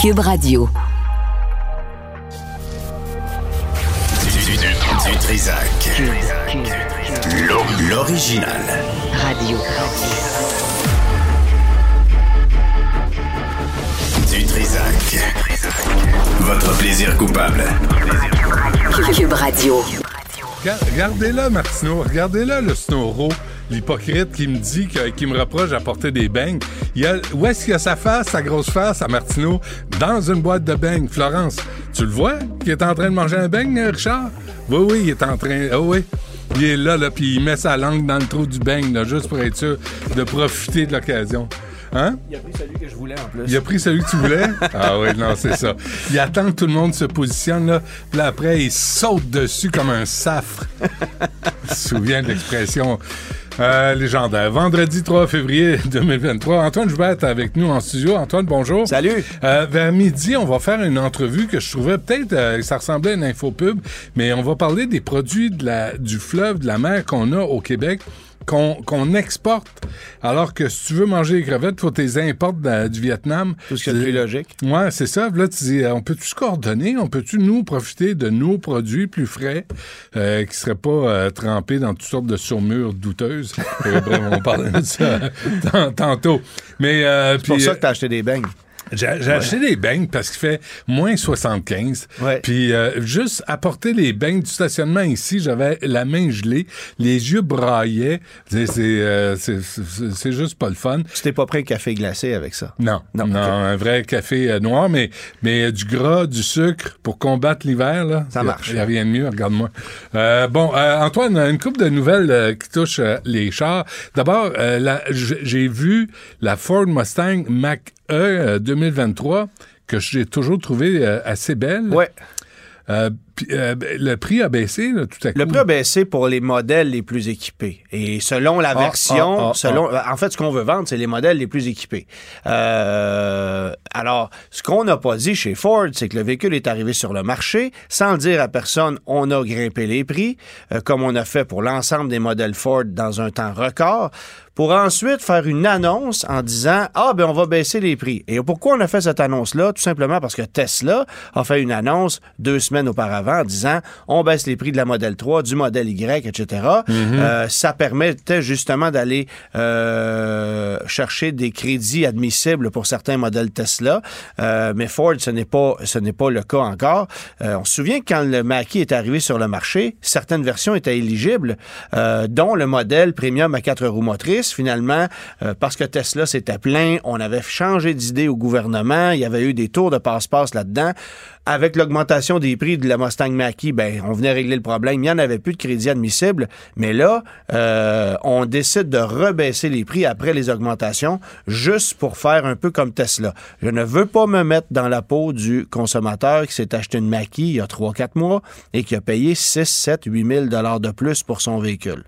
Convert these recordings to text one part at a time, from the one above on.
Cube Radio. Du, du, du, Trisac. L'o- L'original. Radio. Du Trisac. Votre plaisir coupable. Cube Radio. Ga- Regardez-là, Martineau. Regardez-là, le Snoro. L'hypocrite qui me dit, que- qui me reproche d'apporter des beignes. Il y a, où est-ce qu'il y a sa face, sa grosse face à Martineau? Dans une boîte de beignes. Florence, tu le vois? Qu'il est en train de manger un beigne, Richard? Oui, oui, il est en train. Ah oui. Il est là, là, puis il met sa langue dans le trou du beigne, là, juste pour être sûr de profiter de l'occasion. Hein? Il a pris celui que je voulais en plus. Il a pris celui que tu voulais? Ah oui, non, c'est ça. Il attend que tout le monde se positionne, là. Puis après, il saute dessus comme un safre. Je me souviens de l'expression euh, légendaire. Vendredi 3 février 2023. Antoine Joubert est avec nous en studio. Antoine, bonjour. Salut. Euh, vers midi, on va faire une entrevue que je trouvais peut-être, euh, ça ressemblait à une infopub, mais on va parler des produits de la, du fleuve, de la mer qu'on a au Québec. Qu'on exporte, alors que si tu veux manger les crevettes, faut que tu les importes de- du Vietnam. Tout ce qui est plus logique. Ouais, c'est ça. Là, tu dis, on peut-tu se coordonner? On peut-tu, nous, profiter de nos produits plus frais, euh, qui seraient pas euh, trempés dans toutes sortes de surmures douteuses? Euh, bref, on parler de ça tant- tantôt. Mais, euh, C'est pour ça que t'as acheté des beignes. J'ai j'ai acheté des beignes parce qu'il fait moins 75. Ouais. Puis euh, juste apporter les beignes du stationnement ici, j'avais la main gelée, les yeux braillaient. C'est c'est, euh, juste pas le fun. Tu t'es pas pris un café glacé avec ça? Non, non, Non, un vrai café euh, noir, mais, mais euh, du gras, du sucre pour combattre l'hiver, là. Ça marche. Il n'y a rien de mieux, regarde-moi. Euh, bon, euh, Antoine, une couple de nouvelles qui touchent les chars. D'abord, euh, j'ai vu la Ford Mustang Mach-E euh, 2023 que j'ai toujours trouvé euh, assez belle. Ouais. Euh, euh, le prix a baissé là, tout à coup. Le prix a baissé pour les modèles les plus équipés. Et selon la version, ah, ah, selon, en fait, ce qu'on veut vendre, c'est les modèles les plus équipés. Euh, alors, ce qu'on n'a pas dit chez Ford, c'est que le véhicule est arrivé sur le marché sans le dire à personne. On a grimpé les prix, euh, comme on a fait pour l'ensemble des modèles Ford dans un temps record pour ensuite faire une annonce en disant Ah, ben on va baisser les prix. Et pourquoi on a fait cette annonce-là? Tout simplement parce que Tesla a fait une annonce deux semaines auparavant en disant On baisse les prix de la Model 3, du modèle Y, etc. Euh, ça permettait justement d'aller euh, chercher des crédits admissibles pour certains modèles Tesla. Euh, mais Ford, ce n'est pas, ce n'est pas le cas encore. On se souvient que quand le Mach-E est arrivé sur le marché, certaines versions étaient éligibles, dont le modèle premium à quatre roues motrices. Finalement, parce que Tesla s'était plein, on avait changé d'idée au gouvernement, il y avait eu des tours de passe-passe là-dedans. Avec l'augmentation des prix de la Mustang Mach-E, ben, on venait régler le problème. Il n'y en avait plus de crédit admissible. Mais là, euh, on décide de rebaisser les prix après les augmentations, juste pour faire un peu comme Tesla. Je ne veux pas me mettre dans la peau du consommateur qui s'est acheté une Mach-E il y a 3-4 mois et qui a payé 6, 7, 8 000 dollars de plus pour son véhicule.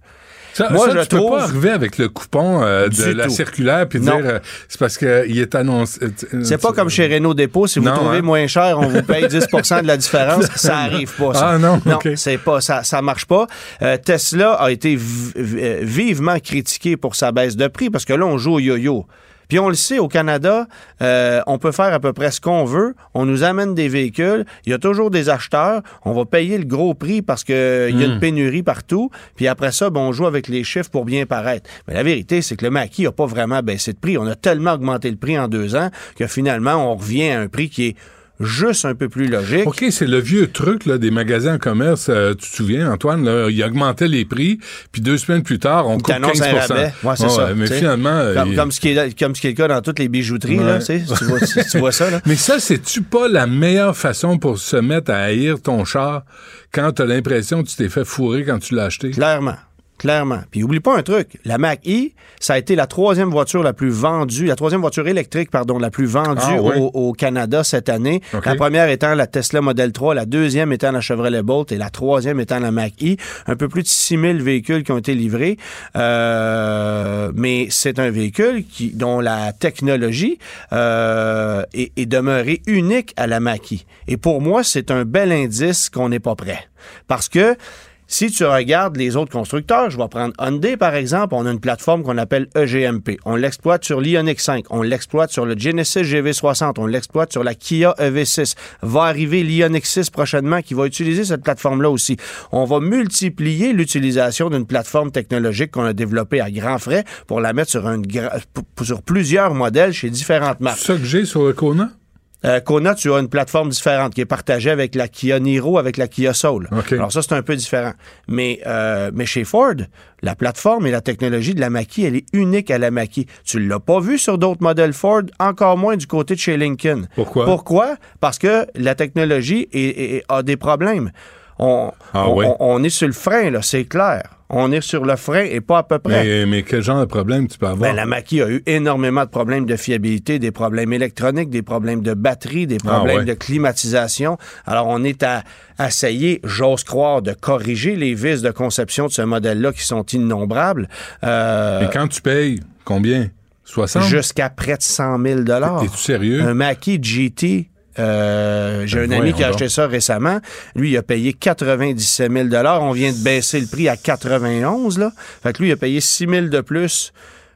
Ça, Moi, ça, je tu peux trouve- pas arriver avec le coupon euh, de Du la tout. circulaire puis Non. dire euh, c'est parce qu'il est annoncé. euh, C'est pas comme chez Renault Dépôt, si vous Non, trouvez hein? moins cher, on vous paye 10% de la différence. ça arrive pas. Ça. Ah, non, ok. c'est pas ça, ça marche pas. Euh, Tesla a été vivement critiqué pour sa baisse de prix parce que là on joue au yo-yo. Puis on le sait, au Canada, euh, on peut faire à peu près ce qu'on veut. On nous amène des véhicules. Il y a toujours des acheteurs. On va payer le gros prix parce qu'il y a Hmm. une pénurie partout. Puis après ça, ben, on joue avec les chiffres pour bien paraître. Mais la vérité, c'est que le maquis n'a pas vraiment baissé de prix. On a tellement augmenté le prix en deux ans que finalement, on revient à un prix qui est juste un peu plus logique. OK, c'est le vieux truc là, des magasins en commerce. euh, tu te souviens, Antoine, là, il augmentait les prix, puis deux semaines plus tard, on coupe T'annonces 15 un rabais. Ouais, c'est ça. Mais finalement... euh, Comme, il- comme ce qui est, comme ce qui est le cas dans toutes les bijouteries, là, Ouais. tu sais. Tu vois, tu- tu vois ça, là? Mais ça, c'est-tu pas la meilleure façon pour se mettre à haïr ton char quand t'as l'impression que tu t'es fait fourrer quand tu l'as acheté? Clairement. Clairement. Puis oublie pas un truc, la Mac E, ça a été la troisième voiture la plus vendue, la troisième voiture électrique, pardon, la plus vendue Ah, oui. au, au Canada cette année. La première étant la Tesla Model 3, la deuxième étant la Chevrolet Bolt et la troisième étant la Mac E. Un peu plus de 6000 véhicules qui ont été livrés. Euh, mais c'est un véhicule qui, dont la technologie euh, est, est demeurée unique à la Mac E. Et pour moi, c'est un bel indice qu'on n'est pas prêt. Parce que si tu regardes les autres constructeurs, je vais prendre Hyundai par exemple, on a une plateforme qu'on appelle EGMP. On l'exploite sur l'Ioniq 5, on l'exploite sur le Genesis GV60, on l'exploite sur la Kia EV6. Va arriver l'Ioniq 6 prochainement qui va utiliser cette plateforme-là aussi. On va multiplier l'utilisation d'une plateforme technologique qu'on a développée à grands frais pour la mettre sur, plusieurs modèles chez différentes marques. Que j'ai sur le Kona? Euh, Kona, tu as une plateforme différente qui est partagée avec la Kia Niro, avec la Kia Soul. Alors ça, c'est un peu différent. Mais, euh, mais chez Ford, la plateforme et la technologie de la Mach-E, elle est unique à la Mach-E. Tu l'as pas vu sur d'autres modèles Ford, encore moins du côté de chez Lincoln. Pourquoi? Pourquoi? Parce que la technologie est- est- a des problèmes. On, Ah on, oui? on- on est sur le frein, là, c'est clair. On est sur le frein et pas à peu près. Mais, mais quel genre de problème tu peux avoir? Ben, la Mach-E a eu énormément de problèmes de fiabilité, des problèmes électroniques, des problèmes de batterie, des problèmes ouais. de climatisation. Alors, on est à essayer, j'ose croire, de corriger les vices de conception de ce modèle-là qui sont innombrables. Euh, Et quand tu payes, combien? 60? jusqu'à près de 100 000 Es-tu sérieux? Un Mackie GT. Euh, J'ai Ben un ami qui a acheté ça récemment. Lui, il a payé 97 000 On vient de baisser le prix à 91 là. Fait que lui, il a payé 6 000 de plus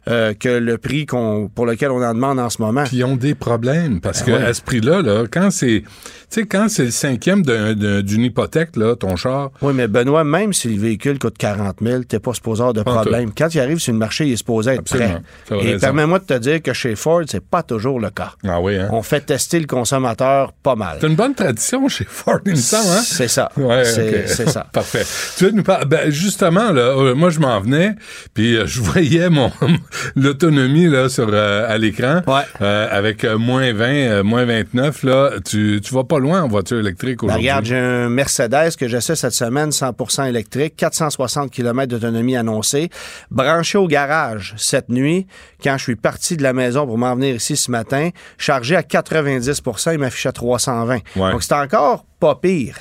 euh, que le prix qu'on pour lequel on en demande en ce moment. Ils ont des problèmes parce que Ben ouais. à ce prix-là, là, quand c'est, tu sais, quand c'est le cinquième d'un- d'un- d'une hypothèque, là, ton char, Oui, mais Benoît, même si le véhicule coûte 40 000, t'es pas supposé avoir de problème. Quand il arrive sur le marché, il est supposé être Absolument. Prêt. Et permets-moi de te dire que chez Ford, c'est pas toujours le cas. ah oui, hein? On fait tester le consommateur pas mal. C'est une bonne tradition chez Ford, il me semble, hein? C'est ça. Ouais, c'est ça. Parfait. Tu veux nous parler, ben, justement, là, euh, moi, je m'en venais, puis euh, je voyais mon l'autonomie là sur euh, à l'écran. Ouais. Euh, avec euh, moins 20, euh, moins 29, là, tu, tu vas pas loin en voiture électrique Ben, aujourd'hui. regarde, j'ai un Mercedes que j'essaie cette semaine, 100% électrique, 460 km d'autonomie annoncée, branché au garage cette nuit, quand je suis parti de la maison pour m'en venir ici ce matin, chargé à 90% il m'affichait 320. Ouais. Donc, c'est encore pas pire.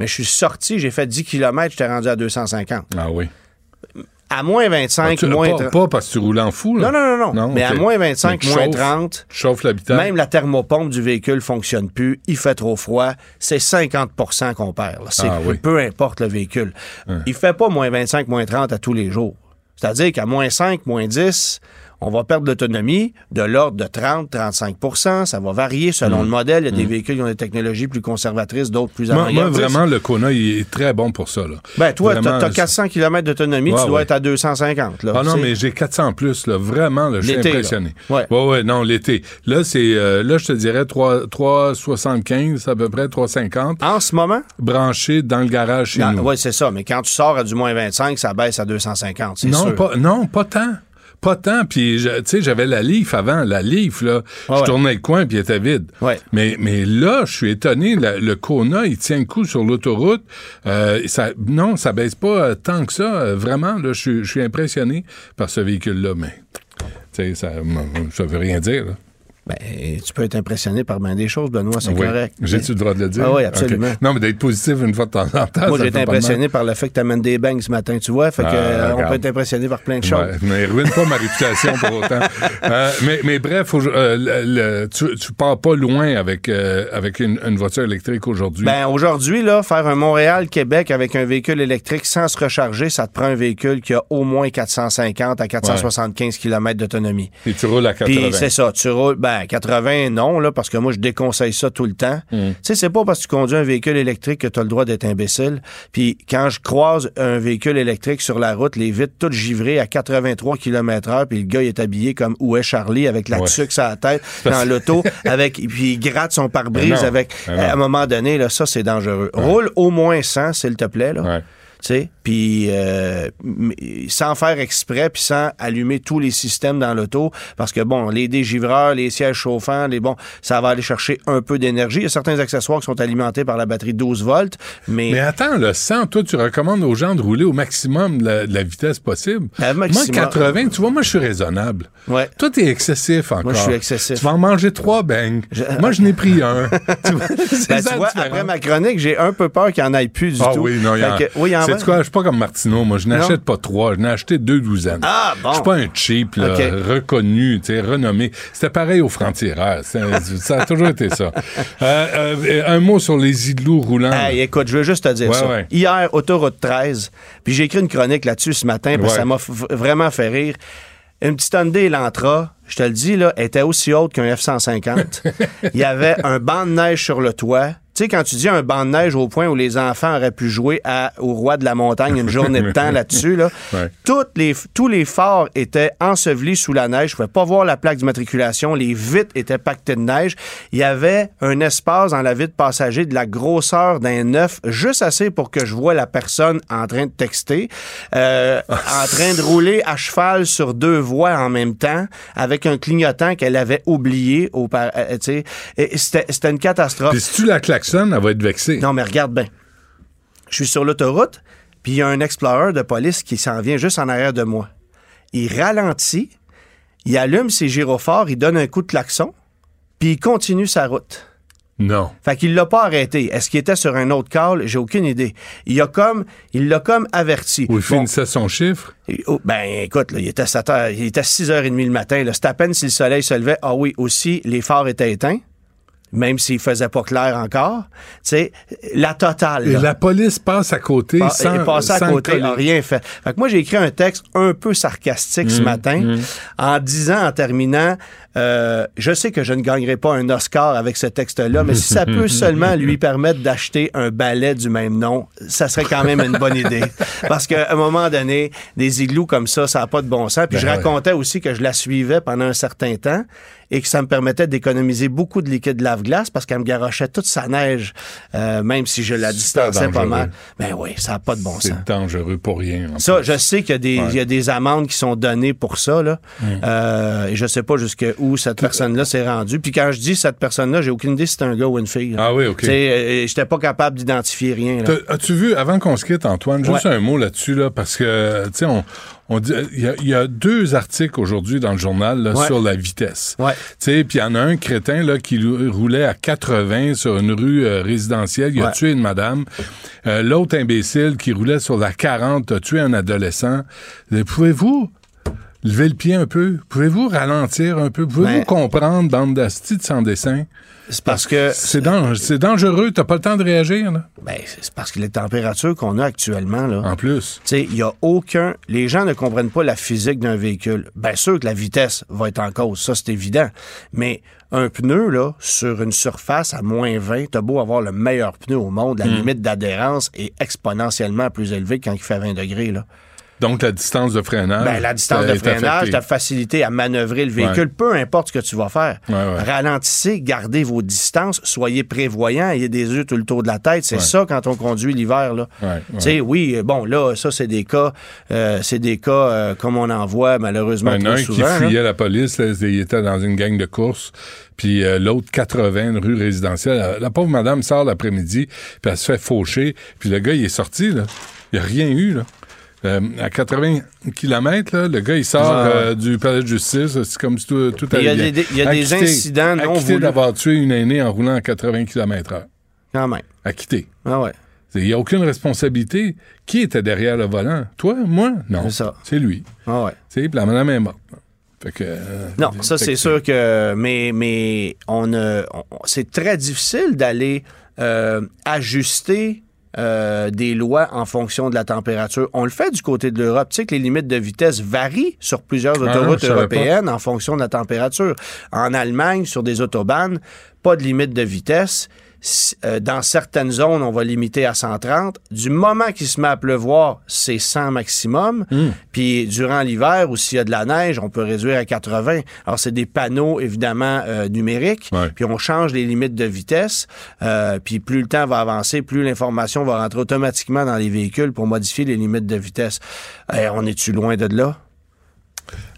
Mais je suis sorti, j'ai fait 10 km, j'étais rendu à 250. Ah oui. À moins 25, Tu- moins pas, 30. pas parce que tu roules en fou, là. Non, non, non, non. Mais à moins 25, Mais tu moins chauffes- 30, Tu chauffes l'habitat. Même la thermopompe du véhicule fonctionne plus, il fait trop froid, c'est 50% qu'on perd. C'est Ah oui. peu importe le véhicule. Il fait pas moins 25, moins 30 à tous les jours. C'est-à-dire qu'à moins 5, moins 10, on va perdre l'autonomie de l'ordre de 30, 35% Ça va varier selon le modèle. Il y a des véhicules qui ont des technologies plus conservatrices, d'autres plus moi, moi, vraiment, le Kona, il est très bon pour ça, là. Ben, toi, Vraiment, t'as as 400 km d'autonomie, Ouais, tu dois ouais. être à 250. Là, Ah non, Tu mais j'ai 400 plus, là. Vraiment, là, je suis impressionné. Ouais. ouais, ouais, non, l'été. Là, c'est, euh, là, je te dirais 3, 3,75, à peu près 3,50, En ce moment, branché dans le garage chez nous. oui, c'est ça. Mais quand tu sors à du moins 25, ça baisse à 250, c'est Non, sûr. pas, non, pas tant. Pas tant. Puis, tu sais, j'avais la Leaf avant. La Leaf, là, Ah je tournais le coin, puis il était vide. Ouais. Mais, mais là, je suis étonné. la- le Kona, il tient le coup sur l'autoroute. Euh, ça, non, ça baisse pas euh, tant que ça. Euh, vraiment, là, je suis- je suis impressionné par ce véhicule-là. Mais, tu sais, ça, ça veut rien dire. là. Ben, tu peux être impressionné par bien des choses, Benoît, c'est Oui. correct. J'ai-tu le droit de le dire? Ah oui, absolument. Non, mais d'être positif une fois de temps en temps. Moi, j'ai été impressionné par le fait que tu amènes des bangs ce matin, tu vois. Fait que, Ah, euh, on peut être impressionné par plein de choses. Ouais, mais ruine pas ma réputation pour autant. Euh, mais, mais bref, faut- euh, le- le- tu, tu pars pas loin avec, euh, avec une, une voiture électrique aujourd'hui. Ben, aujourd'hui, là, faire un Montréal-Québec avec un véhicule électrique sans se recharger, ça te prend un véhicule qui a au moins 450 à 475 km d'autonomie. Et tu roules à 80. Puis c'est ça, tu roules, ben 80 non, là, parce que moi je déconseille ça tout le temps. Mm. Tu sais, c'est pas parce que tu conduis un véhicule électrique que tu as le droit d'être imbécile. Puis quand je croise un véhicule électrique sur la route, les vitres toutes givrées à 83 km heure, puis le gars il est habillé comme où est Charlie avec la Ouais. tuque sur la tête dans l'auto, avec puis il gratte son pare-brise avec. à un moment donné, là, ça c'est dangereux. Roule au moins 100, s'il te plaît, là. Ouais. Sais, puis euh, sans faire exprès, puis sans allumer tous les systèmes dans l'auto, parce que bon, les dégivreurs, les sièges chauffants, les bon, ça va aller chercher un peu d'énergie. Il y a certains accessoires qui sont alimentés par la batterie 12 volts, mais, Mais attends, le 100, toi, tu recommandes aux gens de rouler au maximum de la, de la vitesse possible. Maximum. Moi, 80, tu vois, moi, je suis raisonnable. ouais. Toi, t'es excessif encore. je suis excessif. Tu vas en manger trois bangs. Moi, je n'ai pris un. tu vois, Ben, tu vois, après ma chronique, j'ai un peu peur qu'il n'y en ait plus du Ah tout. oui, non, il y en que- oui, il y en Va. quoi? Je suis pas comme Martineau. Moi, je n'achète pas trois. Je n'ai acheté deux douzaines. Ah, bon. Je suis pas un cheap, là, reconnu, tu sais, renommé. C'était pareil aux. C'est- Ça a toujours été ça. Euh, euh, un mot sur les igloos roulants. Hey, écoute, je veux juste te dire Ouais, ça. ouais. Hier, autoroute 13, puis j'ai écrit une chronique là-dessus ce matin, parce que ça m'a vraiment fait rire. Une petite Hyundai Elantra, je te le dis, là, était aussi haute qu'un F-150. Il y avait un banc de neige sur le toit. Tu sais, quand tu dis un banc de neige au point où les enfants auraient pu jouer à- au roi de la montagne une journée de temps là-dessus, là, Ouais. toutes les, tous les phares étaient ensevelis sous la neige. Je pouvais pas voir la plaque d'immatriculation. Les vitres étaient pactées de neige. Il y avait un espace dans la vitre passager de la grosseur d'un œuf, juste assez pour que je vois la personne en train de texter, euh, en train de rouler à cheval sur deux voies en même temps, avec un clignotant qu'elle avait oublié. Au, euh. Et c'était c'était une catastrophe. Puis si tu la elle va être vexée. Non, mais regarde bien. Je suis sur l'autoroute, puis il y a un explorer de police qui s'en vient juste en arrière de moi. Il ralentit, il allume ses gyrophares, il donne un coup de klaxon, puis il continue sa route. Non. Fait qu'il l'a pas arrêté. Est-ce qu'il était sur un autre call? J'ai aucune idée. Il a comme, il l'a comme averti. Ou il Bon, finissait son chiffre? Oh, Ben, écoute, là, il était 7 heures, il était 6h30 le matin. C'était à peine si le soleil se levait. Ah oui, aussi, les phares étaient éteints, même s'il faisait pas clair encore. Tu sais, la totale. Là. la police passe à côté Ah, sans, il est passé à sans côté, rien fait. Fait que moi, j'ai écrit un texte un peu sarcastique Mmh, ce matin en disant, en terminant, euh, je sais que je ne gagnerai pas un Oscar avec ce texte-là, mais si ça peut seulement lui permettre d'acheter un ballet du même nom, ça serait quand même une bonne idée. Parce qu'à un moment donné, des igloos comme ça, ça n'a pas de bon sens. Puis Ben je ouais. racontais aussi que je la suivais pendant un certain temps et que ça me permettait d'économiser beaucoup de liquide lave-glace parce qu'elle me garochait toute sa neige, euh, même si je la distançais pas mal. Ben oui, ça n'a pas de bon sens. C'est dangereux pour rien. en Ça, plus. je sais qu'il y a des, Ouais. il y a des amendes qui sont données pour ça, là. Euh, et je sais pas jusqu'où cette personne-là s'est rendue. Puis quand je dis cette personne-là, j'ai aucune idée si c'est un gars ou une fille. là. Ah oui, OK. Tu sais, euh, j'étais pas capable d'identifier rien, As-tu vu, avant qu'on se quitte, Antoine, juste Ouais. un mot là-dessus, là, parce que, tu sais, on, on dit, il y, a- il y a deux articles aujourd'hui dans le journal là, Ouais. sur la vitesse. Ouais. Tu sais, puis il y en a un crétin là, qui roulait à 80 sur une rue euh, résidentielle, il a tué une madame. Euh, L'autre imbécile qui roulait sur la 40 a tué un adolescent. Euh, Pouvez-vous lever le pied un peu? Pouvez-vous ralentir un peu? Pouvez-vous Ben- comprendre, bande d'astis de sans dessin? C'est parce que, C'est dang- c'est dangereux, t'as pas le temps de réagir, là, ben, c'est parce que les températures qu'on a actuellement, là. en plus. Tu sais, il y a aucun. Les gens ne comprennent pas la physique d'un véhicule. Bien sûr que la vitesse va être en cause, ça c'est évident. Mais un pneu, là, sur une surface à moins 20, t'as beau avoir le meilleur pneu au monde, Hmm. la limite d'adhérence est exponentiellement plus élevée quand il fait 20 degrés, là. Donc, la distance de freinage. Ben, la distance de est freinage, ta facilité à manœuvrer le véhicule, peu importe ce que tu vas faire. Ouais, ouais. Ralentissez, gardez vos distances, soyez prévoyants, ayez des yeux tout le tour de la tête. C'est ça quand on conduit l'hiver. là. Oui, bon, là, ça, c'est des cas, euh, c'est des cas euh, comme on en voit malheureusement Ben, Il y en a trop un qui souvent. là. fuyait la police, là, il était dans une gang de course, puis euh, l'autre 80, une rue résidentielle. La, la pauvre madame sort l'après-midi, puis elle se fait faucher, puis le gars, il est sorti, là. Il n'y a rien eu, là. Euh, à 80 km, là, le gars, il sort euh, du palais de justice. C'est comme si tout, tout Mais il y a allait bien. des- y a des Acquitté. incidents non voulus. d'avoir tué une aînée en roulant à 80 km h Quand même. Acquitté. Ah ouais. Il n'y a aucune responsabilité. Qui était derrière le volant? Toi? Moi? Non. C'est ça. C'est lui. Ah ouais. Puis la madame est morte. Fait que, euh, Non, ça c'est sûr que mais mais on, c'est très difficile d'aller euh, ajuster euh, des lois en fonction de la température. On le fait du côté de l'Europe. Tu sais que les limites de vitesse varient sur plusieurs non, autoroutes européennes en fonction de la température. En Allemagne, sur des autobahnes, pas de limite de vitesse. Euh, dans certaines zones, on va limiter à 130. Du moment qu'il se met à pleuvoir, c'est 100 maximum. Hmm. Puis durant l'hiver, ou s'il y a de la neige, on peut réduire à 80. Alors, c'est des panneaux, évidemment, euh, numériques. Ouais. Puis on change les limites de vitesse. Euh, puis plus le temps va avancer, plus l'information va rentrer automatiquement dans les véhicules pour modifier les limites de vitesse. Eh, on est-tu loin de là?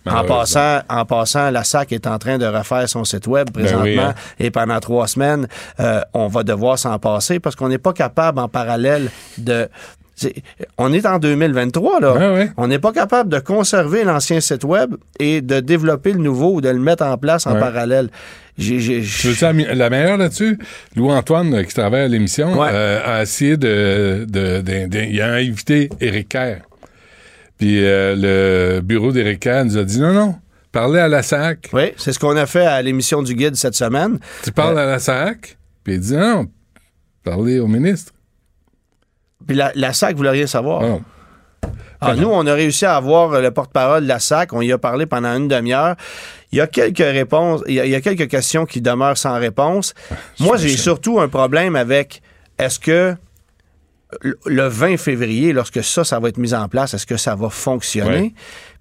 En passant, en passant, la SAC est en train de refaire son site web présentement oui, hein. et pendant trois semaines, euh, on va devoir s'en passer parce qu'on n'est pas capable en parallèle de... On est en 2023, là. Ouais, ouais. On n'est pas capable de conserver l'ancien site web et de développer le nouveau ou de le mettre en place en Ouais. parallèle. Veux la, meilleure là-dessus? Louis-Antoine, euh, qui travaille à l'émission, Ouais. euh, a essayé de, de, de- de- Il a invité Éric Kerr. Puis euh, le bureau d'Éric nous a dit non, non, parlez à la SAC. Oui, c'est ce qu'on a fait à l'émission du guide cette semaine. Tu parles à la SAC. Puis il dit non, parlez au ministre. Puis la, la SAC voulait rien savoir. Ah non. Ah, nous, on a réussi à avoir euh, le porte-parole de la SAC. On y a parlé pendant une demi-heure. Il y a quelques réponses, il y a, il y a quelques questions qui demeurent sans réponse. Moi, j'ai surtout un problème avec est-ce que le- le 20 février, lorsque ça, ça va être mis en place, est-ce que ça va fonctionner? Ouais.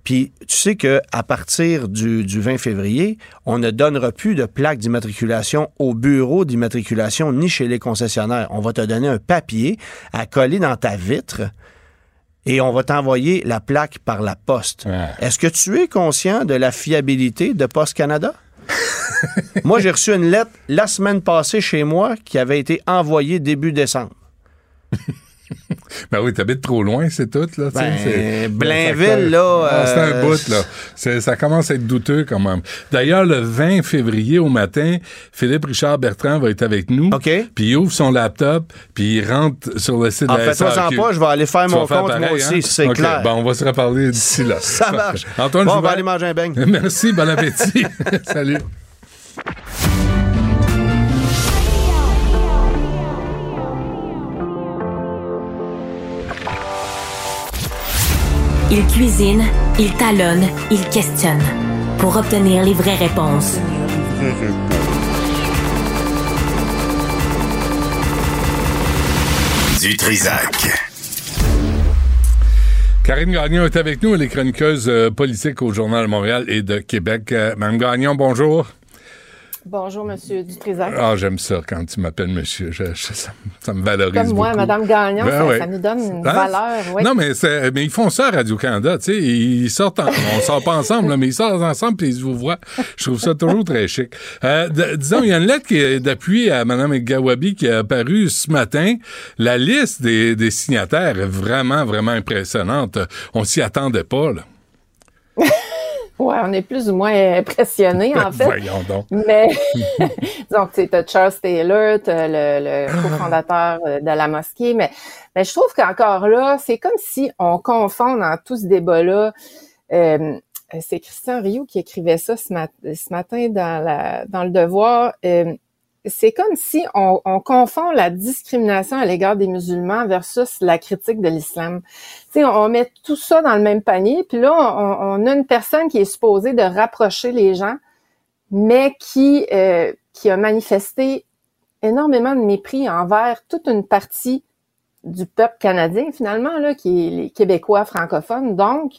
Puis tu sais que à partir du, du 20 février, on ne donnera plus de plaques d'immatriculation au bureau d'immatriculation ni chez les concessionnaires. On va te donner un papier à coller dans ta vitre et on va t'envoyer la plaque par la poste. Est-ce que tu es conscient de la fiabilité de Poste Canada? moi, j'ai reçu une lettre la semaine passée chez moi qui avait été envoyée début décembre. Ben oui, t'habites trop loin, c'est tout. Là, Ben, c'est- Blainville, là, c'est un bout, là. Ça commence à être douteux, quand même. D'ailleurs, le 20 février au matin, Philippe Richard Bertrand va être avec nous. OK. Puis il ouvre son laptop, puis il rentre sur le site En de la fait, SAQ. pas, je vais aller faire Tu mon faire compte, moi aussi, hein? c'est clair. Bon, on va se reparler d'ici là. Ça marche. Antoine bon, on va aller manger un beigne. Merci, bon appétit. Salut. Il cuisine, il talonne, il questionne pour obtenir les vraies réponses. Du Trisac. Karine Gagnon est avec nous, elle est chroniqueuse euh, politique au Journal de Montréal et de Québec. Euh, Mme Gagnon, bonjour. Bonjour, Monsieur Dutrisac. Ah, j'aime ça quand tu m'appelles monsieur. Je- je- ça, ça me valorise Comme moi, beaucoup. Madame Gagnon, Ben ça, ouais. ça nous donne une Hein? valeur. ouais. Non, mais, mais ils font ça à Radio-Canada, tu sais. Ils sortent, en- on sort pas ensemble, là, mais ils sortent ensemble puis ils vous voient. Je trouve ça toujours très chic. Euh, disons, il y a une lettre qui est d'appui à Mme Gawabi qui est apparue ce matin. La liste des, des signataires est vraiment, vraiment impressionnante. On s'y attendait pas, là. Ouais, on est plus ou moins impressionnés, en fait. Voyons donc. Mais, donc, tu as Charles Taylor, t'as le, le cofondateur de la mosquée, mais, mais je trouve qu'encore là, c'est comme si on confond dans tout ce débat-là. euh, c'est Christian Rioux qui écrivait ça ce, mat- ce matin dans, la, dans Le Devoir. Euh, c'est comme si on, on confond la discrimination à l'égard des musulmans versus la critique de l'islam. On, met tout ça dans le même panier, puis là, on, a une personne qui est supposée de rapprocher les gens, mais qui, euh, qui a manifesté énormément de mépris envers toute une partie du peuple canadien, finalement, qui est les Québécois francophones. Donc,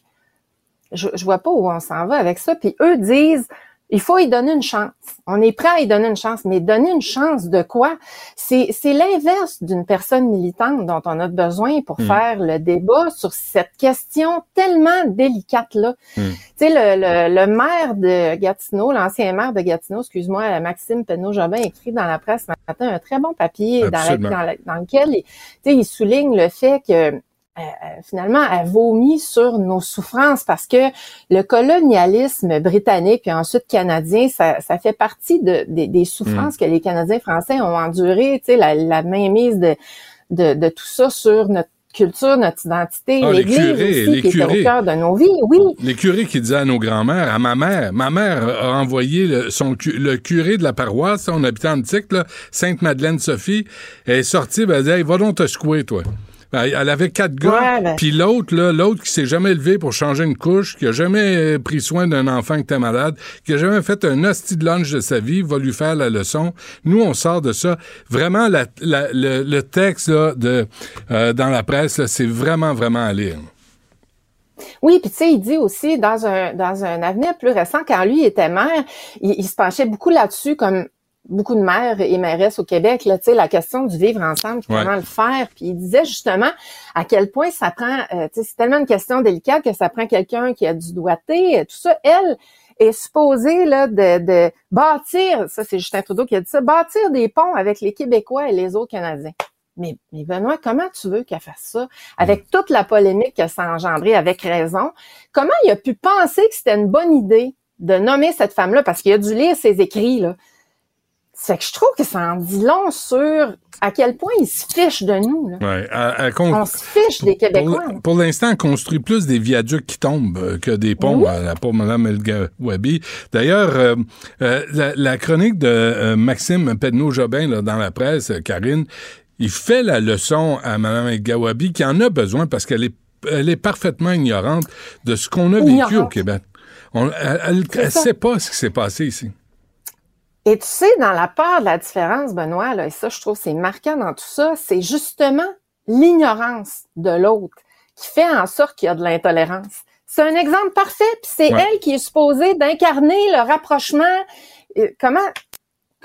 je, je vois pas où on s'en va avec ça. Puis eux disent, il faut y donner une chance. On est prêt à y donner une chance, mais donner une chance de quoi? C'est, l'inverse d'une personne militante dont on a besoin pour Mm. faire le débat sur cette question tellement délicate-là. Mm. Tu sais, le, le, le maire de Gatineau, l'ancien maire de Gatineau, excuse-moi, Maxime Penneau-Jobin, écrit dans la presse ce matin un très bon papier dans, la- dans, la- dans lequel il, tu sais, il souligne le fait que euh, euh, finalement, elle vomit sur nos souffrances parce que le colonialisme britannique puis ensuite canadien, ça, ça fait partie de, des- des souffrances que les Canadiens français ont endurées, tu sais, la, la mainmise de, de, de tout ça sur notre culture, notre identité, Ah, les l'Église curés, aussi, les qui était curés. au cœur de nos vies, oui. Les curés qui disaient à nos grands-mères, à ma mère, ma mère a envoyé le, son, le curé de la paroisse, on habitait en Antique, Sainte-Madeleine-Sophie, elle est sortie, ben, elle dit, hey, va donc te secouer, toi. Ben, Elle avait quatre gars, ben- puis l'autre, là, l'autre qui s'est jamais levé pour changer une couche, qui a jamais euh, pris soin d'un enfant qui était malade, qui a jamais fait un hostie de lunch de sa vie, va lui faire la leçon. Nous, on sort de ça. Vraiment, la- la- le, le texte là, de, euh, dans la presse, c'est vraiment, vraiment à lire. Oui, puis tu sais, il dit aussi dans un dans un avenir plus récent, quand lui était maire, il, il se penchait beaucoup là-dessus, comme beaucoup de maires et mairesses au Québec, là, tu sais, la question du vivre ensemble, puis Ouais. comment le faire. Puis il disait justement à quel point ça prend, euh, tu sais, c'est tellement une question délicate que ça prend quelqu'un qui a du doigté, euh, tout ça. Elle est supposée là de, de bâtir, ça c'est Justin Trudeau qui a dit ça, bâtir des ponts avec les Québécois et les autres Canadiens. Mais, mais Benoît, comment tu veux qu'elle fasse ça? Avec toute la polémique que ça a engendré, avec raison, comment il a pu penser que c'était une bonne idée de nommer cette femme-là? Parce qu'il a dû lire ses écrits, là. C'est que je trouve que ça en dit long sur à quel point il se fiche de nous. Là. Ouais, On se fiche des Québécois. Pour, pour l'instant, on construit plus des viaducs qui tombent euh, que des ponts, Oui. à la pauvre Mme El Wabi. D'ailleurs, euh, euh, la, la chronique de euh, Maxime Pedneau-Jobin dans la presse, Karine, il fait la leçon à Mme El Gawabi qui en a besoin parce qu'elle est, elle est parfaitement ignorante de ce qu'on a vécu Ignorante. au Québec. On, elle ça. sait pas ce qui s'est passé ici. Et tu sais, dans la part de la différence, Benoît, là, et ça, je trouve c'est marquant dans tout ça, c'est justement l'ignorance de l'autre qui fait en sorte qu'il y a de l'intolérance. C'est un exemple parfait, puis c'est Ouais. elle qui est supposée d'incarner le rapprochement. Comment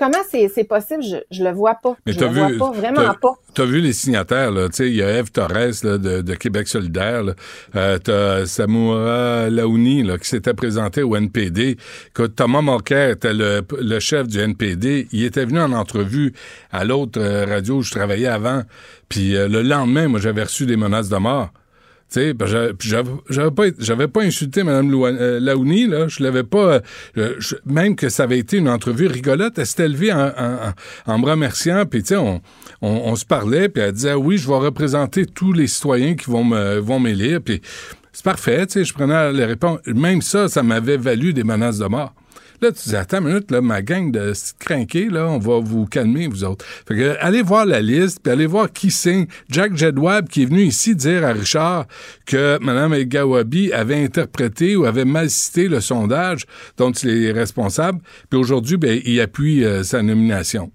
comment c'est possible? Je, je le vois pas. Mais je le vu, vois pas, vraiment pas. T'as vu les signataires, là, tu sais, il y a Eve Torres là, de, de Québec solidaire, là. Euh, t'as Samoura Laouni là, qui s'était présenté au NPD. Que Thomas Mulcair était le, le chef du NPD. Il était venu en entrevue à l'autre euh, radio où je travaillais avant. Puis euh, le lendemain, moi, j'avais reçu des menaces de mort. Tu sais, ben, j'avais- pas, j'avais pas insulté Mme euh, Laouni, là. Je l'avais pas, euh, même que ça avait été une entrevue rigolote, elle s'était levée en, en, en- me remerciant, puis tu sais, on, on, on se parlait, puis elle disait, oui, je vais représenter tous les citoyens qui vont me, vont m'élire, puis c'est parfait, tu sais, je prenais les réponses. Même ça, ça m'avait valu des menaces de mort. Là, tu dis, attends une minute, là, ma gang de crinqués, là, on va vous calmer, vous autres. Fait que, allez voir la liste, puis allez voir qui signe. Jack Jedwab, qui est venu ici dire à Richard que Mme El Gawabi avait interprété ou avait mal cité le sondage dont il est responsable, puis aujourd'hui, ben, il appuie euh, sa nomination.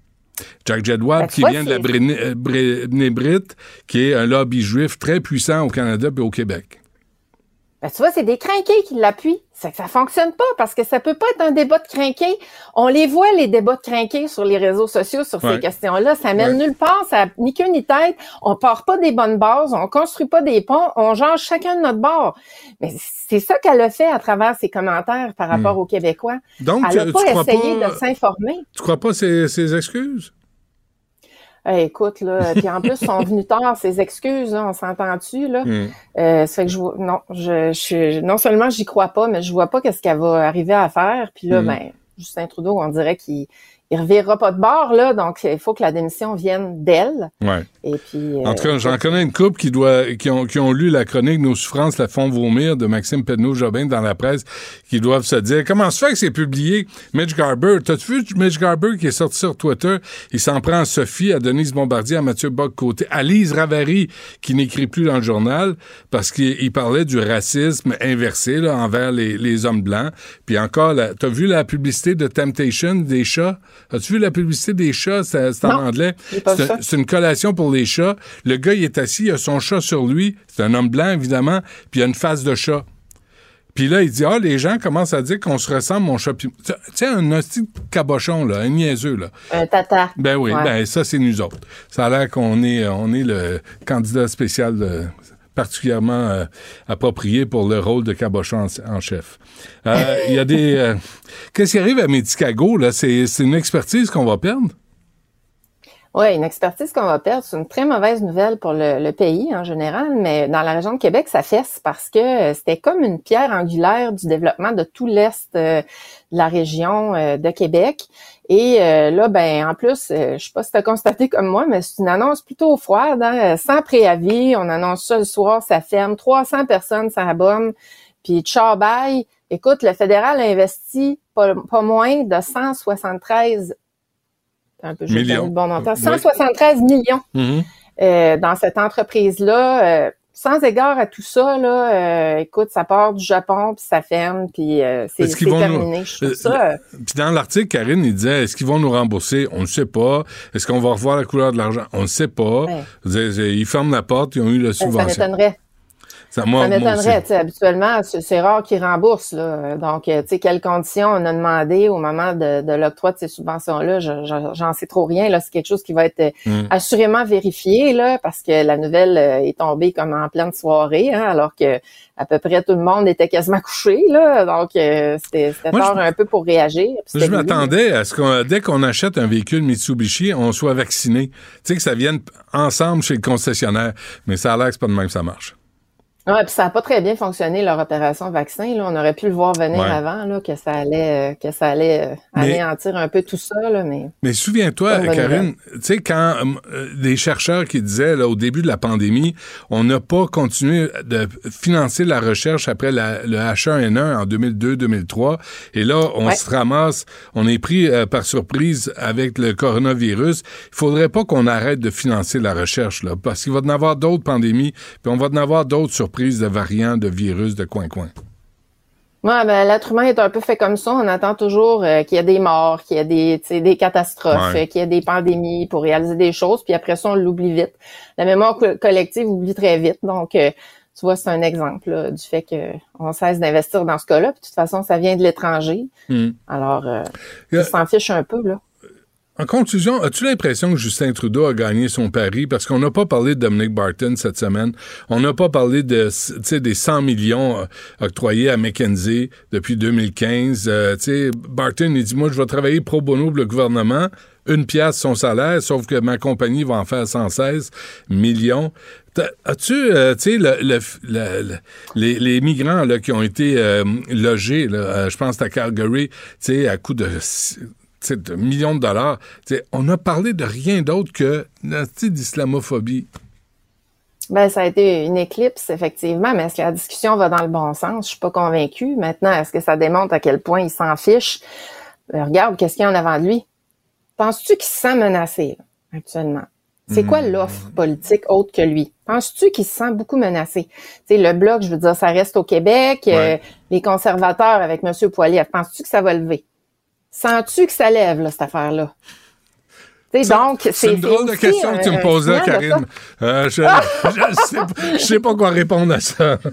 Jack Jedwab, Ben, qui vient de la c'est- Bréné- euh, Brénébrite, qui est un lobby juif très puissant au Canada et au Québec. Ben, tu vois, c'est des crinqués qui l'appuient. C'est que ça fonctionne pas parce que ça peut pas être un débat de crinqués. On les voit, les débats de crinqués sur les réseaux sociaux sur Ouais. ces questions-là. Ça mène Ouais. nulle part, ça ni queue ni tête. On part pas des bonnes bases, on construit pas des ponts, on change chacun de notre bord. Mais c'est ça qu'elle a fait à travers ses commentaires par rapport aux Québécois. Donc, Elle Hmm. tu, a pas essayé pas, de s'informer. tu crois pas ces, ces excuses? Écoute, là, puis en plus, ils sont venus tard, ces excuses, là, on s'entend-tu, là? Hmm. Euh, ça fait que je vois, non, je, je, non seulement j'y crois pas, mais je vois pas qu'est-ce qu'elle va arriver à faire. Puis là, Mm. ben, Justin Trudeau, on dirait qu'il il revirera pas de bord, là, donc il faut que la démission vienne d'elle. Ouais. Et puis. En tout cas, euh, j'en connais une couple qui doit, qui ont, qui ont lu la chronique Nos souffrances la font vomir de Maxime Pedneau-Jobin dans la presse, qui doivent se dire comment se fait que c'est publié? Mitch Garber. T'as-tu vu Mitch Garber qui est sorti sur Twitter? Il s'en prend à Sophie, à Denise Bombardier, à Mathieu Bock-Côté, à Lise Ravary, qui n'écrit plus dans le journal, parce qu'il il parlait du racisme inversé là, envers les, les hommes blancs. Puis encore, t'as vu la publicité de Temptation des chats? As-tu vu la publicité des chats? C'est en Non, anglais. C'est une collation pour les chats. Le gars, il est assis, il a son chat sur lui. C'est un homme blanc, évidemment, puis il a une face de chat. Puis là, il dit, ah, les gens commencent à dire qu'on se ressemble, mon chat. Tu sais, un hostie de cabochon, là, un niaiseux, là. Un tata. Ben oui, Ouais. ben ça, c'est nous autres. Ça a l'air qu'on est, on est le candidat spécial euh, particulièrement euh, approprié pour le rôle de cabochon en, en chef. Euh, Il y a des... euh, Qu'est-ce qui arrive à Medicago, là? C'est une expertise qu'on va perdre? Oui, une expertise qu'on va perdre, c'est une très mauvaise nouvelle pour le, le pays en général, mais dans la région de Québec, ça fesse parce que euh, c'était comme une pierre angulaire du développement de tout l'est de la région de Québec. Et là, ben en plus, je sais pas si tu as constaté comme moi, mais c'est une annonce plutôt froide, hein, sans préavis. On annonce ça le soir, ça ferme. 300 personnes s'abonnent. Puis ciao bye. Écoute, le fédéral a investi pas, pas moins de 173 un peu, Millions. bon montant. Oui. 173 millions euh, dans cette entreprise-là, euh, sans égard à tout ça, là, euh, écoute, ça part du Japon, puis ça ferme, puis euh, c'est vont terminé. nous- Je trouve euh, ça... euh, Puis dans l'article, Karine, il disait est-ce qu'ils vont nous rembourser? On ne sait pas. Est-ce qu'on va revoir la couleur de l'argent? On ne sait pas. Ouais. Ils ferment la porte, ils ont eu la Ben, ça subvention. m'étonnerait. Ça, moi, Ça m'étonnerait. aussi. tu sais, Habituellement, c'est rare qu'ils remboursent. Là. Donc, euh, tu sais, quelles conditions on a demandé au moment de, de l'octroi de ces subventions-là, je- je- j'en sais trop rien. Là, c'est quelque chose qui va être euh, Mm. assurément vérifié, là, parce que la nouvelle euh, est tombée comme en pleine soirée, hein, alors que à peu près tout le monde était quasiment couché. Là, donc, c'était tard je- un peu pour réagir. Je m'attendais à ce qu'on, dès qu'on achète un véhicule Mitsubishi, on soit vacciné. Tu sais, que ça vienne ensemble chez le concessionnaire. Mais ça a l'air que c'est pas de même que ça marche. Ouais, puis ça n'a pas très bien fonctionné leur opération vaccin. Là. On aurait pu le voir venir Ouais. avant, là, que ça allait, euh, que ça allait euh, Mais- anéantir un peu tout ça. Là, mais Mais souviens-toi, Karine, tu sais, quand euh, des chercheurs qui disaient là, au début de la pandémie, on n'a pas continué de financer la recherche après la- le H1N1 en 2002-2003, et là, on Ouais. se ramasse, on est pris par surprise avec le coronavirus. Il faudrait pas qu'on arrête de financer la recherche, là, parce qu'il va y en avoir d'autres pandémies, puis on va en avoir d'autres surprises de variants, de virus, de coin-coin. Ouais, ben, l'être humain est un peu fait comme ça. On attend toujours euh, qu'il y ait des morts, qu'il y ait des, des catastrophes, Ouais. qu'il y ait des pandémies pour réaliser des choses, puis après ça, on l'oublie vite. La mémoire co- collective oublie très vite. Donc, euh, tu vois, c'est un exemple là, du fait que on cesse d'investir dans ce cas-là. Puis, de toute façon, ça vient de l'étranger. Hmm. Alors, euh, ils s'en fichent un peu, là. En conclusion, as-tu l'impression que Justin Trudeau a gagné son pari? Parce qu'on n'a pas parlé de Dominic Barton cette semaine. On n'a pas parlé de, des 100 millions euh, octroyés à McKenzie depuis 2015. Euh, Barton, il dit, moi, je vais travailler pro bono pour le gouvernement. Une pièce son salaire, sauf que ma compagnie va en faire 116 millions. As-tu, euh, tu sais, le- le- le- le- les, les migrants là, qui ont été euh, logés, je pense à Calgary, tu sais, à coût de de millions de dollars. On a parlé de rien d'autre que d'islamophobie. Ben, ça a été une éclipse, effectivement, mais est-ce que la discussion va dans le bon sens? Je suis pas convaincue. Maintenant, est-ce que ça démontre à quel point il s'en fiche? Ben, regarde, qu'est-ce qu'il y a en avant de lui? Penses-tu qu'il se sent menacé, là, actuellement? C'est quoi l'offre politique autre que lui? Penses-tu qu'il se sent beaucoup menacé? Sais, le bloc, je veux dire, ça reste au Québec. Ouais. euh, les conservateurs avec M. Poilievre, penses-tu que ça va lever? Sens-tu que ça lève, là, cette affaire-là? Donc, c'est une drôle de question que tu me poses là. Karine. Euh, je, je, sais, pas- je sais pas quoi répondre à ça.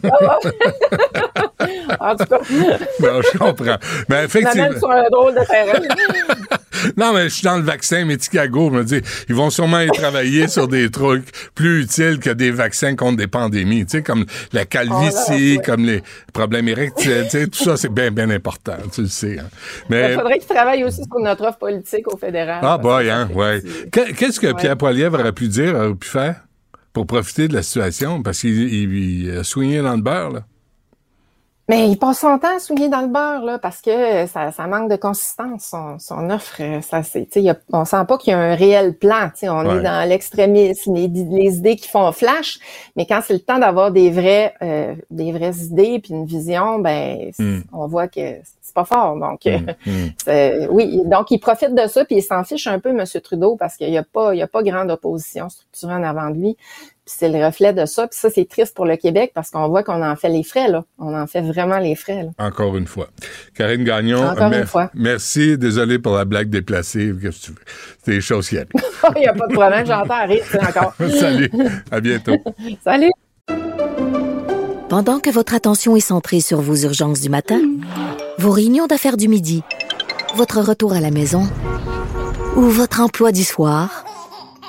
En tout cas, non, je comprends. Mais effectivement. sur un drôle de terrain. Non, mais je suis dans le vaccin Méticago. Je me dis, ils vont sûrement y travailler sur des trucs plus utiles que des vaccins contre des pandémies. Tu sais, comme la calvitie, Oh là, ouais. comme les problèmes érectiles. Tu sais, tout ça, c'est bien, bien important. Tu le sais. hein. Mais. Il faudrait qu'il travaille aussi sur notre offre politique au fédéral. Ah, boy, hein, fait ouais. Qu'est-ce que Ouais. Pierre Poilievre aurait pu dire, aurait pu faire pour profiter de la situation? Parce qu'il il, il a soigné dans le beurre, là. Mais il passe son temps à souiller dans le beurre, là, parce que ça, ça manque de consistance, son, son offre. euh, Ça, c'est, on sent pas qu'il y a un réel plan. tu sais, On Ouais. est dans l'extrémisme, les, les idées qui font flash, mais quand c'est le temps d'avoir des vrais, euh, des vraies idées puis une vision, ben, c'est- Mm. on voit que c'est pas fort. Donc, euh, Mm. c'est- oui, donc il profite de ça puis il s'en fiche un peu, M. Trudeau, parce qu'il y a pas, il y a pas grande opposition structurée en avant de lui. Puis c'est le reflet de ça. Puis ça, c'est triste pour le Québec parce qu'on voit qu'on en fait les frais, là. On en fait vraiment les frais, là. Encore une fois. Karine Gagnon, Encore une fois. merci. Désolé pour la blague déplacée. Qu'est-ce que tu veux? C'est des choses qui arrivent. Il n'y a pas de problème, j'entends rire, encore. Salut. À bientôt. Salut! Pendant que votre attention est centrée sur vos urgences du matin, vos réunions d'affaires du midi, votre retour à la maison ou votre emploi du soir,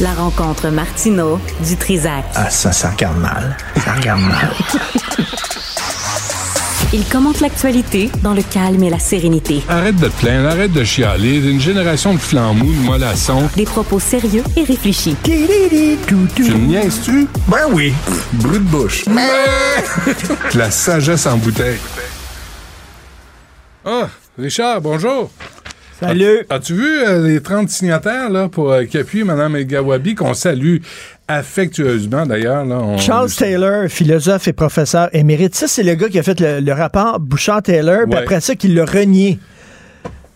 La rencontre Martino du Trizac. Ah, ça, ça regarde mal. Ça regarde mal. Il commente l'actualité dans le calme et la sérénité. Arrête de te plaindre, arrête de chialer. Une génération de flambous, de mollassons. Des propos sérieux et réfléchis. Tu me niaises-tu? Ben oui. Brut de bouche. La sagesse en bouteille. Ah, Richard, bonjour. Salut! As-tu vu euh, les 30 signataires là, pour euh, qui appuient Mme El Gawabi, qu'on salue affectueusement d'ailleurs? là, on- Charles Taylor, philosophe et professeur émérite. Ça, c'est le gars qui a fait le, le rapport Bouchard-Taylor, puis après ça, qui l'a renié.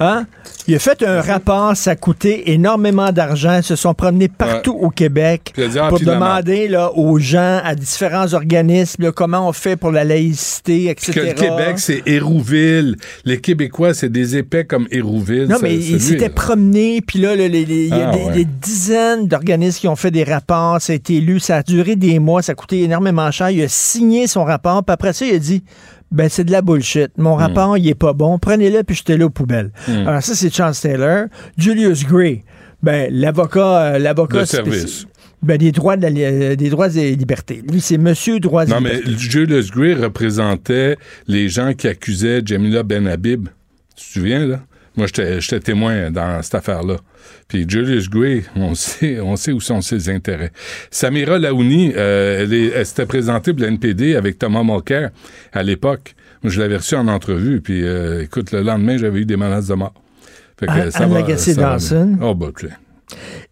Hein? Il a fait un rapport, ça a coûté énormément d'argent. Ils se sont promenés partout au Québec ah, pour demander là, aux gens, à différents organismes, là, comment on fait pour la laïcité, etc. que le Québec, c'est Hérouville. Les Québécois, c'est des épais comme Hérouville. Non, Ça- mais c'est il lui, s'était là. promené, puis là, il y a Ah, des, ouais. des dizaines d'organismes qui ont fait des rapports, ça a été lu, ça a duré des mois, ça a coûté énormément cher. Il a signé son rapport, puis après ça, il a dit ben c'est de la bullshit. Mon Hmm. rapport, il est pas bon. Prenez-le puis jetez-le aux poubelles. Alors ça, c'est Charles Taylor. Julius Gray, ben l'avocat, euh, l'avocat De service. Ben, des droits de la euh, des droits et libertés. Lui, c'est Monsieur droits et Non, mais libertés. Julius Gray représentait les gens qui accusaient Jamila Ben Habib. Tu te souviens, là? Moi, j'étais témoin dans cette affaire-là. Puis Julius Gray, on sait, on sait où sont ses intérêts. Samira Laouni, euh, elle, elle s'était présentée pour l'NPD avec Thomas Mulcair à l'époque. Moi, je l'avais reçu en entrevue. Puis, euh, écoute, le lendemain, j'avais eu des menaces de mort. Fait que À- ça à va, ça Dawson? Oh, bah.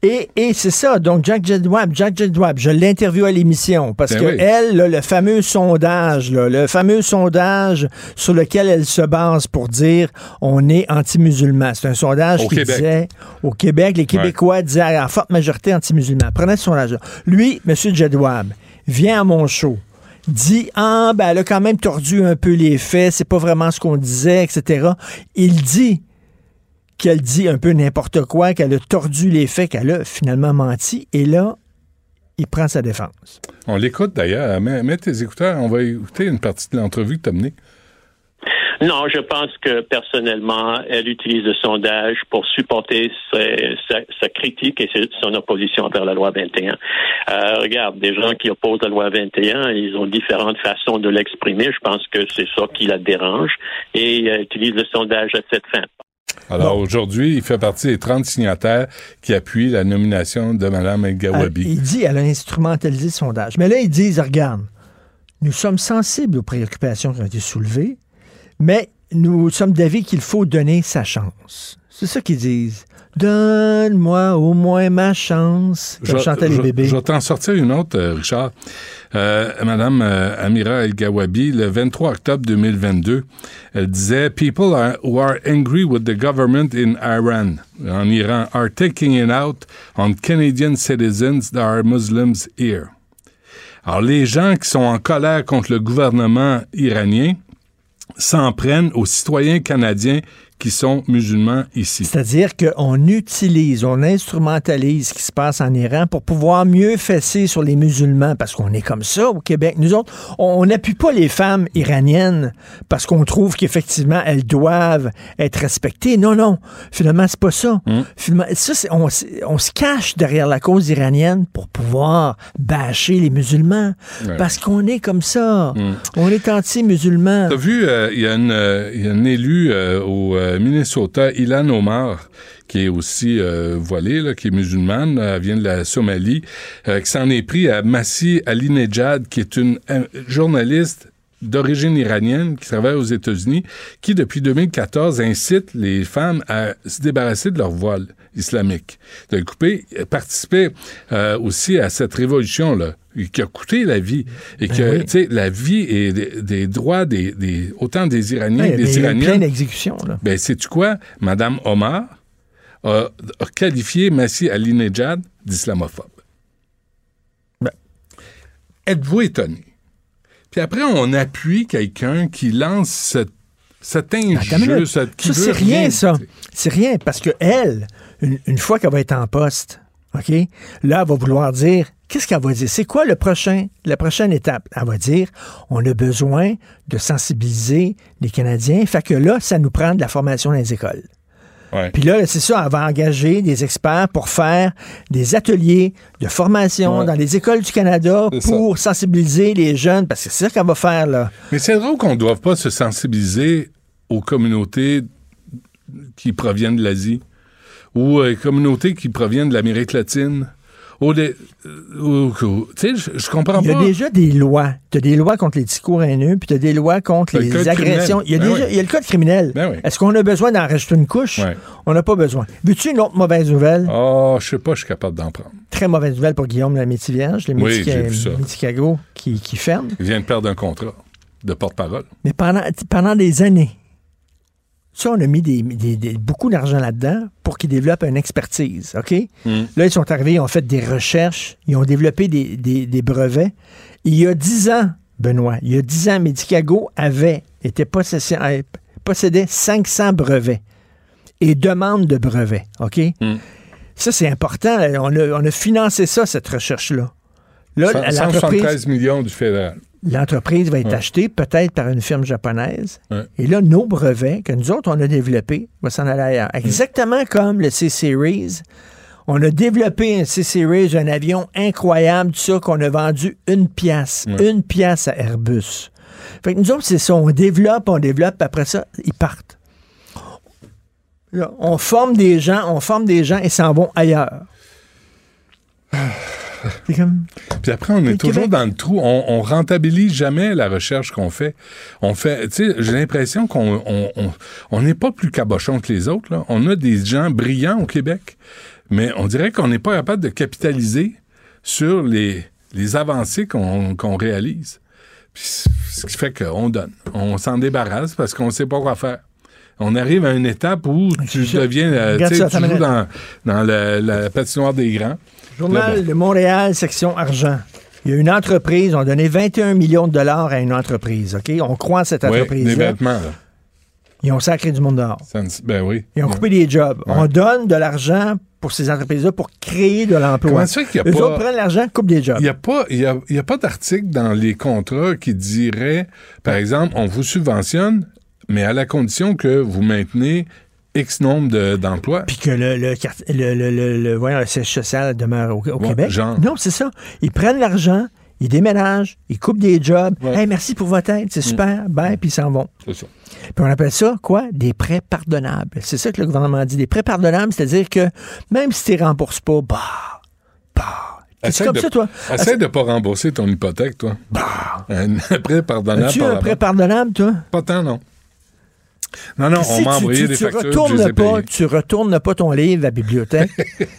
Et, et c'est ça, donc Jack Jedwab, Jack Jedwab, je l'interviewe à l'émission parce Ben que oui. elle, là, le fameux sondage, là, le fameux sondage sur lequel elle se base pour dire on est anti-musulman. C'est un sondage Au qui Québec. disait au Québec, les Québécois disaient à la forte majorité anti-musulman. Prenez ce sondage-là. Lui, M. Jedwab, vient à mon show dit ah ben elle a quand même tordu un peu les faits, c'est pas vraiment ce qu'on disait, etc. Il dit qu'elle dit un peu n'importe quoi, qu'elle a tordu les faits, qu'elle a finalement menti, et là, il prend sa défense. On l'écoute d'ailleurs. Mets, mets tes écouteurs. On va écouter une partie de l'entrevue que tu as menée. Non, je pense que personnellement, elle utilise le sondage pour supporter ses- sa, sa critique et ses- son opposition envers la loi 21. Euh, regarde, des gens qui opposent la loi 21, ils ont différentes façons de l'exprimer. Je pense que c'est ça qui la dérange et elle utilise le sondage à cette fin. Alors aujourd'hui, il fait partie des 30 signataires qui appuient la nomination de Mme El Elle- Gawabi. il dit elle a instrumentalisé le sondage. Mais là, ils disent, regarde, nous sommes sensibles aux préoccupations qui ont été soulevées, mais nous sommes d'avis qu'il faut donner sa chance. C'est ça qu'ils disent. Donne-moi au moins ma chance. Comme Je- chantaient les je- bébés. Je vais t'en sortir une autre, euh, Richard. Euh, Madame euh, Amira El Gawabi, le 23 octobre 2022, elle disait People are- who are angry with the government in Iran, en Iran, are taking it out on Canadian citizens that are Muslims here. Alors, les gens qui sont en colère contre le gouvernement iranien s'en prennent aux citoyens canadiens qui sont musulmans ici. C'est-à-dire qu'on utilise, on instrumentalise ce qui se passe en Iran pour pouvoir mieux fesser sur les musulmans, parce qu'on est comme ça au Québec. Nous autres, on n'appuie pas les femmes iraniennes parce qu'on trouve qu'effectivement, elles doivent être respectées. Non, non. Finalement, c'est pas ça. Finalement, ça, on, se cache derrière la cause iranienne pour pouvoir bâcher les musulmans. Ouais. Parce qu'on est comme ça. On est anti-musulman. T'as vu, euh, il y, a une, euh, il y a une élue euh, au euh, Minnesota, Ilan Omar, qui est aussi euh, voilée, là, qui est musulmane, elle vient de la Somalie, euh, qui s'en est pris à Massi Alinejad, qui est une euh, journaliste d'origine iranienne qui travaille aux États-Unis, qui depuis 2014 incite les femmes à se débarrasser de leur voile islamique, de couper, euh, participer euh, aussi à cette révolution-là qui a coûté la vie et que, oui. tu sais, la vie et des, des droits des, des- autant des Iraniens Ouais, que il y des a plein Iraniens. d'exécutions. là. Ben, sais-tu quoi? Madame Omar a, a qualifié Massi Alinejad d'islamophobe. Ben. Êtes-vous étonné? Puis après, on appuie quelqu'un qui lance cette, cet cette, qui Ça, veut rien, ça. C'est rien, parce que elle, une, une fois qu'elle va être en poste, OK, là, elle va vouloir dire, qu'est-ce qu'elle va dire? C'est quoi le prochain, la prochaine étape? Elle va dire, on a besoin de sensibiliser les Canadiens, fait que là, ça nous prend de la formation dans les écoles. Ouais. Puis là, c'est ça, elle va engager des experts pour faire des ateliers de formation Ouais. dans les écoles du Canada ça. pour sensibiliser les jeunes, parce que c'est ça qu'elle va faire, là. Mais c'est drôle qu'on ne doive pas se sensibiliser aux communautés qui proviennent de l'Asie ou aux communautés qui proviennent de l'Amérique latine. Ou des, euh, ou- tu sais, je, comprends Il y a pas. déjà des lois. Tu as des lois contre les discours haineux, puis tu as des lois contre Le les agressions. Il y, a Ben déjà, oui. il y a le code criminel. Ben oui. Est-ce qu'on a besoin d'en rajouter une couche? On n'a pas besoin. Veux-tu une autre mauvaise nouvelle? Oh, je sais pas, je suis capable d'en prendre. Très mauvaise nouvelle pour Guillaume la Métivierge, le. Méticago qui, qui ferme. Il vient de perdre un contrat de porte-parole. Mais pendant, pendant des années, ça, on a mis des, des- des- beaucoup d'argent là-dedans pour qu'ils développent une expertise, OK? Mm. Là, ils sont arrivés, ils ont fait des recherches, ils ont développé des, des- des brevets. Il y a dix ans, Benoît, il y a dix ans, Medicago avait, était possessé- euh, possédait 500 brevets et demande de brevets, OK? Mm. Ça, c'est important. On a, on a financé ça, cette recherche-là. Là, Cent- l'entreprise... 173 millions du fédéral. L'entreprise va être Ouais. achetée peut-être par une firme japonaise. Ouais. Et là, nos brevets, que nous autres, on a développés, vont s'en aller ailleurs. Exactement comme le C-Series. On a développé un C-Series, un avion incroyable, tout ça, qu'on a vendu une pièce. Ouais. Une pièce à Airbus. Fait que nous autres, c'est ça. On développe, on développe, puis après ça, ils partent. Là, on forme des gens, on forme des gens et s'en vont ailleurs. Comme... Puis après, on Le est toujours Québec. dans le trou. On, on rentabilise jamais la recherche qu'on fait. On fait, tu sais, j'ai l'impression qu'on on, on- n'est pas plus cabochon que les autres. Là. On a des gens brillants au Québec, mais on dirait qu'on n'est pas capable de capitaliser sur les, les avancées qu'on réalise. Puis ce qui fait qu'on donne. On s'en débarrasse parce qu'on ne sait pas quoi faire. On arrive à une étape où tu deviens, euh, tu sais, joues dans, dans le- la patinoire des grands. Journal de Montréal, section argent. Il y a une entreprise, on a donné 21 millions de dollars à une entreprise, OK? On croit à cette Oui, entreprise-là. vêtements. Là. Ils ont sacré du monde dehors. Ça ben oui. Ils ont Ouais. coupé des jobs. Ouais. On donne de l'argent pour ces entreprises-là pour créer de l'emploi. Comment ça qu'il y a Eux pas- autres prennent l'argent, coupent des jobs. Il n'y a pas, y a, y a pas d'article dans les contrats qui dirait, par exemple, on vous subventionne, mais à la condition que vous maintenez X nombre de- d'emplois. Puis que le, le, le, le, le- le- voyons, le siège social demeure au, Québec. Non, c'est ça. Ils prennent l'argent, ils déménagent, ils coupent des jobs. Mm. Hey, merci pour votre aide, c'est super. Bye, puis ils s'en vont. C'est ça. Puis on appelle ça, quoi? Des prêts pardonnables. C'est ça que le gouvernement dit. Des prêts pardonnables, c'est-à-dire que même si tu ne rembourses pas, bah, bah. C'est comme de- ça, toi? Essaye de ne pas rembourser ton hypothèque, toi. Bah. Un prêt pardonnable par un prêt pardonnable, toi? Pas tant, non. Non, non, Si on m'a envoyé tu, des tu factures, retournes pas, tu retournes pas ton livre à la bibliothèque,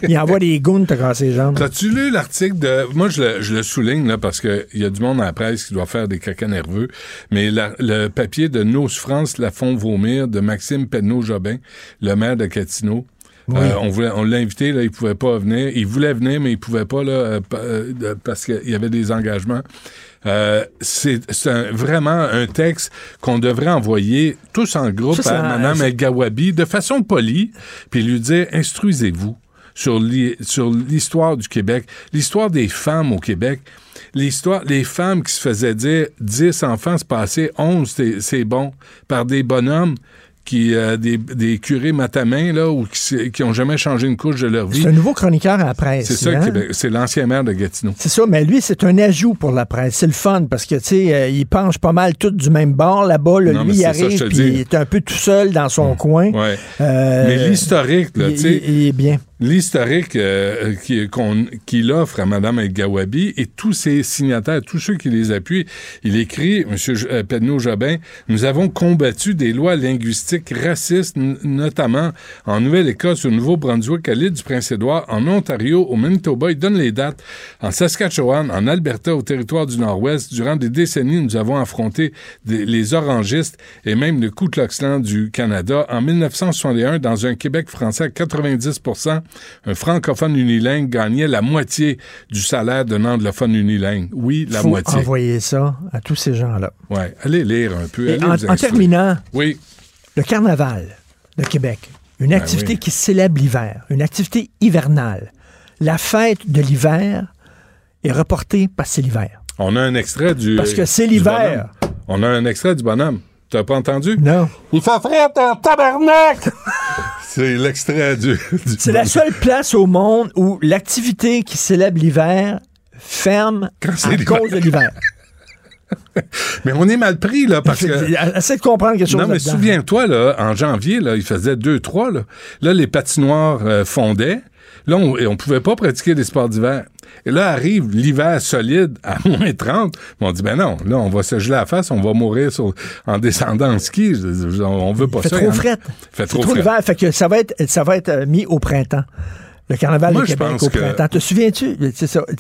il envoie des goons te casser les jambes. T'as-tu lu l'article de. Moi, je le, je le souligne, là, parce qu'il y a du monde dans la presse qui doit faire des cacas nerveux. Mais la- le papier de Nos France la font vomir de Maxime Penneau-Jobin, le maire de Euh, on voulait, on l'a invité, là, il pouvait pas venir. Il voulait venir, mais il pouvait pas, là, euh, euh, parce qu'il y avait des engagements. Euh, c'est vraiment un texte qu'on devrait envoyer tous en groupe Ça, à Mme El Gawabi de façon polie, puis lui dire instruisez-vous sur l'hi- sur l'histoire du Québec, l'histoire des femmes au Québec, l'histoire les femmes qui se faisaient dire 10 enfants se passer 11 c'est- c'est bon par des bonhommes qui euh, des, des curés matamins là ou qui, qui ont jamais changé une couche de leur vie. C'est un nouveau chroniqueur à la presse. C'est ça, hein? C'est l'ancien maire de Gatineau. C'est ça, mais lui, c'est un ajout pour la presse. C'est le fun parce que, tu sais, euh, il penche pas mal tout du même bord là-bas. là. Lui, il arrive, puis il est un peu tout seul dans son coin. Ouais. Euh, Mais l'historique, là, tu sais, il, il est bien. L'historique euh, qu'il offre à Mme El Gawabi et tous ses signataires, tous ceux qui les appuient, il écrit, M. euh, Penneau-Jobin, nous avons combattu des lois linguistiques racistes, notamment en Nouvelle-Écosse, au Nouveau-Brunswick, à l'île du Prince-Édouard, en Ontario, au Manitoba, il donne les dates, en Saskatchewan, en Alberta, au territoire du Nord-Ouest. Durant des décennies, nous avons affronté des- les orangistes et même le Ku Klux Klan du Canada. En 1961, dans un Québec français à 90 un francophone unilingue gagnait la moitié du salaire d'un anglophone unilingue. Oui, la faut moitié. envoyer ça à tous ces gens-là. Ouais, allez lire un peu. Allez en, terminant, Oui, le carnaval de Québec, une activité Ben oui. qui célèbre l'hiver, une activité hivernale. La fête de l'hiver est reportée parce que c'est l'hiver. on a un extrait du. Parce que c'est l'hiver. On a un extrait du bonhomme. T'as pas entendu? Non. Il fait frère en tabarnak! C'est l'extrait du. du C'est la seule place au monde où l'activité qui célèbre l'hiver ferme Quand à cause de l'hiver. Mais on est mal pris, là, parce que. Essaie de comprendre quelque chose Non, mais souviens-toi, là, en janvier, là, il faisait 2-3, là. Là, les patinoires euh, fondaient. Là, on, on pouvait pas pratiquer des sports d'hiver. Et là, arrive l'hiver solide à moins 30. On dit, ben non, là, on va se geler la face, on va mourir sur- en descendant en ski. On veut pas fait ça. trop il y en a- fret. Fait C'est trop trop l'hiver. Fait que ça va être, ça va être euh, mis au printemps. Le carnaval Moi, de Québec pense au que- printemps. Te souviens-tu?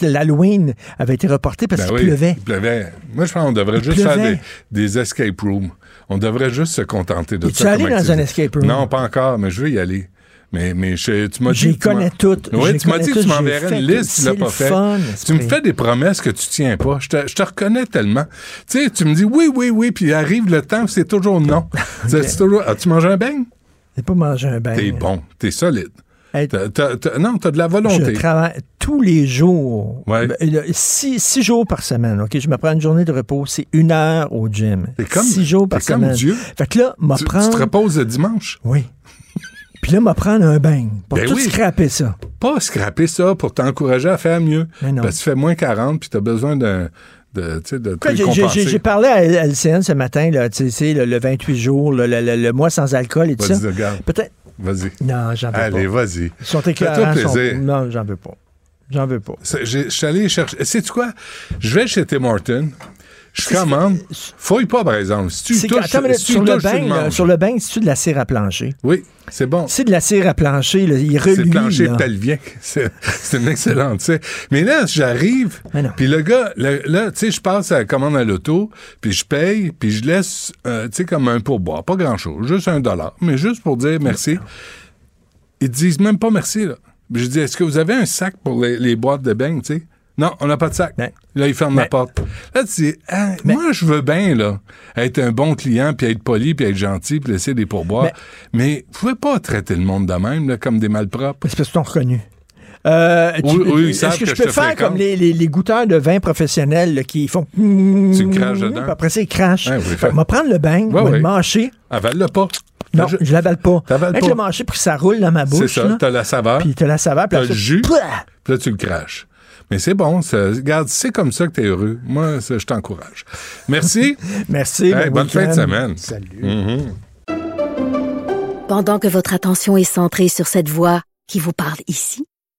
L'Halloween avait été reporté parce Ben qu'il oui, pleuvait. Il pleuvait. Moi, je pense qu'on devrait Il juste faire des, des escape rooms. On devrait juste se contenter de ça. allé comme dans activité. un escape room? Non, pas encore, mais je vais y aller. Mais, mais je- tu m'as dit. J'y connais toutes. Oui, tu m'as dit que tu m'enverrais une liste, tu l'as pas fait. fun, tu me fais des promesses que tu tiens pas. Je te, je te reconnais tellement. Tu sais, tu me dis oui, oui, oui, puis arrive le temps, c'est toujours non. C'est- c'est toujours, As-tu mangé un beigne? J'ai pas mangé un bain. T'es bon, t'es solide. Hey, t'as- t'as- non, t'as de la Je volonté. travaille tous les jours. Ouais. Ben, Six, six jours par semaine. OK? Je me prends une journée de repos. C'est une heure au gym. Comme- six jours par t'es comme semaine. Dieu. Fait que là, Tu, tu te reposes le dimanche? Oui. Puis là, m'a prendre un bain. Pour Ben tout oui. scraper ça. Pas scraper ça pour t'encourager à faire mieux. Mais non. Parce que tu fais moins 40 puis besoin tu de te Quoi, j'ai- parlé à LCN ce matin, là, tu sais, le, le 28 jours, le, le- le- le mois sans alcool et tout ça. Peut-être. Vas-y. Non, j'en veux Allez, pas. vas-y. Ils sont écœurants. sont- plaisir. Non, j'en veux pas. J'en veux pas. Je suis allé chercher. Sais-tu quoi? Je vais chez Tim Horton. Je commande. Fouille pas, par exemple. Si tu C'est touches, attends tu sur, le touches, tu bain, là, manges. sur le bain, c'est-tu de la cire à plancher? Oui, c'est bon. C'est de la cire à plancher, là, il C'est reluit. plancher pelvien. C'est c'est une excellente. tu. Mais là, j'arrive, puis le gars, le- là, tu sais, je passe à la commande à l'auto, puis je paye, puis je laisse, euh, tu sais, comme un pourboire. Pas grand-chose, juste un dollar. Mais juste pour dire merci. Ils disent même pas merci, là. Puis Je dis, est-ce que vous avez un sac pour les, les boîtes de beignes, tu sais? Non, on n'a pas de sac. Ben. Là, ils ferment la Ben. porte. Là, tu dis, Ah, moi, je veux bien, là, être un bon client, puis être poli, puis être gentil, puis laisser des pourboires. Ben. Mais vous pouvez pas traiter le monde de même, là, comme des malpropres. C'est parce qu'ils sont reconnus. Euh, tu- Oui, oui, Est-ce que, que je peux te faire fréquente. comme les, les- les goûteurs de vin professionnels là, qui font. Tu le craches dedans? Après ça, ils crachent. Ouais, oui, Fait moi, prendre le bain, Ouais, le oui. mâcher. Avale-le pas. Non, Je- je l'avale pas. T'avales le mâcher pour que ça roule dans ma C'est bouche. ça, là. t'as la saveur, Puis t'as la saveur. Puis t'as le ça, jus, puis là, tu le craches. Mais c'est bon, ça, regarde, c'est comme ça que t'es heureux. Moi, ça, je t'encourage. Merci. Merci. Hey, bon bonne fin de semaine. Salut. Pendant que votre attention est centrée sur cette voix qui vous parle ici,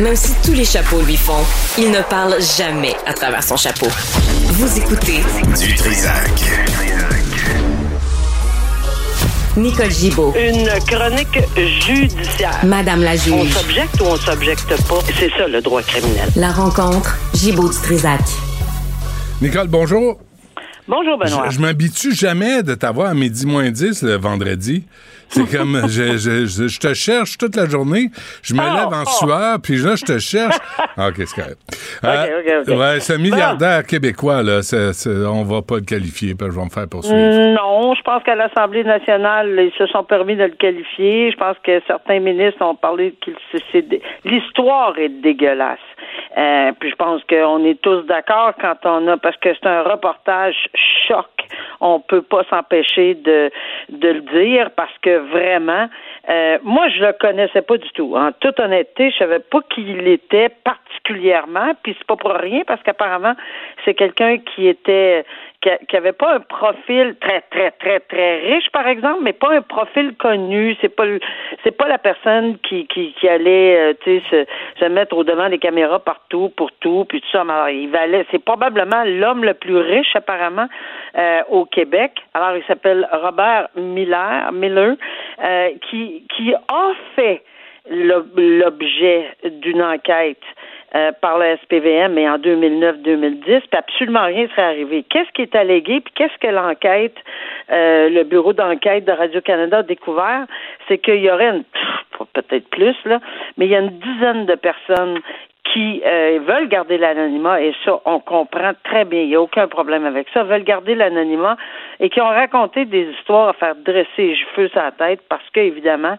Même si tous les chapeaux lui font, il ne parle jamais à travers son chapeau. Vous écoutez Du Trisac. Nicole Gibaud, Une chronique judiciaire. Madame la On juge. s'objecte ou on s'objecte pas? C'est ça le droit criminel. La rencontre, Gibaud du Trisac. Nicole, bonjour. Bonjour Benoît. Je, je m'habitue jamais de t'avoir à midi moins 10 le vendredi. C'est comme, je, je, te cherche toute la journée. Je me Oh, lève en oh. sueur, puis là, je te cherche. Ah, OK, c'est correct. OK, OK. Ouais, c'est un milliardaire québécois, là. On va pas le qualifier, puis je vais me faire poursuivre. Non, je pense qu'à l'Assemblée nationale, ils se sont permis de le qualifier. Je pense que certains ministres ont parlé que l'histoire est dégueulasse. Euh, puis je pense qu'on est tous d'accord quand on a parce que c'est un reportage choc. On peut pas s'empêcher de de le dire parce que vraiment, euh, moi je le connaissais pas du tout. En toute honnêteté, je savais pas qui il était particulièrement. Puis c'est pas pour rien parce qu'apparemment c'est quelqu'un qui était qui, avait pas un profil très très très très riche par exemple, mais pas un profil connu. C'est pas c'est pas la personne qui qui, qui allait euh, tu sais se, se mettre au devant des caméras partout pour tout puis tout ça. Alors, il valait c'est probablement l'homme le plus riche apparemment euh, au Québec. Alors il s'appelle Robert Miller Miller euh, qui qui a fait l'ob- l'objet d'une enquête euh, par le SPVM, mais en 2009-2010, puis absolument rien serait arrivé. Qu'est-ce qui est allégué, puis qu'est-ce que l'enquête, euh, le bureau d'enquête de Radio-Canada a découvert, c'est qu'il y aurait une, peut-être plus, là, mais il y a une dizaine de personnes qui euh, veulent garder l'anonymat, et ça, on comprend très bien, il n'y a aucun problème avec ça, veulent garder l'anonymat et qui ont raconté des histoires à faire dresser les cheveux sur la tête parce qu'évidemment,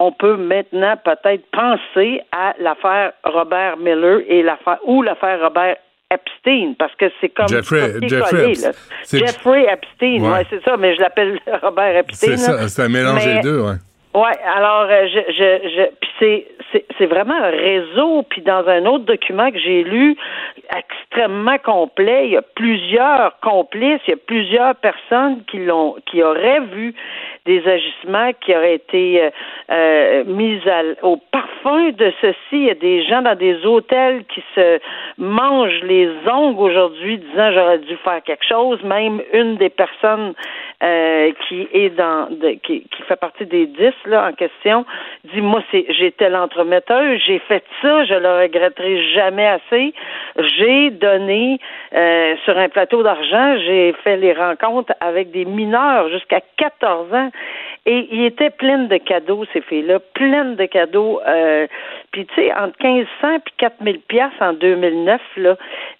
on peut maintenant peut-être penser à l'affaire Robert Miller et l'affaire ou l'affaire Robert Epstein, parce que c'est comme Jeffrey, Jeffrey, c'est- Jeffrey Epstein, Ouais. ouais, c'est ça, mais je l'appelle Robert Epstein. C'est ça, c'est un mélange des deux, ouais. Ouais, alors euh, je, je, je puis c'est, c'est c'est vraiment un réseau. Puis dans un autre document que j'ai lu, extrêmement complet, il y a plusieurs complices, il y a plusieurs personnes qui l'ont, qui auraient vu des agissements qui auraient été euh, euh, mis à- au parfum de ceci. Il y a des gens dans des hôtels qui se mangent les ongles aujourd'hui, disant j'aurais dû faire quelque chose. Même une des personnes euh, qui est dans de- qui, qui fait partie des dix là en question dit moi c'est j'étais l'entremetteuse, j'ai fait ça, je le regretterai jamais assez. J'ai donné euh, sur un plateau d'argent, j'ai fait les rencontres avec des mineurs jusqu'à 14 ans et il était plein de cadeaux ces filles-là, pleines de cadeaux. Euh, puis tu sais entre 1500 puis 4000 pièces en 2009 là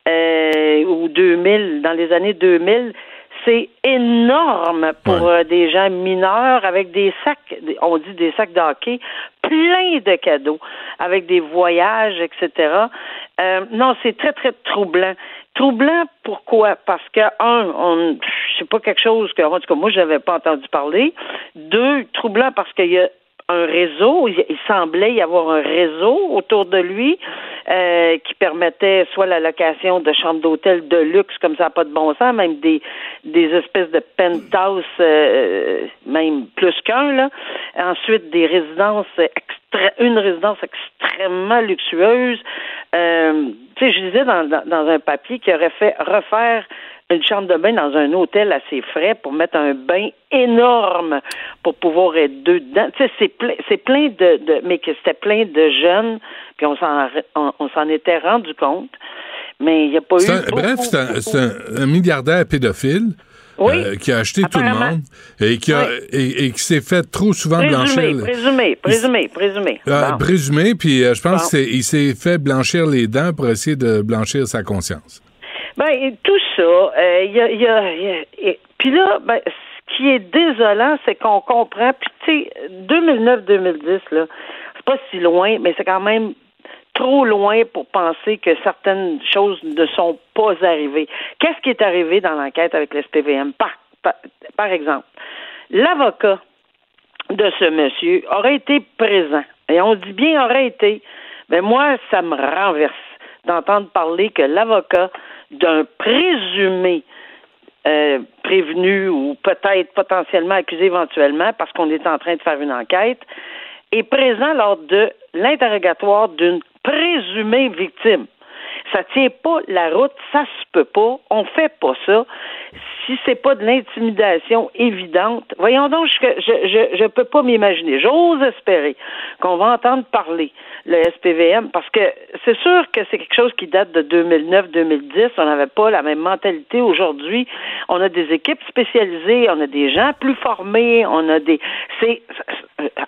euh, ou 2000 dans les années 2000 c'est énorme pour Ouais. euh, des gens mineurs avec des sacs, on dit des sacs de hockey, plein de cadeaux, avec des voyages, etc. Euh, non, c'est très, très troublant. Troublant, pourquoi? Parce que, un, on, c'est pas quelque chose que, en tout cas, moi, je n'avais pas entendu parler. Deux, troublant parce qu'il y a un réseau, il semblait y avoir un réseau autour de lui euh, qui permettait soit la location de chambres d'hôtel de luxe comme ça, pas de bon sens, même des, des espèces de penthouse, euh, même plus qu'un, là. Ensuite, des résidences une résidence extrêmement luxueuse. Euh, tu sais, je disais dans, dans, dans un papier qui aurait fait refaire une chambre de bain dans un hôtel ses frais pour mettre un bain énorme pour pouvoir être deux dedans. Tu sais, c'est plein, c'est plein de, de, mais que c'était plein de jeunes, puis on s'en, on, on s'en était rendu compte. Mais il n'y a pas eu. C'est un- beaucoup, bref, c'est un, milliardaire pédophile Oui. euh, qui a acheté tout le monde et qui, a, Oui. et, et qui s'est fait trop souvent blanchir. Présumé, présumé, présumé, présumé. Euh, Bon. Présumé, puis euh, je pense Bon. qu'il s'est fait blanchir les dents pour essayer de blanchir sa conscience. Ben, tout ça, euh, il y a, y a- y a- puis là, ben, ce qui est désolant, c'est qu'on comprend, puis tu sais, 2009-2010, là, c'est pas si loin, mais c'est quand même trop loin pour penser que certaines choses ne sont pas arrivées. Qu'est-ce qui est arrivé dans l'enquête avec l'SPVM? Par, par, par exemple, l'avocat de ce monsieur aurait été présent. Et on dit bien aurait été. Mais moi, ça me renverse d'entendre parler que l'avocat d'un présumé euh, prévenu ou peut-être potentiellement accusé éventuellement parce qu'on est en train de faire une enquête est présent lors de l'interrogatoire d'une présumée victime. Ça tient pas la route, ça se peut pas, on fait pas ça. Si c'est pas de l'intimidation évidente, voyons donc, je, je, je, peux pas m'imaginer. J'ose espérer qu'on va entendre parler le SPVM parce que c'est sûr que c'est quelque chose qui date de 2009-2010. On n'avait pas la même mentalité aujourd'hui. On a des équipes spécialisées, on a des gens plus formés, on a des. C'est,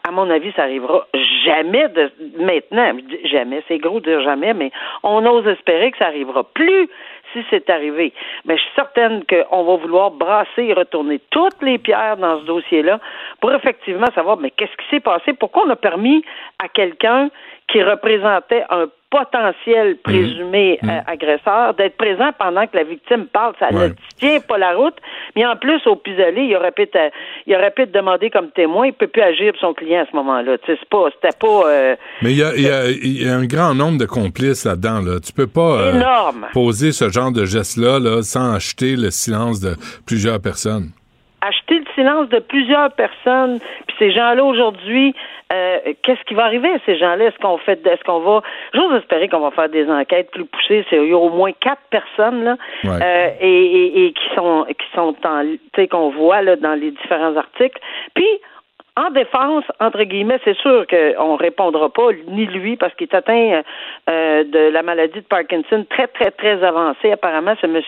à mon avis, ça arrivera jamais de maintenant. Jamais, c'est gros de dire jamais, mais on ose espérer que ça arrivera plus si c'est arrivé. Mais je suis certaine qu'on va vouloir brasser et retourner toutes les pierres dans ce dossier-là pour effectivement savoir, mais qu'est-ce qui s'est passé? Pourquoi on a permis à quelqu'un qui représentait un potentiel présumé euh, agresseur d'être présent pendant que la victime parle. Ça Ouais. ne tient pas la route. Mais en plus, au pis-aller, il aurait pu te, il aurait pu te demander comme témoin. Il peut plus agir pour son client à ce moment-là. Tu sais, c'est pas, c'était pas euh, Mais il y a, il y a- il y a un grand nombre de complices là-dedans. Là. Tu peux pas euh, poser ce genre de geste-là là, sans acheter le silence de plusieurs personnes. Acheter le silence de plusieurs personnes. Puis ces gens-là aujourd'hui, euh, qu'est-ce qui va arriver à ces gens-là? Est-ce qu'on fait, est-ce qu'on va J'ose espérer qu'on va faire des enquêtes plus poussées. C'est il y a au moins quatre personnes là, Ouais. euh, et, et, et qui sont qui sont en, tu sais qu'on voit là dans les différents articles. Puis en défense, entre guillemets, c'est sûr qu'on répondra pas, ni lui, parce qu'il est atteint euh, de la maladie de Parkinson très, très, très avancée. Apparemment, c'est M.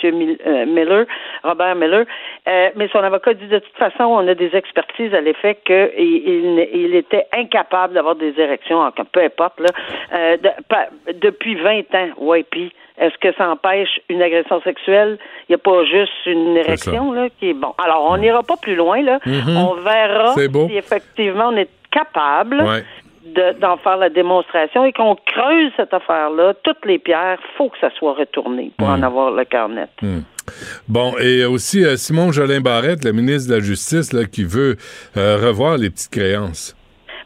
Euh, Miller, Robert Miller. Euh, mais son avocat dit de toute façon, on a des expertises à l'effet qu'il il, il, était incapable d'avoir des érections, peu importe, là, de, depuis 20 ans, ouais, puis est-ce que ça empêche une agression sexuelle? Il n'y a pas juste une érection là, qui est bon. Alors, on n'ira pas plus loin, là. Mhm. On verra si effectivement on est capable d'en faire la démonstration et qu'on creuse cette affaire-là, toutes les pierres, faut que ça soit retourné pour en avoir le cœur net. Hmm. Bon, et aussi euh, Simon Jolin Barrette, le ministre de la Justice, là, qui veut euh, revoir les petites créances.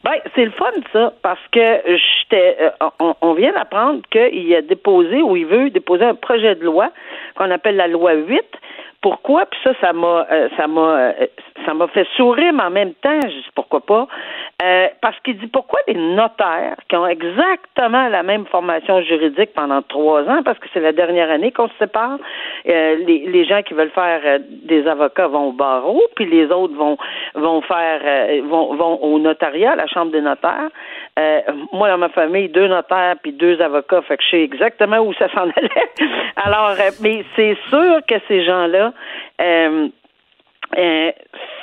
Ben, c'est le fun, ça, parce que j'étais, euh, on, on vient d'apprendre qu'il a déposé ou il veut déposer un projet de loi qu'on appelle la loi 8. Pourquoi? Puis ça, ça m'a, euh, ça m'a, euh, ça m'a fait sourire, mais en même temps, je dis pourquoi pas. Euh, parce qu'il dit pourquoi des notaires qui ont exactement la même formation juridique pendant trois ans, parce que c'est la dernière année qu'on se sépare, les, les gens qui veulent faire des avocats vont au barreau, puis les autres vont vont faire vont, vont au notariat, à la chambre des notaires. Euh, moi, dans ma famille, deux notaires puis deux avocats, fait que je sais exactement où ça s'en allait. Alors, euh, mais c'est sûr que ces gens-là euh, euh,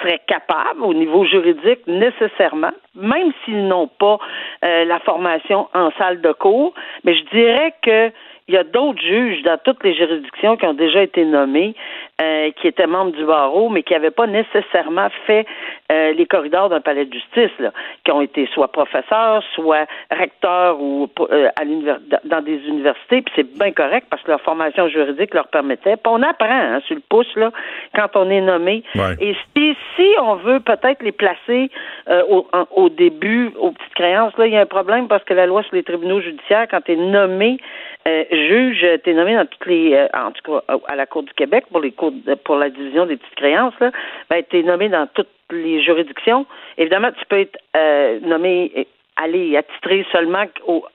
seraient capables au niveau juridique nécessairement, même s'ils n'ont pas la formation en salle de cours, mais je dirais que il y a d'autres juges dans toutes les juridictions qui ont déjà été nommés, qui étaient membres du barreau, mais qui n'avaient pas nécessairement fait euh, les corridors d'un palais de justice, là, qui ont été soit professeurs, soit recteurs ou euh, à l'univers- dans des universités, puis c'est bien correct parce que leur formation juridique leur permettait. Puis on apprend hein, sur le pouce là quand on est nommé. Ouais. Et si, si on veut peut-être les placer euh, au, en- au début, aux petites créances, là, il y a un problème parce que la loi sur les tribunaux judiciaires, quand tu es nommé euh, juge, tu es nommé dans toutes les en tout cas à la Cour du Québec pour les cours de- pour la division des petites créances, là, ben, tu es nommé dans toutes les juridictions. Évidemment, tu peux être euh, nommé aller attitrer seulement au,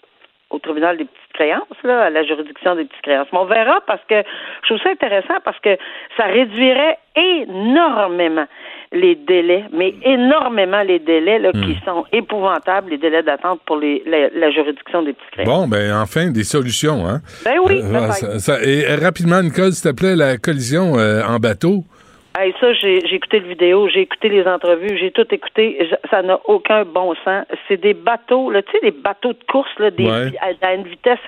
au tribunal des petites créances, là, à la juridiction des petites créances. Mais on verra parce que je trouve ça intéressant parce que ça réduirait énormément les délais, mais énormément les délais là, qui sont épouvantables, les délais d'attente pour les, la, la juridiction des petites créances. Bon, ben enfin, des solutions, hein? Ben oui, Euh, ça- ça- et euh, rapidement, Nicole, s'il te plaît, la collision euh, en bateau. Hey, ça, j'ai écouté le vidéo, j'ai écouté les entrevues, j'ai tout écouté. Ça n'a aucun bon sens. C'est des bateaux, tu sais, des bateaux de course, là, des, Ouais. à, à une vitesse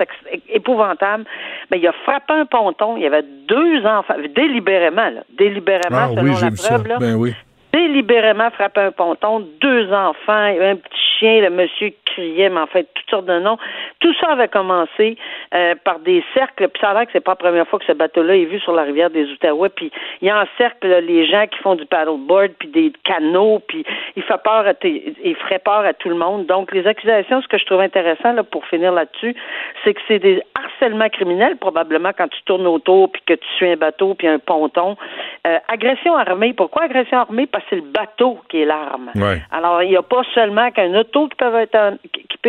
épouvantable. Mais il a frappé un ponton. Il y avait deux enfants, délibérément, là, délibérément, Ah selon oui, la preuve, là. Ben oui. Délibérément frappé un ponton, deux enfants, un petit chien, le monsieur criait, mais en fait, toutes sortes de noms. Tout ça avait commencé euh, par des cercles, puis ça a l'air que c'est pas la première fois que ce bateau-là est vu sur la rivière des Outaouais, puis il encercle là, les gens qui font du paddleboard, puis des canots, puis il fait peur à il ferait peur à tout le monde. Donc, les accusations, ce que je trouve intéressant, là, pour finir là-dessus, c'est que c'est des harcèlements criminels, probablement, quand tu tournes autour, puis que tu suis un bateau, puis un ponton. Euh, agression armée, pourquoi agression armée? Parce que c'est le bateau qui est l'arme. Ouais. Alors, il n'y a pas seulement qu'un auto qui peut être un-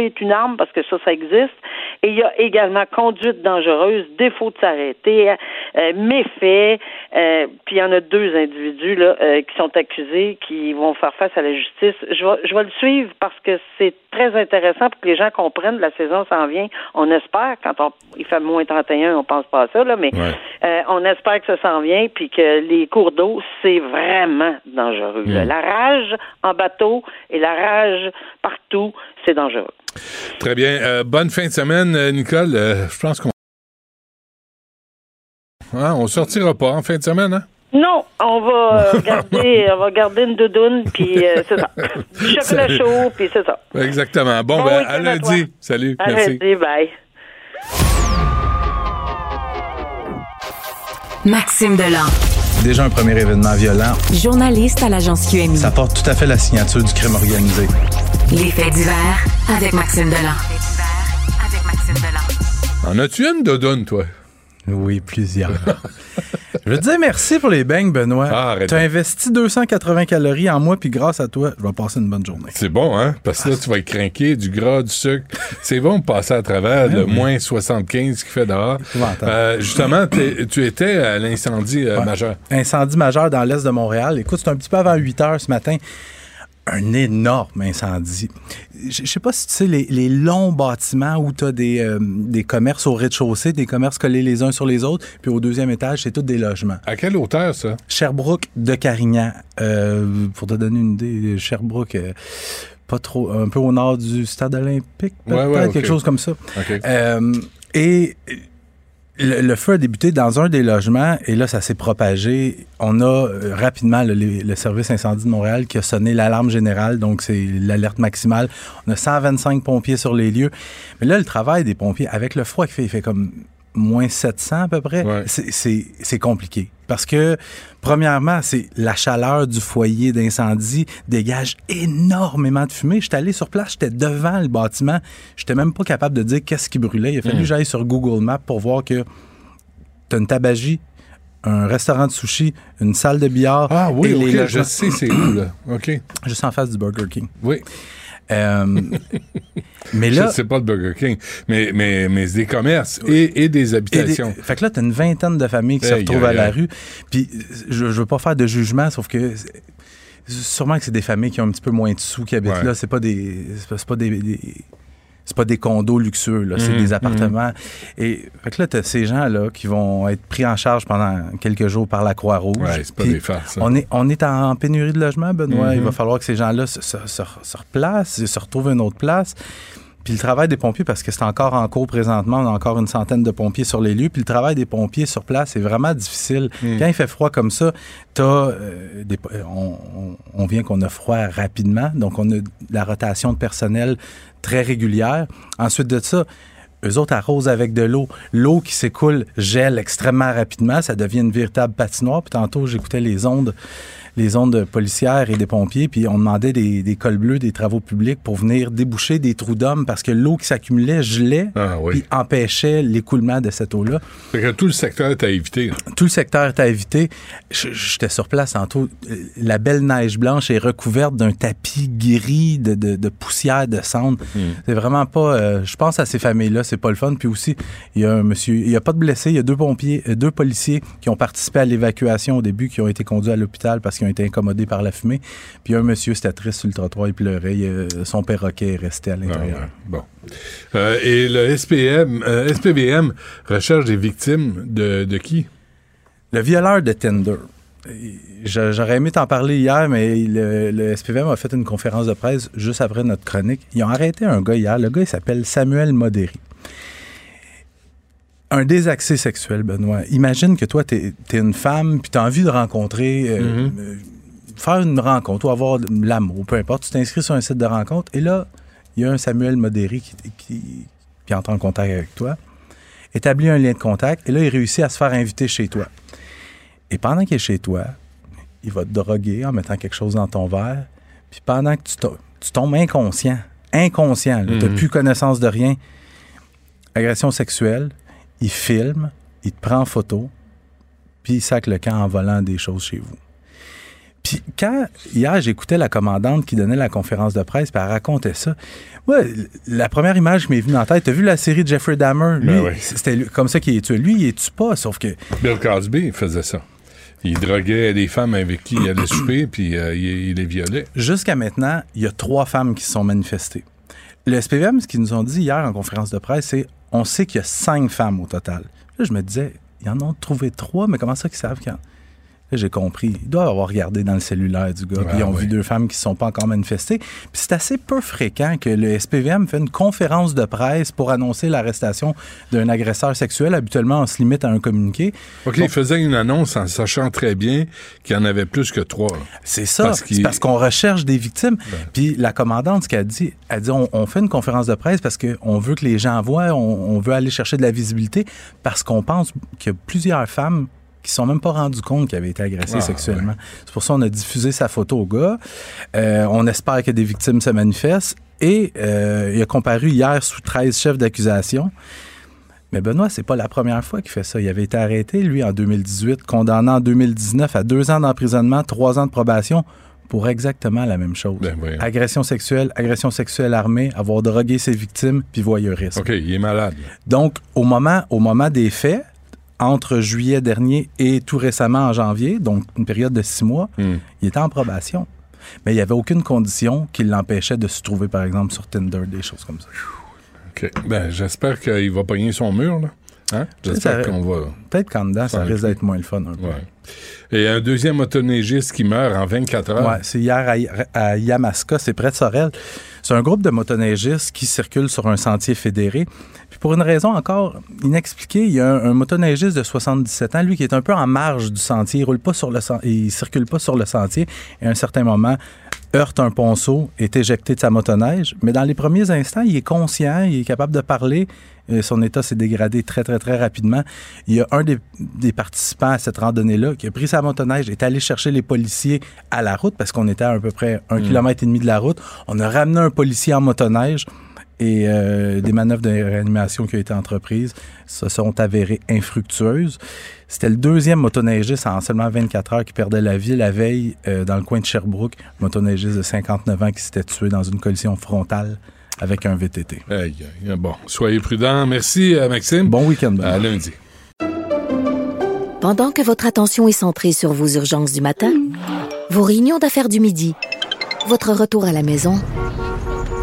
être une arme, parce que ça, ça existe. Et il y a également conduite dangereuse, défaut de s'arrêter, euh, méfait. euh, puis il y en a deux individus là, euh, qui sont accusés, qui vont faire face à la justice. Je vais, je vais le suivre parce que c'est très intéressant pour que les gens comprennent. La saison s'en vient. On espère, quand on, il fait moins 31, on pense pas à ça, là, mais Ouais. euh, on espère que ça s'en vient, puis que les cours d'eau, c'est vraiment dangereux. là. La rage en bateau et la rage partout, c'est dangereux. Très bien. Euh, bonne fin de semaine, euh, Nicole. Euh, je pense qu'on. Hein, on sortira pas en fin de semaine, hein? Non, on va garder, on va garder une doudoune, puis euh, c'est ça. Du chocolat chaud, puis c'est ça. Exactement. Bon, Bon ben, à à lundi. Salut. Merci. Arrêtez, bye. Maxime Delan, Déjà un premier événement violent, journaliste à l'agence QMI. ça porte tout à fait la signature du crime organisé. Les faits divers avec Maxime Delan. Avec Maxime Delan. En as-tu une doudoune, toi? Oui, plusieurs. je veux te dire merci pour les beignes, Benoît. Ah, arrête tu as investi 280 calories en moi, puis grâce à toi, je vais passer une bonne journée. C'est bon, hein? Parce que là, tu vas être craqué, du gras, du sucre. C'est bon de passer à travers le moins 75 qui fait dehors. Euh, justement, tu étais à l'incendie euh, Ouais. majeur. Incendie majeur dans l'est de Montréal. Écoute, c'est un petit peu avant 8 heures ce matin. Un énorme incendie. Je je sais pas si tu sais, les, les longs bâtiments où tu as des, euh, des commerces au rez-de-chaussée, des commerces collés les uns sur les autres, puis au deuxième étage, c'est tous des logements. À quelle hauteur, ça? Sherbrooke de Carignan. Euh, pour te donner une idée, Sherbrooke, euh, pas trop, un peu au nord du stade olympique, peut-être, ouais, quelque chose comme ça. Et le, le feu a débuté dans un des logements et là, ça s'est propagé. On a euh, rapidement le, service incendie de Montréal qui a sonné l'alarme générale, donc c'est l'alerte maximale. On a 125 pompiers sur les lieux. Mais là, le travail des pompiers, avec le froid qu'il fait, il fait comme moins 700 à peu près, Ouais. c'est compliqué. Parce que, premièrement, c'est la chaleur du foyer d'incendie dégage énormément de fumée. J'étais allé sur place, j'étais devant le bâtiment. J'étais même pas capable de dire qu'est-ce qui brûlait. Il a fallu Mm. que j'aille sur Google Maps pour voir que t'as une tabagie, un restaurant de sushi, une salle de billard. Ah oui, et les je sais c'est où, là. OK. Juste en face du Burger King. Oui. Euh, mais là, sais pas le Burger King, mais, mais, mais c'est des commerces et, et des Et habitations. des- fait que là, t'as une vingtaine de familles qui se retrouvent à la rue. Puis je, je veux pas faire de jugement, sauf que c'est- sûrement que c'est des familles qui ont un petit peu moins de sous qui habitent Ouais. là. C'est pas des. C'est pas, c'est pas des. des- c'est pas des condos luxueux, là, c'est Mhm, des appartements. Et fait que là, t'as ces gens-là qui vont être pris en charge pendant quelques jours par la Croix-Rouge. Ouais, c'est pas des farces. on est, on est en pénurie de logement, Benoît. Il va falloir que ces gens-là se, se, se- se replacent, se retrouvent une autre place. Puis le travail des pompiers, parce que c'est encore en cours présentement, on a encore une centaine de pompiers sur les lieux. Puis le travail des pompiers sur place est vraiment difficile. Quand il fait froid comme ça, t'as, euh, des, on, on- vient qu'on a froid rapidement. Donc on a la rotation de personnel très régulière. Ensuite de ça, eux autres arrosent avec de l'eau. L'eau qui s'écoule gèle extrêmement rapidement. Ça devient une véritable patinoire. Puis tantôt, j'écoutais les ondes les ondes policières et des pompiers, puis on demandait des, des cols bleus, des travaux publics pour venir déboucher des trous d'hommes parce que l'eau qui s'accumulait gelait Ah oui. puis empêchait l'écoulement de cette eau-là. Tout le secteur est à éviter. Tout le secteur est à éviter. J'étais sur place tantôt. La belle neige blanche est recouverte d'un tapis gris de, de- de poussière, de cendre. C'est vraiment pas. euh, je pense à ces familles-là, c'est pas le fun. Puis aussi, il y a un monsieur. Il y a pas de blessés. Il y a deux pompiers, euh, deux policiers qui ont participé à l'évacuation au début, qui ont été conduits à l'hôpital parce qu'ils ont été incommodés par la fumée. Puis un monsieur, c'était triste sur le trottoir, il pleurait. Il, euh, son perroquet est resté à Ah, l'intérieur. Bon. Euh, et le SPM, euh, SPVM recherche des victimes de, de qui? Le violeur de Tinder. J'aurais aimé t'en parler hier, mais le, le SPVM a fait une conférence de presse juste après notre chronique. Ils ont arrêté un gars hier. Le gars, il s'appelle Samuel Modéry. Un désaccès sexuel, Benoît. Imagine que toi, t'es es une femme, puis t'as envie de rencontrer, euh, euh, faire une rencontre ou avoir de l'amour, peu importe. Tu t'inscris sur un site de rencontre, et là, il y a un Samuel Modéry qui, qui, qui entre en contact avec toi, établit un lien de contact, et là, il réussit à se faire inviter chez toi. Et pendant qu'il est chez toi, il va te droguer en mettant quelque chose dans ton verre. Puis pendant que tu, tu tombes inconscient, inconscient, tu n'as Mhm. plus connaissance de rien, agression sexuelle, il filme, il te prend en photo, puis il sac le camp en volant des choses chez vous. Puis quand, hier, j'écoutais la commandante qui donnait la conférence de presse, puis elle racontait ça, l- la première image qui m'est venue en tête, t'as vu la série de Jeffrey Dahmer? Lui, Ben oui. c'était lui- comme ça qu'il est tué. Lui, il est tue pas, sauf que Bill Cosby faisait ça. Il droguait des femmes avec qui il allait souper, puis euh, il, il les violait. Jusqu'à maintenant, il y a trois femmes qui se sont manifestées. Le SPVM, ce qu'ils nous ont dit hier en conférence de presse, c'est on sait qu'il y a cinq femmes au total. Là, je me disais, ils en ont trouvé trois, mais comment ça qu'ils savent quand? Là, j'ai compris. Ils doivent avoir regardé dans le cellulaire du gars, Ah, puis ils ont oui. vu deux femmes qui ne sont pas encore manifestées. Puis c'est assez peu fréquent que le SPVM fait une conférence de presse pour annoncer l'arrestation d'un agresseur sexuel. Habituellement, on se limite à un communiqué. OK, il faisait une annonce en sachant très bien qu'il y en avait plus que trois. C'est ça. Parce c'est parce qu'on recherche des victimes. Puis la commandante, ce qu'elle dit, elle dit on, on fait une conférence de presse parce qu'on veut que les gens voient, on, on veut aller chercher de la visibilité parce qu'on pense qu'il y a plusieurs femmes qui sont même pas rendues compte qu'elles avaient été agressées Ah, sexuellement. C'est pour ça qu'on a diffusé sa photo au gars. Euh, on espère que des victimes se manifestent. Et euh, il a comparu hier sous 13 chefs d'accusation. Mais Benoît, c'est pas la première fois qu'il fait ça. Il avait été arrêté, lui, en 2018, condamné en 2019 à deux ans d'emprisonnement, trois ans de probation pour exactement la même chose. Ben, agression sexuelle, agression sexuelle armée, avoir drogué ses victimes, puis voyeurisme. OK, il est malade. Donc, au moment, au moment des faits, entre juillet dernier et tout récemment en janvier, donc une période de six mois, Hmm. il était en probation. Mais il n'y avait aucune condition qui l'empêchait de se trouver, par exemple, sur Tinder, des choses comme ça. OK. Ben, j'espère qu'il va pogner son mur, là. Hein? J'espère qu'on va. Peut-être qu'en dedans, ça risque d'être moins le fun un peu. Ouais. Et un deuxième motoneigiste qui meurt en 24 heures. Ouais, c'est hier à, à Yamaska, c'est près de Sorel. C'est un groupe de motoneigistes qui circulent sur un sentier fédéré. Puis pour une raison encore inexpliquée, il y a un, un motoneigiste de 77 ans, lui, qui est un peu en marge du sentier. Il roule pas sur le il circule pas sur le sentier. Et à un certain moment, heurte un ponceau, est éjecté de sa motoneige. Mais dans les premiers instants, il est conscient, il est capable de parler. Et son état s'est dégradé très, très, très rapidement. Il y a un des, des participants à cette randonnée-là qui a pris sa motoneige, est allé chercher les policiers à la route parce qu'on était à, à peu près un kilomètre et demi de la route. On a ramené un policier en motoneige et euh, des manœuvres de réanimation qui ont été entreprises se sont avérées infructueuses. C'était le deuxième motoneigiste en seulement 24 heures qui perdait la vie la veille euh, dans le coin de Sherbrooke. Un motoneigiste de 59 ans qui s'était tué dans une collision frontale avec un VTT. Aïe, aïe. Bon, soyez prudents. Merci, euh, Maxime. Bon week-end. À lundi. Pendant que votre attention est centrée sur vos urgences du matin, vos réunions d'affaires du midi, votre retour à la maison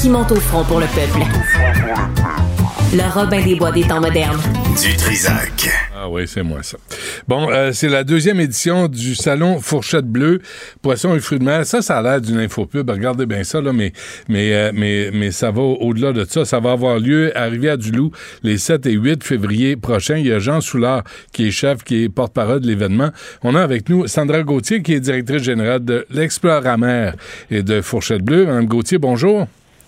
qui monte au front pour le peuple. Le Robin des Bois des temps modernes. Du Trisac. Ah oui, c'est moi ça. Bon, euh, c'est la deuxième édition du salon Fourchette Bleue, poissons et fruits de mer. Ça, ça a l'air d'une infopub. Regardez bien ça, là, mais, mais, euh, mais, mais ça va au-delà de ça. Ça va avoir lieu à Rivière-du-Loup les 7 et 8 février prochains. Il y a Jean Soulard qui est chef, qui est porte-parole de l'événement. On a avec nous Sandra Gauthier, qui est directrice générale de l'Exploramer et de Fourchette Bleue. Madame Gauthier, bonjour.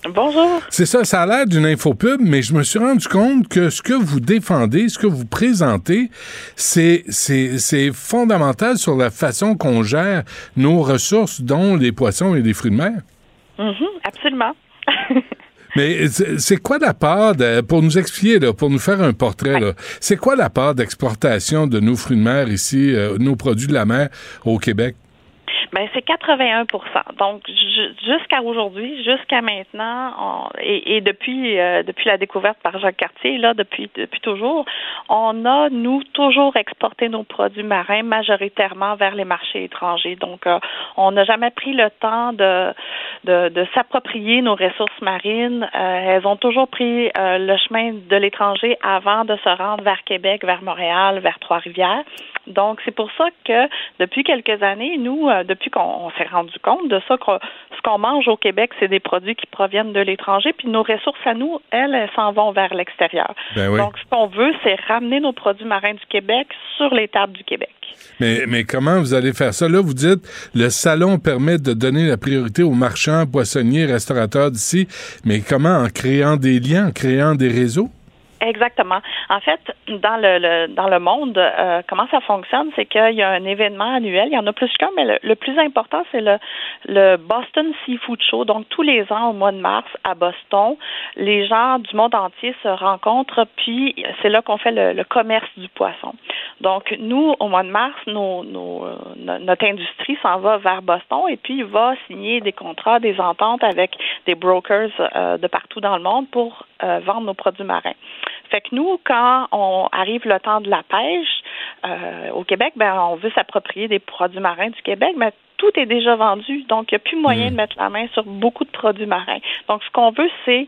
Bonjour. C'est ça, ça a l'air d'une infopub, mais je me suis rendu compte que ce que vous défendez, ce que vous présentez, c'est, fondamental sur la façon qu'on gère nos ressources, dont les poissons et les fruits de mer. Mhm, absolument. Mais c'est quoi la part, de- pour nous expliquer, là, pour nous faire un portrait, c'est quoi la part d'exportation de nos fruits de mer ici, euh, nos produits de la mer au Québec? Ben c'est 81% Donc ju- jusqu'à aujourd'hui, jusqu'à maintenant, on- et, et depuis euh, depuis la découverte par Jacques Cartier, là depuis depuis toujours, on a nous toujours exporté nos produits marins majoritairement vers les marchés étrangers. Donc euh, on n'a jamais pris le temps de de, de s'approprier nos ressources marines. Euh, elles ont toujours pris euh, le chemin de l'étranger avant de se rendre vers Québec, vers Montréal, vers Trois-Rivières. Donc, c'est pour ça que depuis quelques années, nous, euh, depuis qu'on on s'est rendu compte de ça, que ce qu'on mange au Québec, c'est des produits qui proviennent de l'étranger, puis nos ressources à nous, elles, elles s'en vont vers l'extérieur. Ben oui. Donc, ce qu'on veut, c'est ramener nos produits marins du Québec sur les tables du Québec. Mais, mais comment vous allez faire ça? Là, vous dites, le salon permet de donner la priorité aux marchands, poissonniers, restaurateurs d'ici, mais comment? En créant des liens, en créant des réseaux? Exactement. En fait, dans le, le- dans le monde, euh, comment ça fonctionne, c'est qu'il y a un événement annuel. Il y en a plus qu'un, mais le, plus important, c'est le, le Boston Seafood Show. Donc, tous les ans, au mois de mars, à Boston, les gens du monde entier se rencontrent, puis c'est là qu'on fait le, le commerce du poisson. Donc, nous, au mois de mars, nos, nos, euh, no- notre industrie s'en va vers Boston et puis va signer des contrats, des ententes avec des brokers euh, de partout dans le monde pour euh, vendre nos produits marins. Fait que nous, quand on arrive le temps de la pêche euh, au Québec, ben on veut s'approprier des produits marins du Québec, mais tout est déjà vendu, donc il n'y a plus moyen de mettre la main sur beaucoup de produits marins. Donc, ce qu'on veut, c'est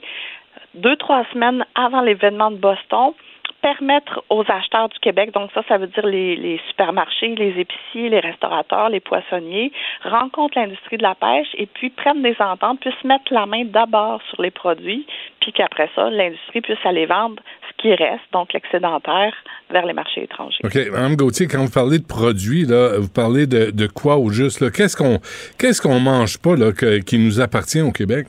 deux, trois semaines avant l'événement de Boston, permettre aux acheteurs du Québec, donc ça, ça veut dire les, les supermarchés, les épiciers, les restaurateurs, les poissonniers, rencontrent l'industrie de la pêche et puis prennent des ententes, puissent mettre la main d'abord sur les produits, puis qu'après ça, l'industrie puisse aller vendre qui reste, donc l'excédentaire, vers les marchés étrangers. OK. Mme Gauthier, quand vous parlez de produits, là, vous parlez de, de quoi au juste? Qu'est-ce qu'on qu'est-ce qu'on mange pas là, que- qui nous appartient au Québec?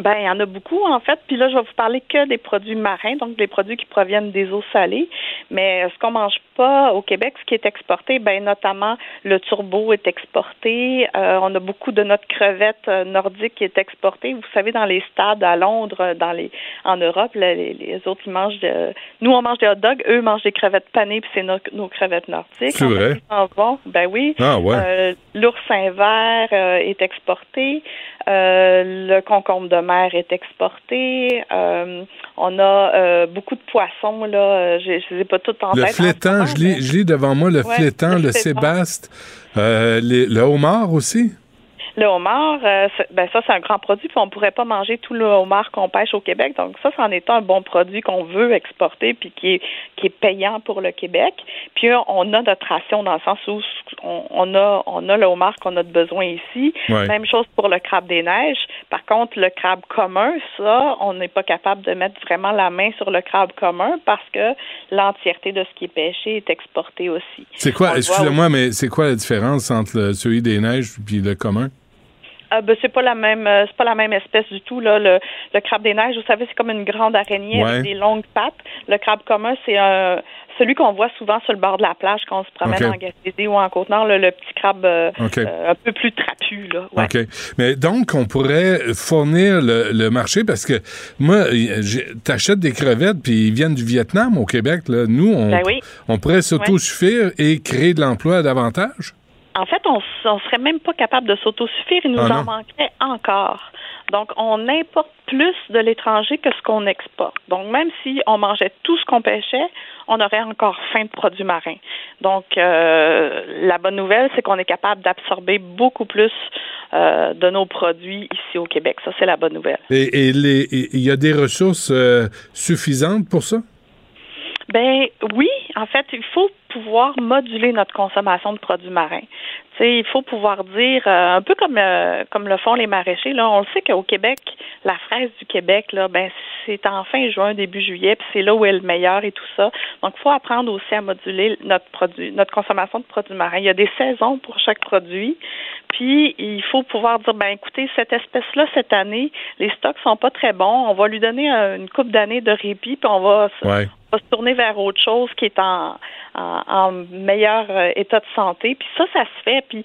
Ben, il y en a beaucoup, en fait. Puis là, je vais vous parler que des produits marins, donc des produits qui proviennent des eaux salées. Mais ce qu'on mange pas au Québec ce qui est exporté, ben notamment le turbo est exporté. Euh, on a beaucoup de notre crevette euh, nordique qui est exportée. Vous savez, dans les stades à Londres, euh, dans les en Europe, les, les autres ils mangent. De, nous on mange des hot dogs, eux mangent des crevettes panées, puis c'est nos, nos crevettes nordiques. C'est vrai. Ben oui. Ah ouais. Euh, L'oursin vert euh, est exporté. Euh, le concombre de mer est exporté. Euh, on a euh, beaucoup de poissons là. Je ne les ai pas toutes en Le tête. flétan, moment, je lis, je lis devant moi le Ouais, flétan, le sébaste, euh, les- le homard aussi. Le homard, euh, ben ça c'est un grand produit, puis on pourrait pas manger tout le homard qu'on pêche au Québec. Donc ça, c'en est un bon produit qu'on veut exporter, puis qui est qui est payant pour le Québec. Puis euh, on a notre ration dans le sens où on, on a on a le homard qu'on a de besoin ici. Ouais. Même chose pour le crabe des neiges. Par contre, le crabe commun, ça, on n'est pas capable de mettre vraiment la main sur le crabe commun parce que l'entièreté de ce qui est pêché est exporté aussi. C'est quoi, excusez-moi, mais c'est quoi la différence entre le, celui des neiges puis le commun? Euh, ben, c'est pas la même euh, c'est pas la même espèce du tout là le, le crabe des neiges vous savez c'est comme une grande araignée Ouais. avec des longues pattes le crabe commun c'est un celui qu'on voit souvent sur le bord de la plage quand on se promène en Gaspésie ou en Côte-Nord le, le petit crabe euh, euh, un peu plus trapu là ouais. OK. Mais donc, on pourrait fournir le, le marché parce que moi, t'achètes des crevettes puis ils viennent du Vietnam au Québec. Là. Nous, on, Ben oui. on pourrait s'autosuffire et créer de l'emploi davantage. En fait, on, on serait même pas capable de s'autosuffire. Il nous Ah en manquerait encore. Donc, on importe plus de l'étranger que ce qu'on exporte. Donc, même si on mangeait tout ce qu'on pêchait, on aurait encore faim de produits marins. Donc, euh, la bonne nouvelle, c'est qu'on est capable d'absorber beaucoup plus euh, de nos produits ici au Québec. Ça, c'est la bonne nouvelle. Et et les- et il y a des ressources euh, suffisantes pour ça? Ben oui, en fait, il faut pouvoir moduler notre consommation de produits marins. Tu sais, il faut pouvoir dire euh, un peu comme euh, comme le font les maraîchers. Là, on le sait qu'au Québec, la fraise du Québec, là, ben c'est en fin juin, début juillet, puis c'est là où est le meilleur et tout ça. Donc, il faut apprendre aussi à moduler notre produit, notre consommation de produits marins. Il y a des saisons pour chaque produit. Puis il faut pouvoir dire ben écoutez, cette espèce-là, cette année, les stocks sont pas très bons. On va lui donner euh, une coupe d'années de répit, puis on va Ouais. Va se tourner vers autre chose qui est en, en, en meilleur euh, état de santé. Puis ça, ça se fait. Puis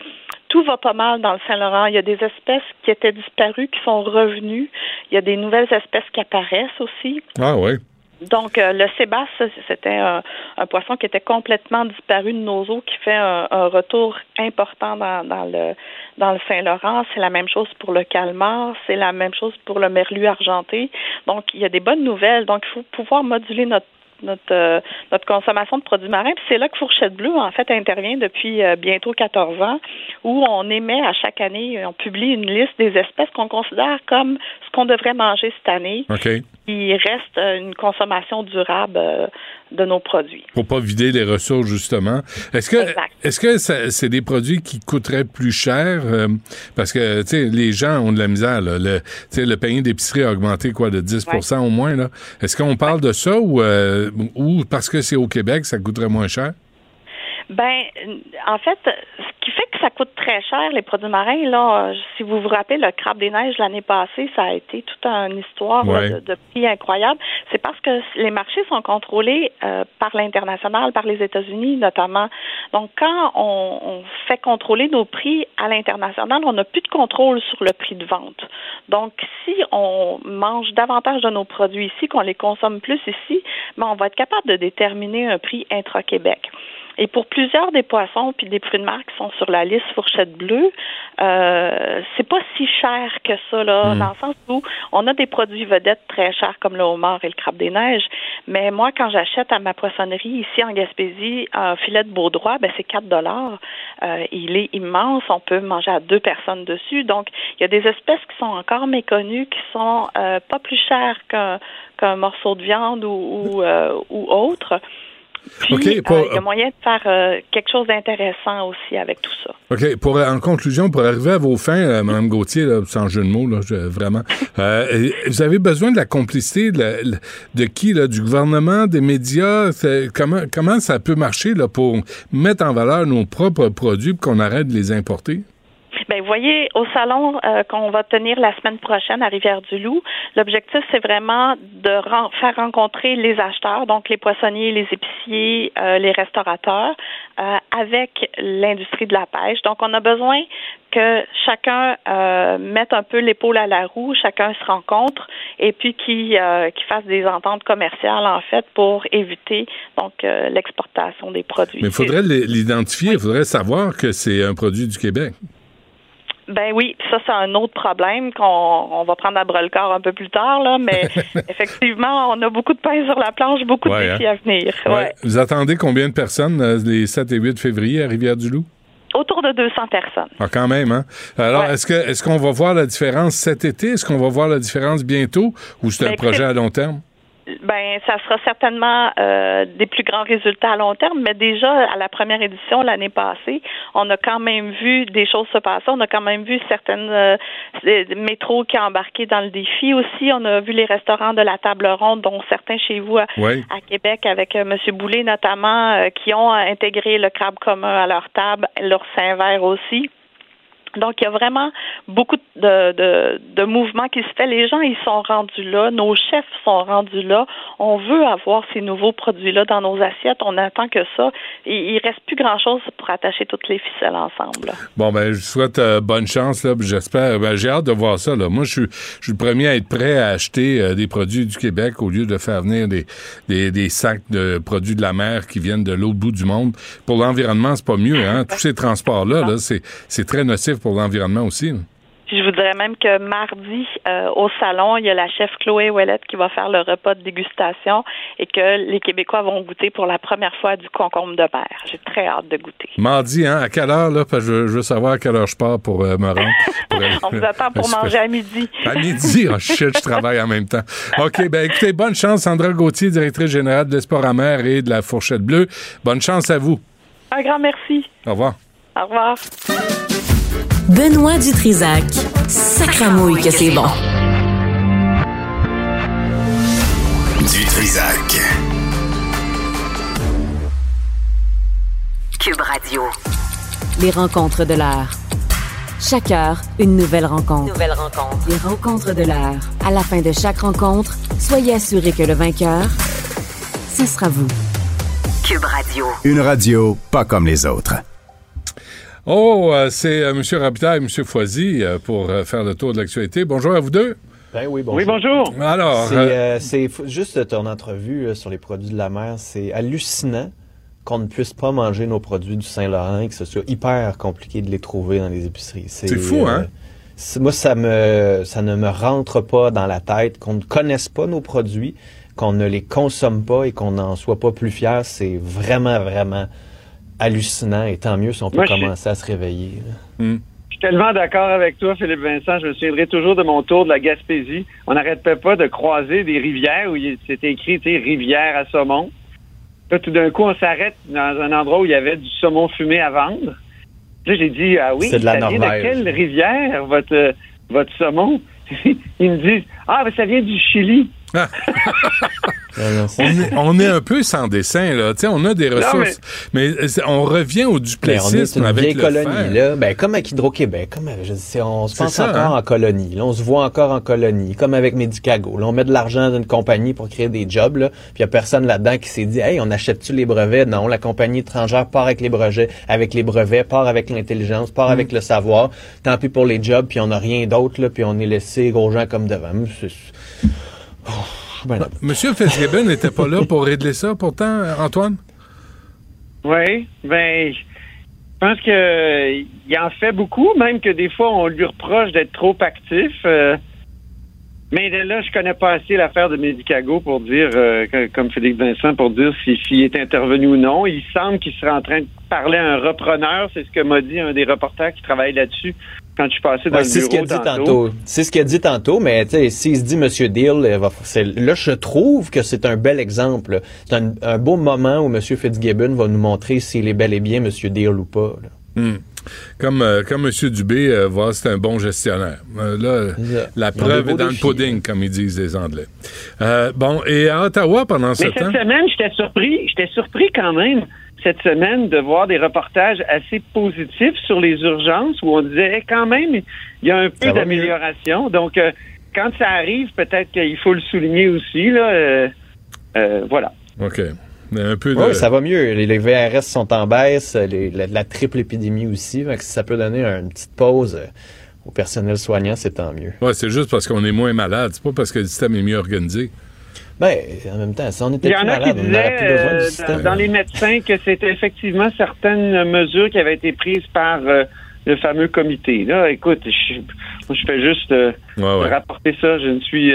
tout va pas mal dans le Saint-Laurent. Il y a des espèces qui étaient disparues qui sont revenues. Il y a des nouvelles espèces qui apparaissent aussi. Ah oui. Donc, euh, le sébasse, c'était un, un poisson qui était complètement disparu de nos eaux, qui fait un, un retour important dans, dans le dans le Saint-Laurent. C'est la même chose pour le calmar, c'est la même chose pour le merlu argenté. Donc, il y a des bonnes nouvelles. Donc, il faut pouvoir moduler notre notre, euh, notre consommation de produits marins. Puis c'est là que Fourchette Bleue, en fait, intervient depuis euh, bientôt 14 ans, où on émet à chaque année, on publie une liste des espèces qu'on considère comme ce qu'on devrait manger cette année. Reste une consommation durable euh, de nos produits. Pour pas vider les ressources, justement. Est-ce que, est-ce que c'est des produits qui coûteraient plus cher? euh, parce que, tu sais, les gens ont de la misère, là. Le, le panier d'épicerie a augmenté, quoi, de 10% au moins, là. Est-ce qu'on parle de ça ou, euh, ou parce que c'est au Québec, ça coûterait moins cher? Ben, en fait, ce qui fait que ça coûte très cher les produits marins, là, si vous vous rappelez, le crabe des neiges l'année passée, ça a été toute une histoire là, Ouais. de, de prix incroyable. C'est parce que les marchés sont contrôlés euh, par l'international, par les États-Unis notamment. Donc, quand on, on fait contrôler nos prix à l'international, on n'a plus de contrôle sur le prix de vente. Donc, si on mange davantage de nos produits ici, qu'on les consomme plus ici, ben, on va être capable de déterminer un prix intra-Québec. Et pour plusieurs des poissons puis des fruits de mer qui sont sur la liste fourchette bleue, euh, c'est pas si cher que ça là, Mm. dans le sens où on a des produits vedettes très chers comme le homard et le crabe des neiges. Mais moi, quand j'achète à ma poissonnerie ici en Gaspésie un filet de baudroie, ben c'est 4 dollars. Euh, il est immense, on peut manger à deux personnes dessus. Donc, il y a des espèces qui sont encore méconnues, qui sont euh, pas plus chères qu'un qu'un morceau de viande ou ou, euh, ou autre. Puis, OK, pour- euh, il y a moyen de faire euh, quelque chose d'intéressant aussi avec tout ça. OK. Pour, en conclusion, pour arriver à vos fins, euh, Mme Gauthier, là, sans jeu de mots, là, je- vraiment, euh, vous avez besoin de la complicité de, la- de qui? Là, du gouvernement, des médias? Comment, comment ça peut marcher là, pour mettre en valeur nos propres produits pour qu'on arrête de les importer? Ben, vous voyez, au salon euh, qu'on va tenir la semaine prochaine à Rivière-du-Loup, l'objectif, c'est vraiment de ren- faire rencontrer les acheteurs, donc les poissonniers, les épiciers, euh, les restaurateurs, euh, avec l'industrie de la pêche. Donc, on a besoin que chacun mette un peu l'épaule à la roue, chacun se rencontre et puis qui qui fasse des ententes commerciales en fait pour éviter donc l'exportation des produits. Mais il faudrait l'identifier, il faudrait savoir que c'est un produit du Québec. Ben oui, ça c'est un autre problème qu'on on va prendre à bras le corps un peu plus tard là, mais effectivement, on a beaucoup de pain sur la planche, beaucoup Ouais, de défis hein? à venir. Ouais. Ouais. Vous attendez combien de personnes euh, les 7 et 8 février à Rivière-du-Loup? Autour de 200 personnes. Ah, quand même, hein? Alors, est-ce que est-ce qu'on va voir la différence cet été? Est-ce qu'on va voir la différence bientôt? Ou c'est Ben, un projet à long terme? Ben, ça sera certainement euh, des plus grands résultats à long terme, mais déjà à la première édition l'année passée, on a quand même vu des choses se passer. On a quand même vu certaines euh, métros qui ont embarqué dans le défi aussi. On a vu les restaurants de la table ronde, dont certains chez vous à, Québec avec euh, M. Boulet notamment, euh, qui ont intégré le crabe commun à leur table, leur Saint-Vert aussi. Donc, il y a vraiment beaucoup de, de, mouvements qui se fait. Les gens, ils sont rendus là. Nos chefs sont rendus là. On veut avoir ces nouveaux produits-là dans nos assiettes. On attend que ça. Il, il reste plus grand-chose pour attacher toutes les ficelles ensemble. Bon, ben, je vous souhaite euh, bonne chance, j'espère. Ben, j'ai hâte de voir ça. Moi, je suis, le premier à être prêt à acheter euh, des produits du Québec au lieu de faire venir des, des, sacs de produits de la mer qui viennent de l'autre bout du monde. Pour l'environnement, c'est pas mieux, hein. Tous ces transports-là, là, c'est, c'est très nocif pour l'environnement aussi. Puis je vous dirais même que mardi, euh, au salon, il y a la chef Chloé Ouellette qui va faire le repas de dégustation et que les Québécois vont goûter pour la première fois du concombre de mer. J'ai très hâte de goûter. Mardi, hein? À quelle heure, là? Parce que je, veux savoir à quelle heure je pars pour euh, me rendre. Pour aller- On vous attend pour manger à midi. À midi, oh shit, je travaille en même temps. OK, ben écoutez, bonne chance, Sandra Gauthier, directrice générale de l'Esport à mer et de la Fourchette Bleue. Bonne chance à vous. Un grand merci. Au revoir. Au revoir. Benoît Dutrisac. Sacramouille que c'est bon. Du Trisac. Cube Radio. Les rencontres de l'heure. Chaque heure, une nouvelle rencontre. Nouvelle rencontre. Les rencontres de l'heure. À la fin de chaque rencontre, soyez assurés que le vainqueur, ce sera vous. Cube Radio. Une radio pas comme les autres. Oh, euh, c'est euh, M. Rapita et M. Foisy euh, pour euh, faire le tour de l'actualité. Bonjour à vous deux. Ben oui, bonjour. Oui, bonjour. Alors, C'est, euh, euh, juste ton entrevue sur les produits de la mer. C'est hallucinant qu'on ne puisse pas manger nos produits du Saint-Laurent et que ce soit hyper compliqué de les trouver dans les épiceries. C'est fou, hein? moi, ça me, ça ne me rentre pas dans la tête qu'on ne connaisse pas nos produits, qu'on ne les consomme pas et qu'on n'en soit pas plus fier. C'est vraiment, vraiment hallucinant. Et tant mieux si on peut Moi, commencer à se réveiller. hmm. Je suis tellement d'accord avec toi, Philippe Vincent. Je me souviendrai toujours de mon tour de la Gaspésie. On n'arrêtait pas de croiser des rivières où c'était écrit, tu sais, rivière à saumon. Là, tout d'un coup, on s'arrête dans un endroit où il y avait du saumon fumé à vendre. Là, j'ai dit, ah oui, C'est de la ça vient de quelle rivière, votre, votre saumon? Ils me disent, ah, ben, ça vient du Chili. C'est- on, est, on est un peu sans dessin, là. Tu sais, on a des ressources, mais, euh, on revient au Ben, on est duplessisme une avec vieille le colonie, fer. là. Ben, comme avec Hydro-Québec, comme avec- je on se pense ça, encore hein? en colonie. Là, on se voit encore en colonie, comme avec Medicago. Là, on met de l'argent dans une compagnie pour créer des jobs, là, puis il y a personne là-dedans qui s'est dit, hey, on achète-tu les brevets? Non, la compagnie étrangère part avec les brevets, avec les brevets, part avec l'intelligence, part Mm. avec le savoir. Tant pis pour les jobs, puis on n'a rien d'autre, là, puis on est laissé gros gens comme devant. C'est- Oh, ben, Monsieur Fitzgibbon n'était pas là pour régler ça, pourtant, euh, Antoine? Oui, ben, je pense que il en fait beaucoup, même que des fois on lui reproche d'être trop actif. euh, mais là, je connais pas assez l'affaire de Medicago pour dire, euh, comme Félix Vincent, pour dire si- s'il est intervenu ou non. Il semble qu'il serait en train de parler à un repreneur. C'est ce que m'a dit un des reporters qui travaille là-dessus quand je suis passé dans Ouais, le c'est ce qu'il bureau a dit tantôt. C'est ce qu'il a dit tantôt, mais tu sais, s'il se dit Monsieur Deal, là, je trouve que c'est un bel exemple. C'est un, un beau moment où Monsieur Fitzgibbon va nous montrer s'il est bel et bien Monsieur Deal ou pas. là. Hmm. Comme, euh, comme M. Dubé, euh, voir c'est un bon gestionnaire. Euh, là, Yeah. la preuve est dans défis, le pudding, comme ils disent les Anglais. Euh, bon, et à Ottawa, pendant ce Mais temps... cette semaine, j'étais surpris, j'étais surpris quand même. cette semaine de voir des reportages assez positifs sur les urgences où on disait eh, quand même, il y a un peu d'amélioration. Donc, euh, quand ça arrive, peut-être qu'il faut le souligner aussi. Là, euh, euh, voilà. OK. Un peu de... Oui, ça va mieux. Les, les VRS sont en baisse, les- la, la triple épidémie aussi. Que si ça peut donner une petite pause euh, au personnel soignant, c'est tant mieux. Ouais, c'est juste parce qu'on est moins malade. C'est pas parce que le système est mieux organisé. Ben, en même temps, si on était Il y plus en a qui malade, on n'aurait disaient plus besoin euh, du système. dans, dans les médecins que c'était effectivement certaines mesures qui avaient été prises par euh, le fameux comité. Là, écoute, je, moi, je fais juste euh, Ouais, ouais. rapporter ça. Je ne suis.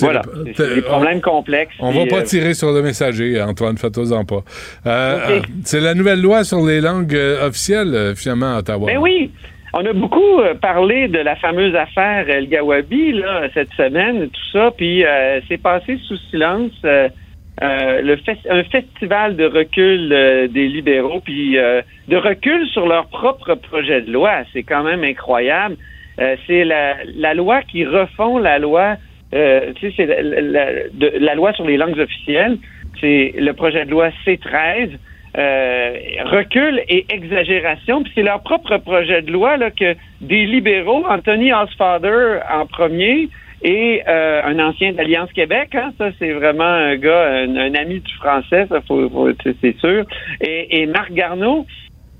Voilà, c'est des problèmes complexes. On va pas euh, tirer sur le messager, Antoine, fais-toi-en pas. Euh, euh, c'est la nouvelle loi sur les langues officielles, finalement, à Ottawa. Ben oui, on a beaucoup parlé de la fameuse affaire El Gawabi là cette semaine, tout ça, puis euh, c'est passé sous silence. euh, euh, le fes- un festival de recul euh, des libéraux, puis euh, de recul sur leur propre projet de loi. C'est quand même incroyable. Euh, c'est la, la loi qui refond la loi, euh, tu sais, c'est la, la- de- la loi sur les langues officielles. C'est le projet de loi C13 euh, recul et exagération. Puis c'est leur propre projet de loi là, que des libéraux, Anthony Osfather en premier, et euh, un ancien d'Alliance Québec, hein, ça c'est vraiment un gars, un, un ami du français, ça faut, faut- c'est- sûr, et, et Marc Garneau,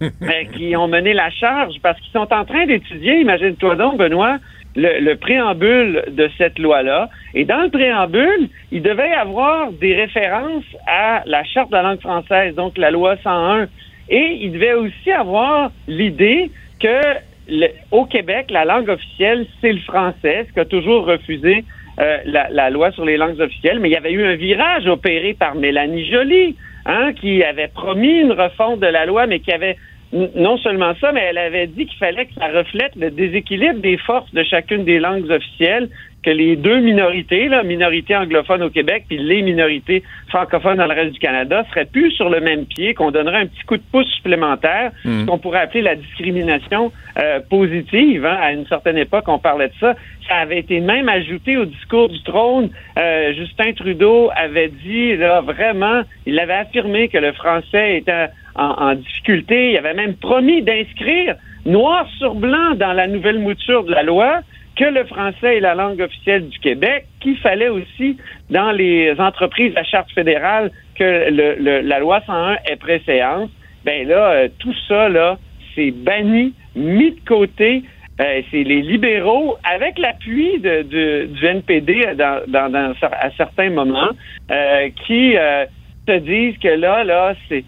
qui ont mené la charge parce qu'ils sont en train d'étudier, imagine-toi donc, Benoît, le, le préambule de cette loi-là. Et dans le préambule, il devait y avoir des références à la Charte de la langue française, donc la loi 101. Et il devait aussi avoir l'idée que le- au Québec, la langue officielle, c'est le français, ce qu'a toujours refusé euh, la, la loi sur les langues officielles. Mais il y avait eu un virage opéré par Mélanie Joly, hein, qui avait promis une refonte de la loi, mais qui avait non seulement ça, mais elle avait dit qu'il fallait que ça reflète le déséquilibre des forces de chacune des langues officielles, que les deux minorités, la minorité anglophone au Québec puis les minorités francophones dans le reste du Canada, seraient plus sur le même pied, qu'on donnerait un petit coup de pouce supplémentaire, Mm. ce qu'on pourrait appeler la discrimination euh, positive. hein. À une certaine époque, on parlait de ça. Ça avait été même ajouté au discours du trône. Euh, Justin Trudeau avait dit, là, vraiment, il avait affirmé que le français était en, en difficulté. Il avait même promis d'inscrire noir sur blanc dans la nouvelle mouture de la loi que le français est la langue officielle du Québec, qu'il fallait aussi, dans les entreprises à charte fédérale, que le- le- la loi 101 ait préséance. Ben là, euh, tout ça, là, c'est banni, mis de côté. Euh, c'est les libéraux, avec l'appui de, de- du NPD dans, dans- dans- à certains moments, euh, qui euh, se disent que là, là, c'est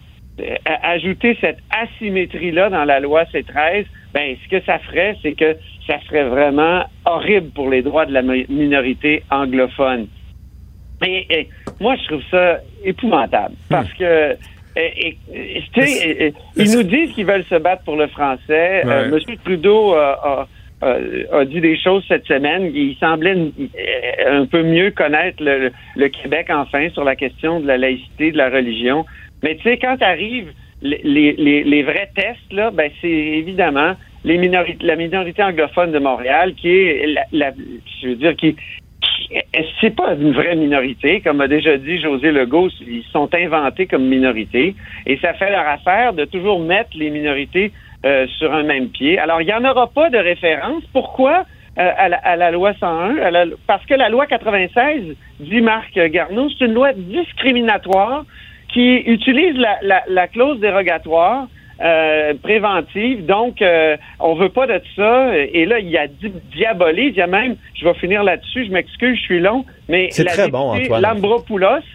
ajouter cette asymétrie-là dans la loi C13, ben, ce que ça ferait, c'est que ça serait vraiment horrible pour les droits de la mi- minorité anglophone. Et, et moi, je trouve ça épouvantable parce que et- et- et, ils nous disent qu'ils veulent se battre pour le français. Euh, Ouais. Monsieur Trudeau a, a- a- a dit des choses cette semaine. Il semblait euh, un peu mieux connaître le, le Québec enfin sur la question de la laïcité, de la religion. Mais tu sais, quand arrivent les, vrais tests, là, ben c'est évidemment la minorité anglophone de Montréal qui est la, je veux dire qui qui- c'est pas une vraie minorité, comme a déjà dit José Legault, ils sont inventés comme minorité, et ça fait leur affaire de toujours mettre les minorités euh, sur un même pied. Alors, il n'y en aura pas de référence. Pourquoi? euh, à, la, loi 101, à la- parce que la loi 96, dit Marc Garneau, c'est une loi discriminatoire qui utilise la, la, la clause dérogatoire euh, préventive. Donc, euh, on veut pas de ça. Et là, il y a di- diabolé. Il y a même, je vais finir là-dessus, je m'excuse, je suis long, mais C'est la très bon. Lambropoulos,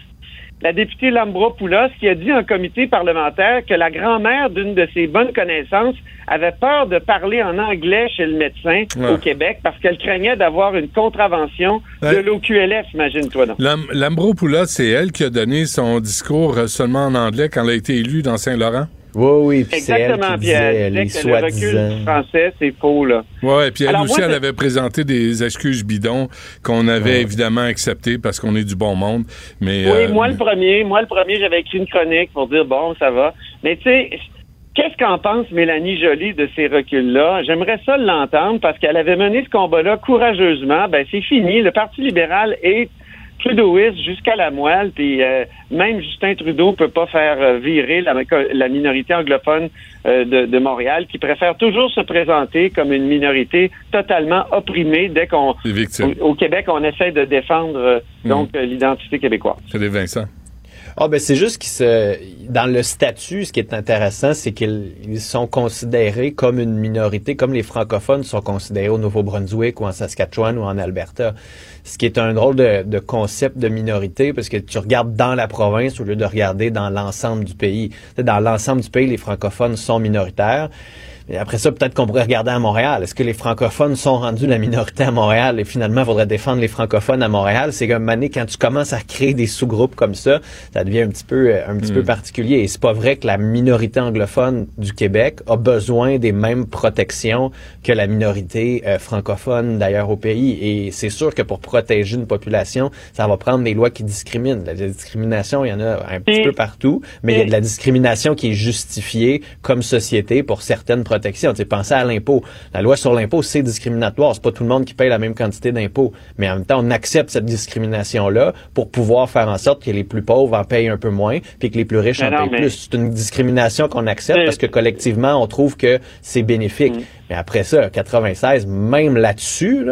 la députée Lambropoulos, qui a dit en comité parlementaire que la grand-mère d'une de ses bonnes connaissances avait peur de parler en anglais chez le médecin Ouais. au Québec parce qu'elle craignait d'avoir une contravention de l'OQLF, imagine-toi donc. Lam- Lambropoulos, c'est elle qui a donné son discours euh, seulement en anglais quand elle a été élue dans Saint-Laurent? Oui, oui, puis c'est elle Exactement, disait Elle les disait que le recul du français, c'est faux, là. Ouais, puis elle Alors, aussi, moi, elle avait présenté des excuses bidons qu'on avait évidemment acceptées parce qu'on est du bon monde. Mais Oui, euh, moi le premier, moi le premier, j'avais écrit une chronique pour dire bon, ça va. Mais tu sais, qu'est-ce qu'en pense Mélanie Joly de ces reculs-là? J'aimerais ça l'entendre parce qu'elle avait mené ce combat-là courageusement. Ben c'est fini. Le Parti libéral est trudeauiste jusqu'à la moelle, puis euh, même Justin Trudeau peut pas faire euh, virer la, la, minorité anglophone euh, de, de, Montréal, qui préfère toujours se présenter comme une minorité totalement opprimée dès qu'on au, au, Québec on essaie de défendre donc l'identité québécoise. C'est des Vincent. Ah ben c'est juste qu'ils se dans le statut, ce qui est intéressant, c'est qu'ils sont considérés comme une minorité, comme les francophones sont considérés au Nouveau-Brunswick ou en Saskatchewan ou en Alberta. Ce qui est un drôle de, de, concept de minorité parce que tu regardes dans la province au lieu de regarder dans l'ensemble du pays. Dans l'ensemble du pays, les francophones sont minoritaires. Et après ça, peut-être qu'on pourrait regarder à Montréal. Est-ce que les francophones sont rendus la minorité à Montréal? Et finalement, il faudrait défendre les francophones à Montréal? C'est comme année, quand tu commences à créer des sous-groupes comme ça, ça devient un petit peu, un petit peu hmm. particulier. Et c'est pas vrai que la minorité anglophone du Québec a besoin des mêmes protections que la minorité euh, francophone d'ailleurs au pays. Et c'est sûr que pour protéger une population, ça va prendre des lois qui discriminent. La discrimination, il y en a un petit peu partout, mais il y a de la discrimination qui est justifiée comme société pour certaines protections protection. Tu pensez à l'impôt. La loi sur l'impôt, c'est discriminatoire. C'est pas tout le monde qui paye la même quantité d'impôts. Mais en même temps, on accepte cette discrimination-là pour pouvoir faire en sorte que les plus pauvres en payent un peu moins puis que les plus riches en payent plus. C'est une discrimination qu'on accepte parce que collectivement, on trouve que c'est bénéfique. Mm. Mais après ça, 96, même là-dessus,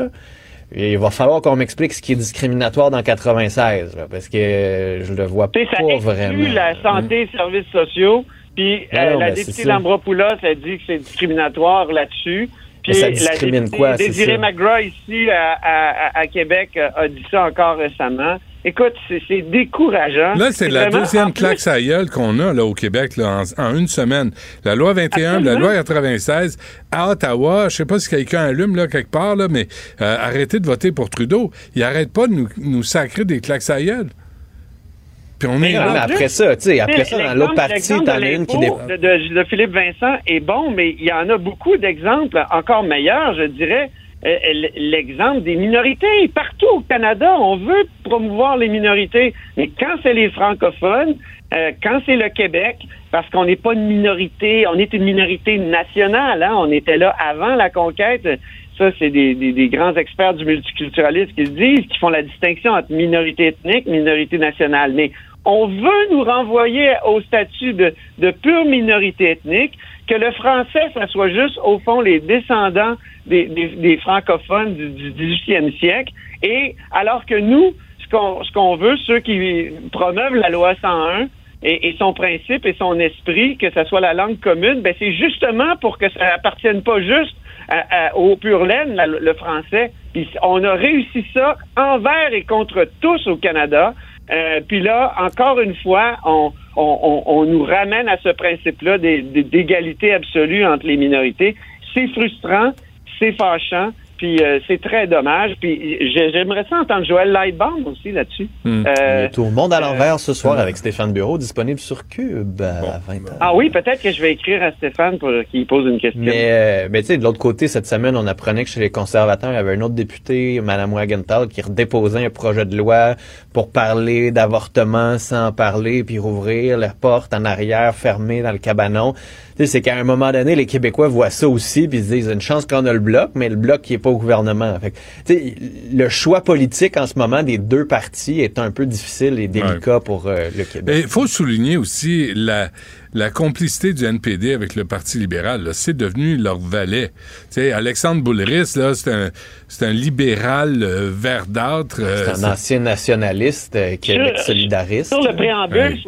il va falloir qu'on m'explique ce qui est discriminatoire dans 96, parce que je le vois pas vraiment. la santé, services sociaux, puis euh, la ben, députée Lambropoulos a dit que c'est discriminatoire là-dessus. Puis ça discrimine la quoi, Désiré McGraw ici à, à, Québec a dit ça encore récemment. Écoute, c'est décourageant. Là, c'est la deuxième claque à qu'on a là, au Québec là, en, une semaine. La loi 21, la loi 96, à Ottawa, je sais pas si quelqu'un allume là, quelque part, là, mais euh, arrêtez de voter pour Trudeau. Il arrête pas de nous, nous sacrer des claques à puis on est après ça, tu sais, après ça, dans l'autre partie, t'en as une qui de, de, de, Philippe Vincent est bon, mais il y en a beaucoup d'exemples encore meilleurs, je dirais. Euh, l'exemple des minorités. Partout au Canada, on veut promouvoir les minorités. Mais quand c'est les francophones, euh, quand c'est le Québec, parce qu'on n'est pas une minorité, on est une minorité nationale. Hein, on était là avant la conquête. Ça, c'est des, des, des, grands experts du multiculturalisme qui le disent, qui font la distinction entre minorité ethnique, minorité nationale. Mais on veut nous renvoyer au statut de, pure minorité ethnique, que le français, ça soit juste, au fond, les descendants des, francophones du, du 18e siècle, et alors que nous, ce qu'on veut, ceux qui promeuvent la loi 101, et, et, son principe et son esprit, que ce soit la langue commune, ben c'est justement pour que ça appartienne pas juste au pur laine, le français. On a réussi ça envers et contre tous au Canada. Euh, puis là, encore une fois, on, on, on, nous ramène à ce principe-là d'égalité absolue entre les minorités. C'est frustrant, c'est fâchant, puis euh, c'est très dommage. Puis j'aimerais ça entendre Joël Lightbound aussi là-dessus. Hmm. Euh, tout le monde à l'envers ce soir avec Stéphane Bureau, disponible sur Cube à 20h. Ah oui, peut-être que je vais écrire à Stéphane pour qu'il pose une question. Mais, euh, mais tu sais, de l'autre côté, cette semaine, on apprenait que chez les conservateurs, il y avait un autre député, Mme Wagenthal, qui redéposait un projet de loi pour parler d'avortement sans parler, puis rouvrir les portes en arrière, fermées dans le cabanon c'est qu'à un moment donné, les Québécois voient ça aussi, puis ils se disent, une chance qu'on a le bloc, mais le bloc qui est pas au gouvernement. Fait le choix politique en ce moment des deux partis est un peu difficile et délicat pour euh, le Québec. Il faut souligner aussi la la complicité du NPD avec le Parti libéral, c'est devenu leur valet. sais, Alexandre Boulris, c'est un, un libéral euh, verdâtre. Euh, c'est un ancien nationaliste euh, Québec solidariste. Sur le préambule,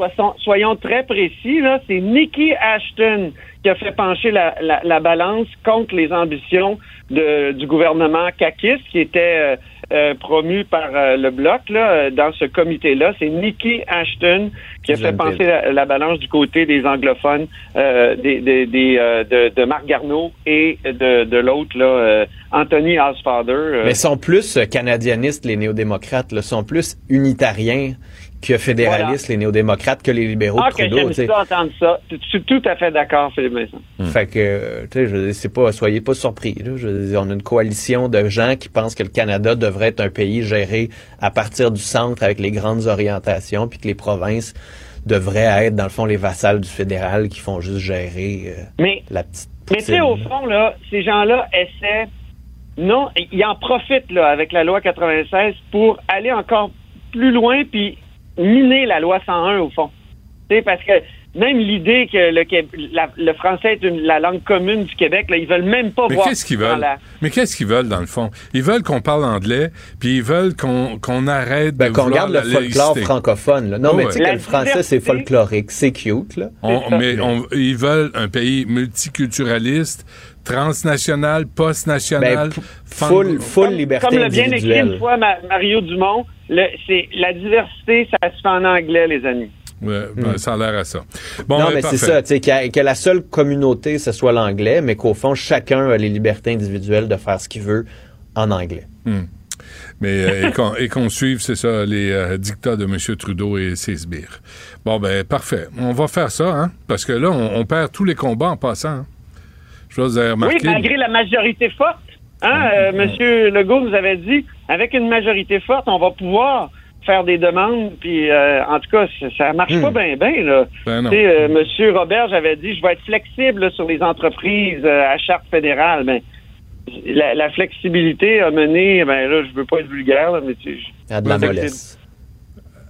soyons, très précis, c'est Nikki Ashton qui a fait pencher la, la, balance contre les ambitions de, du gouvernement caquiste qui était euh, promu par euh, le bloc là, euh, dans ce comité-là. C'est Nikki Ashton qui a fait penser la, balance du côté des anglophones, des, des, de, de, Marc Garneau et de, de l'autre là, Anthony Osfather. Mais sont plus canadianistes les néo-démocrates, là, sont plus unitariens que fédéralistes, les néo-démocrates, que les libéraux ah, de Trudeau. Entendre ça. Je suis tout à fait d'accord, Philippe. Hmm. Fait que, tu sais, je c'est pas, soyez pas surpris. Là. Je on a une coalition de gens qui pensent que le Canada devrait être un pays géré à partir du centre avec les grandes orientations, puis que les provinces devraient être, dans le fond, les vassals du fédéral qui font juste gérer euh, la petite. Mais tu sais, au fond, là, ces gens-là essaient non, ils en profitent là avec la loi 96 pour aller encore plus loin puis miner la loi 101 au fond. Tu sais, parce que même l'idée que le, la- le français est une- la langue commune du Québec, là, ils veulent même pas Mais voir qu'est-ce qu'ils veulent? la- Mais qu'est-ce qu'ils veulent, dans le fond? Ils veulent qu'on parle anglais, puis ils veulent qu'on qu'on arrête de Ben, qu'on vouloir regarde la le folklore laïcité. francophone. là. Non, Oh, mais tu sais que le français, c'est folklorique, c'est cute. Là. On- mais on- ils veulent un pays multiculturaliste, transnational, post-national. Ben, full, full liberté Comme l'a bien écrit une fois Ma- Mario Dumont, le- c'est la diversité, ça se fait en anglais, les amis. Ouais, ben, Ça a l'air à ça. Bon, non, ben, mais c'est ça, a- que la seule communauté, ce soit l'anglais, mais qu'au fond, chacun a les libertés individuelles de faire ce qu'il veut en anglais. Hmm. Mais euh, et qu'on et qu'on suive, c'est ça, les euh, dictats de M. Trudeau et ses sbires. Bon, ben, parfait. On va faire ça, hein? Parce que là, on, on perd tous les combats en passant. hein. Je vous avez Oui, malgré la majorité forte. Hein, euh, Monsieur Legault nous avait dit, avec une majorité forte, on va pouvoir faire des demandes. Puis, euh, en tout cas, ça, marche Hmm. pas bien, bien. Là. Ben non. Tu sais, euh, Monsieur Robert, j'avais dit, je vais être flexible là, sur les entreprises euh, à charte fédérale. Ben, la, la flexibilité a mené, ben là, je veux pas être vulgaire, là, mais tu a de la.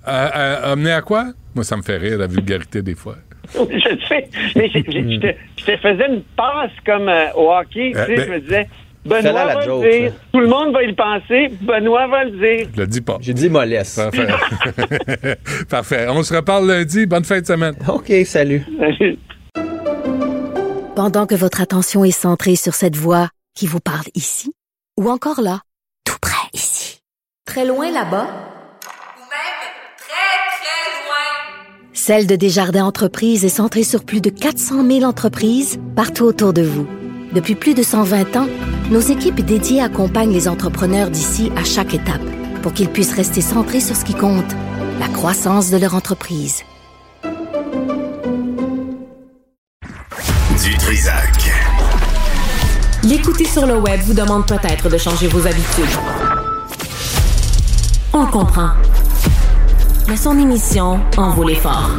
À- à- amener à quoi? Moi, ça me fait rire, la vulgarité, des fois. je le sais, mais je te, je te faisais une passe comme euh, au hockey, tu Euh, sais, ben- je me disais, Benoît va joke, le dire, ça. tout le monde va y penser, Benoît va le dire. Je le dis pas. J'ai dit mollesse. Parfait. Parfait. On se reparle lundi. Bonne fin de semaine. OK, salut. Pendant que votre attention est centrée sur cette voix qui vous parle ici, ou encore là, tout près ici, très loin là-bas, Celle de Desjardins Entreprises est centrée sur plus de 400 000 entreprises partout autour de vous. Depuis plus de 120 ans, nos équipes dédiées accompagnent les entrepreneurs d'ici à chaque étape pour qu'ils puissent rester centrés sur ce qui compte, la croissance de leur entreprise. Du Trisac. L'écouter sur le web vous demande peut-être de changer vos habitudes. On comprend. Mais son émission en vaut l'effort.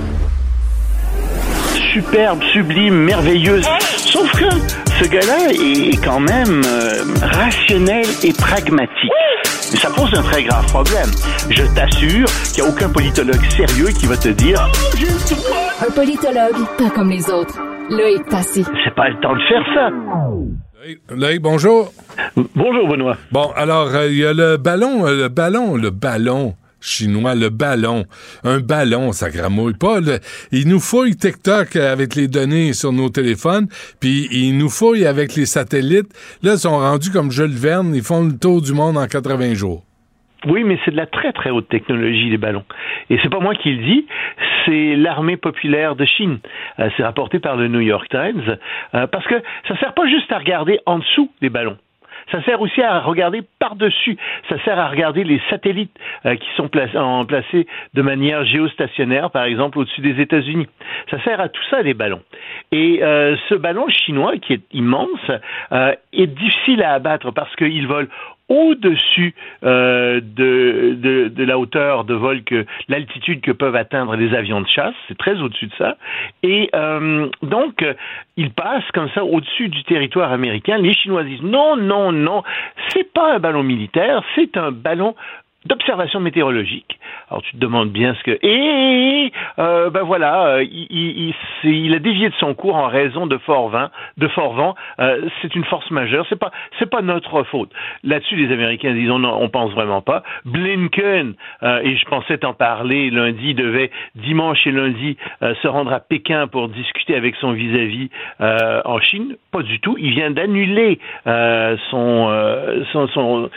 superbe, sublime, merveilleuse. Sauf que ce gars-là est quand même euh, rationnel et pragmatique. Et ça pose un très grave problème. Je t'assure qu'il n'y a aucun politologue sérieux qui va te dire Un politologue, pas comme les autres. Loïc Passy. c'est pas le temps de faire ça. Loïc, bonjour. Bonjour, Benoît. Bon, alors, euh, il y a le ballon, euh, le ballon, le ballon chinois, le ballon. Un ballon, ça gramouille pas. le- il nous fouille TikTok avec les données sur nos téléphones, puis il nous fouille avec les satellites. Là, ils sont rendus comme Jules Verne, ils font le tour du monde en 80 jours. Oui, mais c'est de la très très haute technologie les ballons. Et c'est pas moi qui le dis, c'est l'armée populaire de Chine. Euh, c'est rapporté par le New York Times euh, parce que ça sert pas juste à regarder en dessous des ballons. Ça sert aussi à regarder par-dessus. Ça sert à regarder les satellites euh, qui sont placés, de manière géostationnaire, par exemple au-dessus des États-Unis. Ça sert à tout ça les ballons. Et euh, ce ballon chinois qui est immense euh, est difficile à abattre parce qu'il vole au-dessus euh, de, de, de la hauteur de vol que l'altitude que peuvent atteindre les avions de chasse, c'est très au-dessus de ça. Et euh, donc, euh, il passe comme ça au-dessus du territoire américain. Les Chinois disent non, non, non, c'est pas un ballon militaire, c'est un ballon d'observation météorologique. Alors tu te demandes bien ce que et euh, ben voilà, euh, il, il, il, il a dévié de son cours en raison de fort vent, de fort vent. Euh, c'est une force majeure. C'est pas c'est pas notre faute. Là-dessus, les Américains disent on, on pense vraiment pas. Blinken euh, et je pensais t'en parler lundi devait dimanche et lundi euh, se rendre à Pékin pour discuter avec son vis-à-vis euh, en Chine. Pas du tout. Il vient d'annuler son, son, son,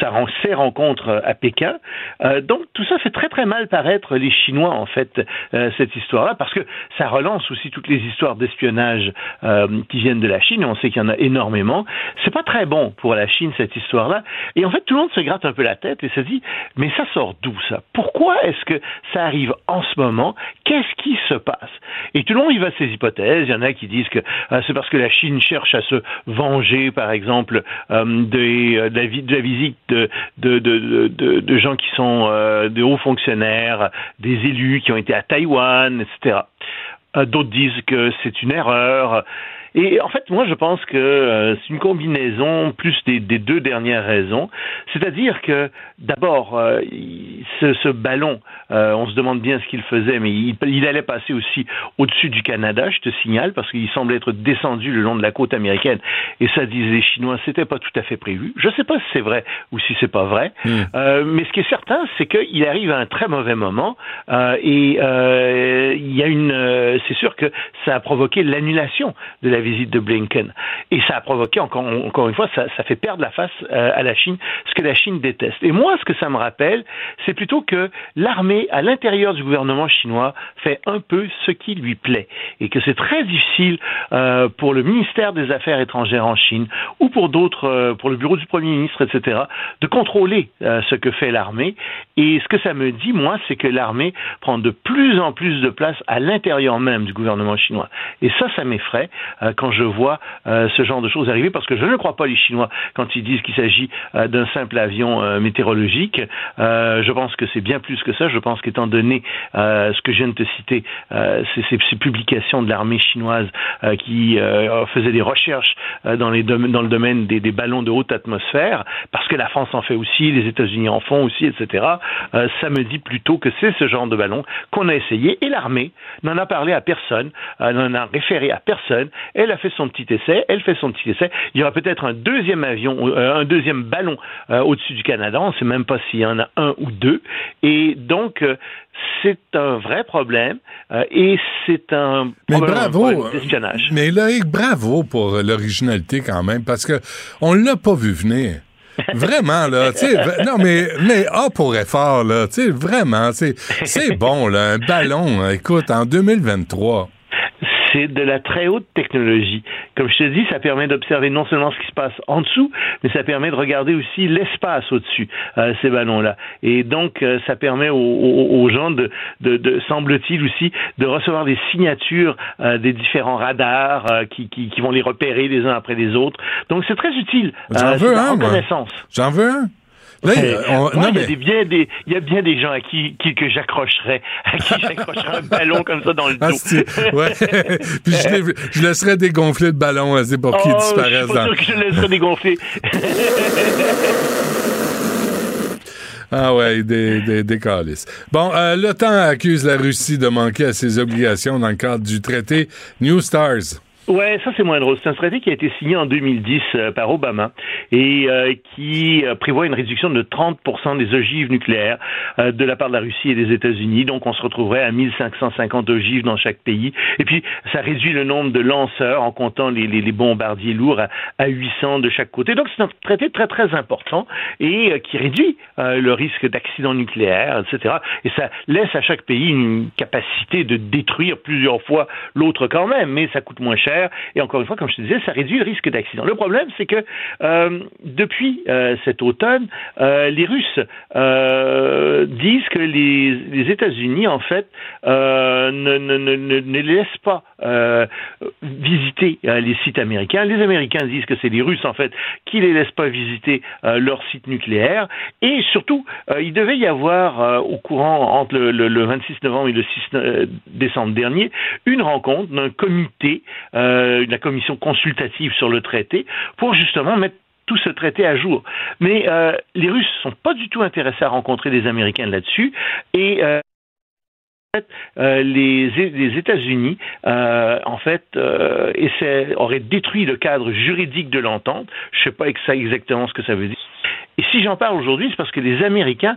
sa ses rencontres à Pékin. Euh, donc tout ça fait très très mal paraître les Chinois en fait euh, cette histoire-là parce que ça relance aussi toutes les histoires d'espionnage euh, qui viennent de la Chine. On sait qu'il y en a énormément. C'est pas très bon pour la Chine cette histoire-là. Et en fait tout le monde se gratte un peu la tête et se dit mais ça sort d'où ça? Pourquoi est-ce que ça arrive en ce moment? Qu'est-ce qui se passe? Et tout le monde y va ses hypothèses. Il y en a qui disent que c'est parce que la Chine cherche à se venger, par exemple, des, de, la, visite de, de, gens qui sont euh, de hauts fonctionnaires, des élus qui ont été à Taïwan, etc. Euh, D'autres disent que c'est une erreur. Et en fait, moi, je pense que euh, c'est une combinaison plus des, des, deux dernières raisons. C'est-à-dire que, d'abord, euh, ce, ce, ballon, euh, on se demande bien ce qu'il faisait, mais il, il, allait passer aussi au-dessus du Canada, je te signale, parce qu'il semblait être descendu le long de la côte américaine. Et ça disait les Chinois, c'était pas tout à fait prévu. Je sais pas si c'est vrai ou si c'est pas vrai. Hmm. Mais ce qui est certain, c'est qu'il arrive à un très mauvais moment. Et il y a une, c'est sûr que ça a provoqué l'annulation de la visite de Blinken. Et ça a provoqué encore, encore une fois, ça, ça fait perdre la face à la Chine, ce que la Chine déteste. Et moi, ce que ça me rappelle, c'est plutôt que l'armée à l'intérieur du gouvernement chinois fait un peu ce qui lui plaît et que c'est très difficile euh, pour le ministère des Affaires étrangères en Chine ou pour d'autres, euh, pour le bureau du Premier ministre, etc., de contrôler euh, ce que fait l'armée. Et ce que ça me dit, moi, c'est que l'armée prend de plus en plus de place à l'intérieur même du gouvernement chinois. Et ça, ça m'effraie euh, quand je vois euh, ce genre de choses arriver, parce que je ne crois pas les Chinois quand ils disent qu'il s'agit euh, d'un simple avion météorologique. je pense que c'est bien plus que ça. Je pense qu'étant donné ce que je viens de te citer, ces, publications de l'armée chinoise qui faisaient des recherches dans le domaine des, des, ballons de haute atmosphère, parce que la France en fait aussi, les États-Unis en font aussi, etc. ça me dit plutôt que c'est ce genre de ballon qu'on a essayé et l'armée n'en a parlé à personne, n'en a référé à personne. Elle a fait son petit essai, elle fait son petit essai. Il y aura peut-être un deuxième avion, euh, un deuxième ballon euh, au-dessus du Canada. On ne sait même pas s'il y en a un ou deux. Et donc, euh, c'est un vrai problème et c'est un mais bravo d'espionnage. Mais Loïc, bravo pour l'originalité quand même parce que on l'a pas vu venir. Vraiment, là, tu sais, non, mais, mais A pour effort, là, tu sais, vraiment, c'est bon, là, un ballon, écoute, en 2023 c'est de la très haute technologie. Comme je te dis, ça permet d'observer non seulement ce qui se passe en dessous, mais ça permet de regarder aussi l'espace au-dessus, euh, ces ballons-là. Et donc, euh, ça permet aux, aux, aux gens de, de, de semble-t-il aussi, de recevoir des signatures euh, des différents radars euh, qui, qui, qui, vont les repérer les uns après les autres. Donc, c'est très utile. J'en veux un. J'en veux un. Là, on, non, il, y a des, bien des, il y a bien des gens à qui, qui que j'accrocherais, à qui j'accrocherais un ballon comme ça dans le dos. Ah, ouais. Puis je, je, laisserais dégonfler le ballon, c'est pour qu'il oh, disparaisse. Je suis pas sûr que je le laisserais dégonfler. Ah ouais, des, des, des calices. Bon, euh, l'OTAN accuse la Russie de manquer à ses obligations dans le cadre du traité New Stars. Ouais, ça c'est moins drôle. C'est un traité qui a été signé en 2010 euh, par Obama et euh, qui euh, prévoit une réduction de 30% des ogives nucléaires de la part de la Russie et des États-Unis. Donc on se retrouverait à 1550 ogives dans chaque pays. Et puis ça réduit le nombre de lanceurs en comptant les, bombardiers lourds à, à, 800 de chaque côté. Donc c'est un traité très très important et qui réduit le risque d'accident nucléaire, etc. Et ça laisse à chaque pays une capacité de détruire plusieurs fois l'autre quand même, mais ça coûte moins cher et encore une fois, comme je te disais, ça réduit le risque d'accident. Le problème, c'est que euh, depuis euh, cet automne, euh, les Russes disent que les, États-Unis, en fait, ne, ne, ne, ne, laissent pas visiter les sites américains. Les Américains disent que c'est les Russes, en fait, qui les laissent pas visiter leurs sites nucléaires. Et surtout, il devait y avoir au courant entre le, 26 novembre et le 6 décembre dernier une rencontre d'un comité euh, la commission consultative sur le traité pour justement mettre tout ce traité à jour. Mais euh, les Russes sont pas du tout intéressés à rencontrer les Américains là-dessus et euh, les, États-Unis, en fait, auraient détruit le cadre juridique de l'entente. Je ne sais pas exactement ce que ça veut dire. Et si j'en parle aujourd'hui, c'est parce que les Américains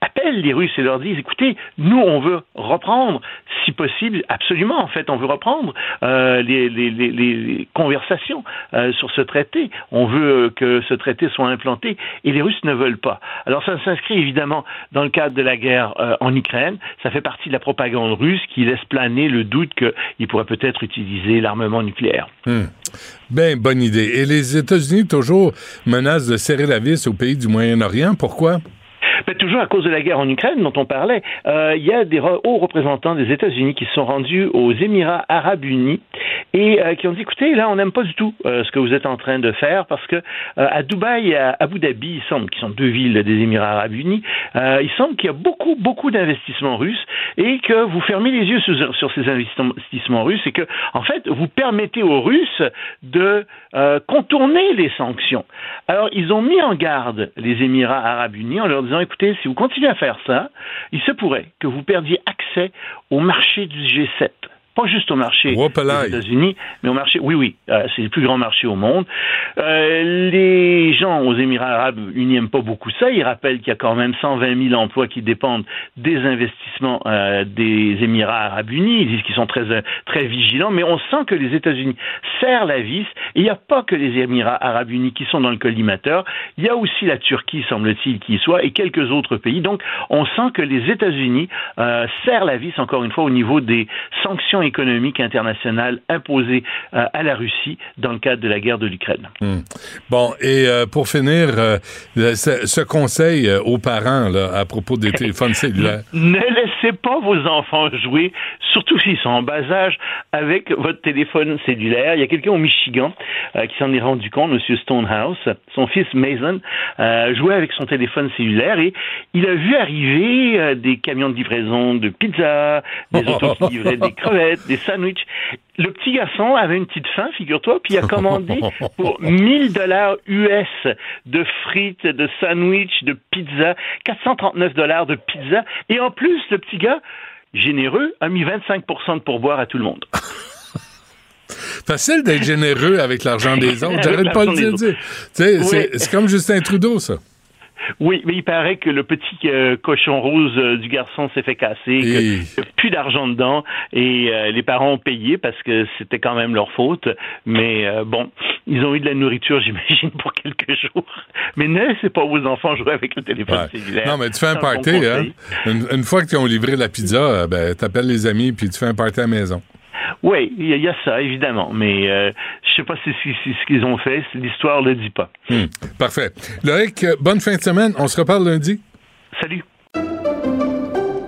appellent les Russes et leur disent écoutez, nous on veut reprendre, si possible, absolument en fait, on veut reprendre euh, les, conversations euh, sur ce traité. On veut que ce traité soit implanté et les Russes ne veulent pas. Alors ça s'inscrit évidemment dans le cadre de la guerre euh, en Ukraine. Ça fait partie de la propagande russe qui laisse planer le doute qu'il pourrait peut-être utiliser l'armement nucléaire. Hum. Ben, bonne idée. Et les États-Unis toujours menacent de serrer la vis au pays du Moyen-Orient. Pourquoi? Toujours à cause de la guerre en Ukraine dont on parlait, euh, il y a des hauts représentants des États-Unis qui se sont rendus aux Émirats arabes unis et euh, qui ont dit écoutez, là, on n'aime pas du tout euh, ce que vous êtes en train de faire parce que à Dubaï et à Abu Dhabi, il semble, qui sont deux villes des Émirats arabes unis, il semble qu'il y a beaucoup, beaucoup d'investissements russes et que vous fermez les yeux sur, sur, ces investissements russes et que, en fait, vous permettez aux Russes de contourner les sanctions. Alors, ils ont mis en garde les Émirats arabes unis en leur disant écoutez, si vous continuez à faire ça, il se pourrait que vous perdiez accès au marché du G7 pas juste au marché des États-Unis, mais au marché, oui, oui, euh, c'est le plus grand marché au monde. Euh, les gens aux Émirats arabes unis n'aiment pas beaucoup ça. Ils rappellent qu'il y a quand même 120 000 emplois qui dépendent des investissements euh, des Émirats arabes unis. Ils disent qu'ils sont très, très vigilants, mais on sent que les États-Unis serrent la vis. Et il n'y a pas que les Émirats arabes unis qui sont dans le collimateur. Il y a aussi la Turquie, semble-t-il, qui y soit, et quelques autres pays. Donc, on sent que les États-Unis serrent la vis, encore une fois, au niveau des sanctions économique internationale imposée euh, à la Russie dans le cadre de la guerre de l'Ukraine. Hmm. Bon, et euh, pour finir, euh, ce, conseil aux parents là, à propos des téléphones cellulaires. Ne laissez pas vos enfants jouer, surtout s'ils sont en bas âge, avec votre téléphone cellulaire. Il y a quelqu'un au Michigan qui s'en est rendu compte, M. Stonehouse. Son fils Mason jouait avec son téléphone cellulaire et il a vu arriver des camions de livraison de pizza, des autos qui livraient des crevettes, des sandwichs. Le petit garçon avait une petite faim, figure-toi, puis il a commandé pour 1000 dollars US de frites, de sandwichs, de pizza, 439 dollars de pizza. Et en plus, le petit gars, généreux, a mis 25% de pourboire à tout le monde. Facile d'être généreux avec l'argent des autres. J'arrête pas de le dire. C'est comme Justin Trudeau, ça. Oui, mais il paraît que le petit euh, cochon rose euh, du garçon s'est fait casser, qu'il n'y a plus d'argent dedans et euh, les parents ont payé parce que c'était quand même leur faute. Mais bon, ils ont eu de la nourriture, j'imagine, pour quelques jours. Mais ne laissez pas vos enfants jouer avec le téléphone cellulaire. Non, mais tu fais un party, hein? Une, fois qu'ils ont livré la pizza, ben, t'appelles les amis puis tu fais un party à la maison. Oui, il y, a ça, évidemment, mais euh, je sais pas si c'est ce qu'ils ont fait, l'histoire ne le dit pas. Hmm, parfait. Loïc, bonne fin de semaine, on se reparle lundi. Salut.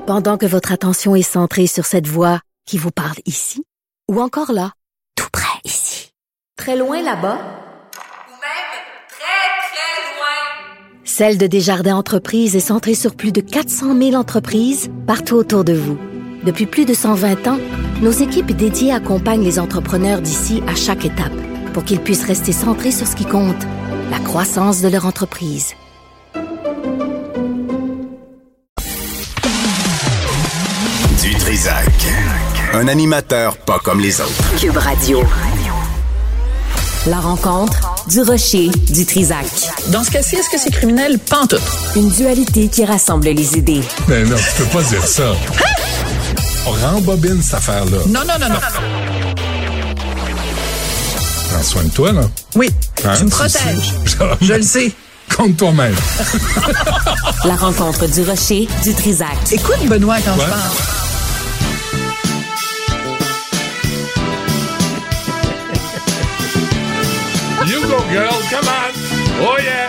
Pendant que votre attention est centrée sur cette voix qui vous parle ici, ou encore là, tout près ici, très loin là-bas, ou même très, très loin, Celle de Desjardins Entreprises est centrée sur plus de 400 000 entreprises partout autour de vous. Depuis plus de 120 ans, nos équipes dédiées accompagnent les entrepreneurs d'ici à chaque étape pour qu'ils puissent rester centrés sur ce qui compte, la croissance de leur entreprise. Du Trisac. Un animateur pas comme les autres. Cube Radio. La rencontre du rocher du Trisac. Dans ce cas-ci, est-ce que c'est criminel? Pantoute. Une dualité qui rassemble les idées. Mais non, tu peux pas dire ça. Hein? On rembobine cette affaire-là. Non, non, non, non. Prends soin de toi, là. Oui, hein? tu me protèges. Je le sais. Compte toi-même. La rencontre du rocher du Trisac. Écoute Benoît quand je parle. You go, girl, come on. Oh yeah.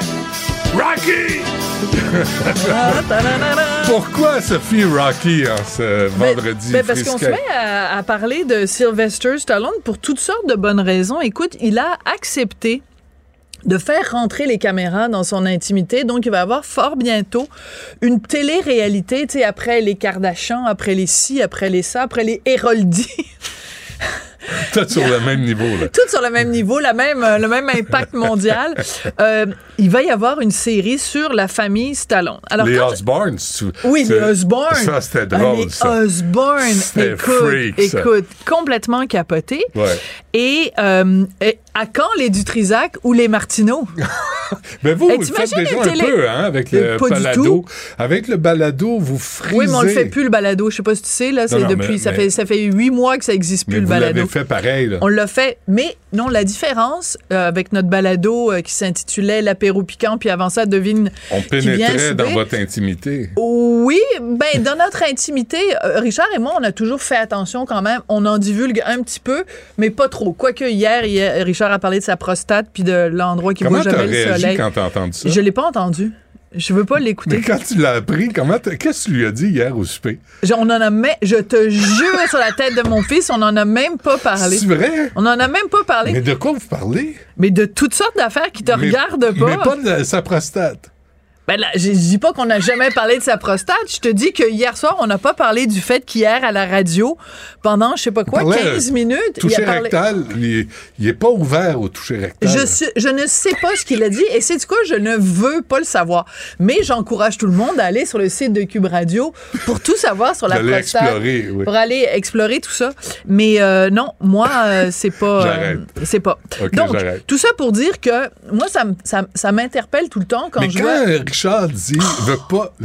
Rocky! Pourquoi Sophie Rocky en ce ben, vendredi? Ben parce qu'on se met à, parler de Sylvester Stallone pour toutes sortes de bonnes raisons. Écoute, il a accepté de faire rentrer les caméras dans son intimité. Donc, il va avoir fort bientôt une télé-réalité, tu sais, après les Kardashians, après les ci, après les ça, après les Héroldi. Tout sur le même niveau. Là. Tout sur le même niveau, la même, euh, le même impact mondial. Euh, il va y avoir une série sur la famille Stallone. Alors, les Osborne. Oui, les Osborne. Ça, c'était drôle, les Osborne, écoute, freak, écoute, complètement capoté. Ouais. Et, euh, et à quand les Dutrisac ou les Martineau? Mais vous, vous faites déjà un peu, hein, avec le balado. Avec le balado, vous frisez. Oui, mais on le fait plus, le balado. Je sais pas si tu sais, là, c'est depuis, ça, fait, ça fait huit mois que ça existe plus, le balado. Fait pareil, là. On l'a fait, mais non, la différence euh, avec notre balado euh, qui s'intitulait L'apéro piquant, puis avant ça, devine. On pénétrait dans votre intimité. Oui, ben, dans notre intimité, euh, Richard et moi, on a toujours fait attention quand même. On en divulgue un petit peu, mais pas trop. Quoique hier, hier Richard a parlé de sa prostate puis de l'endroit qui voit jamais le soleil. quand t'as entendu ça? Je l'ai pas entendu. Je veux pas l'écouter. Mais quand tu l'as appris, comment qu'est-ce que tu lui as dit hier au souper? Je- on en a même, je te jure sur la tête de mon fils, on en a même pas parlé. C'est vrai? On en a même pas parlé. Mais Mais, de quoi vous parlez? de toutes sortes d'affaires qui te Mais- regardent pas. Mais pas de sa prostate. Ben là, je dis pas qu'on n'a jamais parlé de sa prostate. Je te dis que hier soir, on n'a pas parlé du fait qu'hier à la radio, pendant je sais pas quoi, Parlait, 15 minutes, il Toucher a parlé. rectal, il est, il est pas ouvert au toucher rectal. Je, ne sais pas ce qu'il a dit et c'est du quoi je ne veux pas le savoir. Mais j'encourage tout le monde à aller sur le site de Cube Radio pour tout savoir sur la prostate, explorer, oui. pour aller explorer tout ça. Mais euh, non, moi euh, c'est pas, euh, c'est pas. Donc tout ça pour dire que moi ça, m- ça, ça m'interpelle tout le temps quand Mais je quand vois. Richard dit veut pas.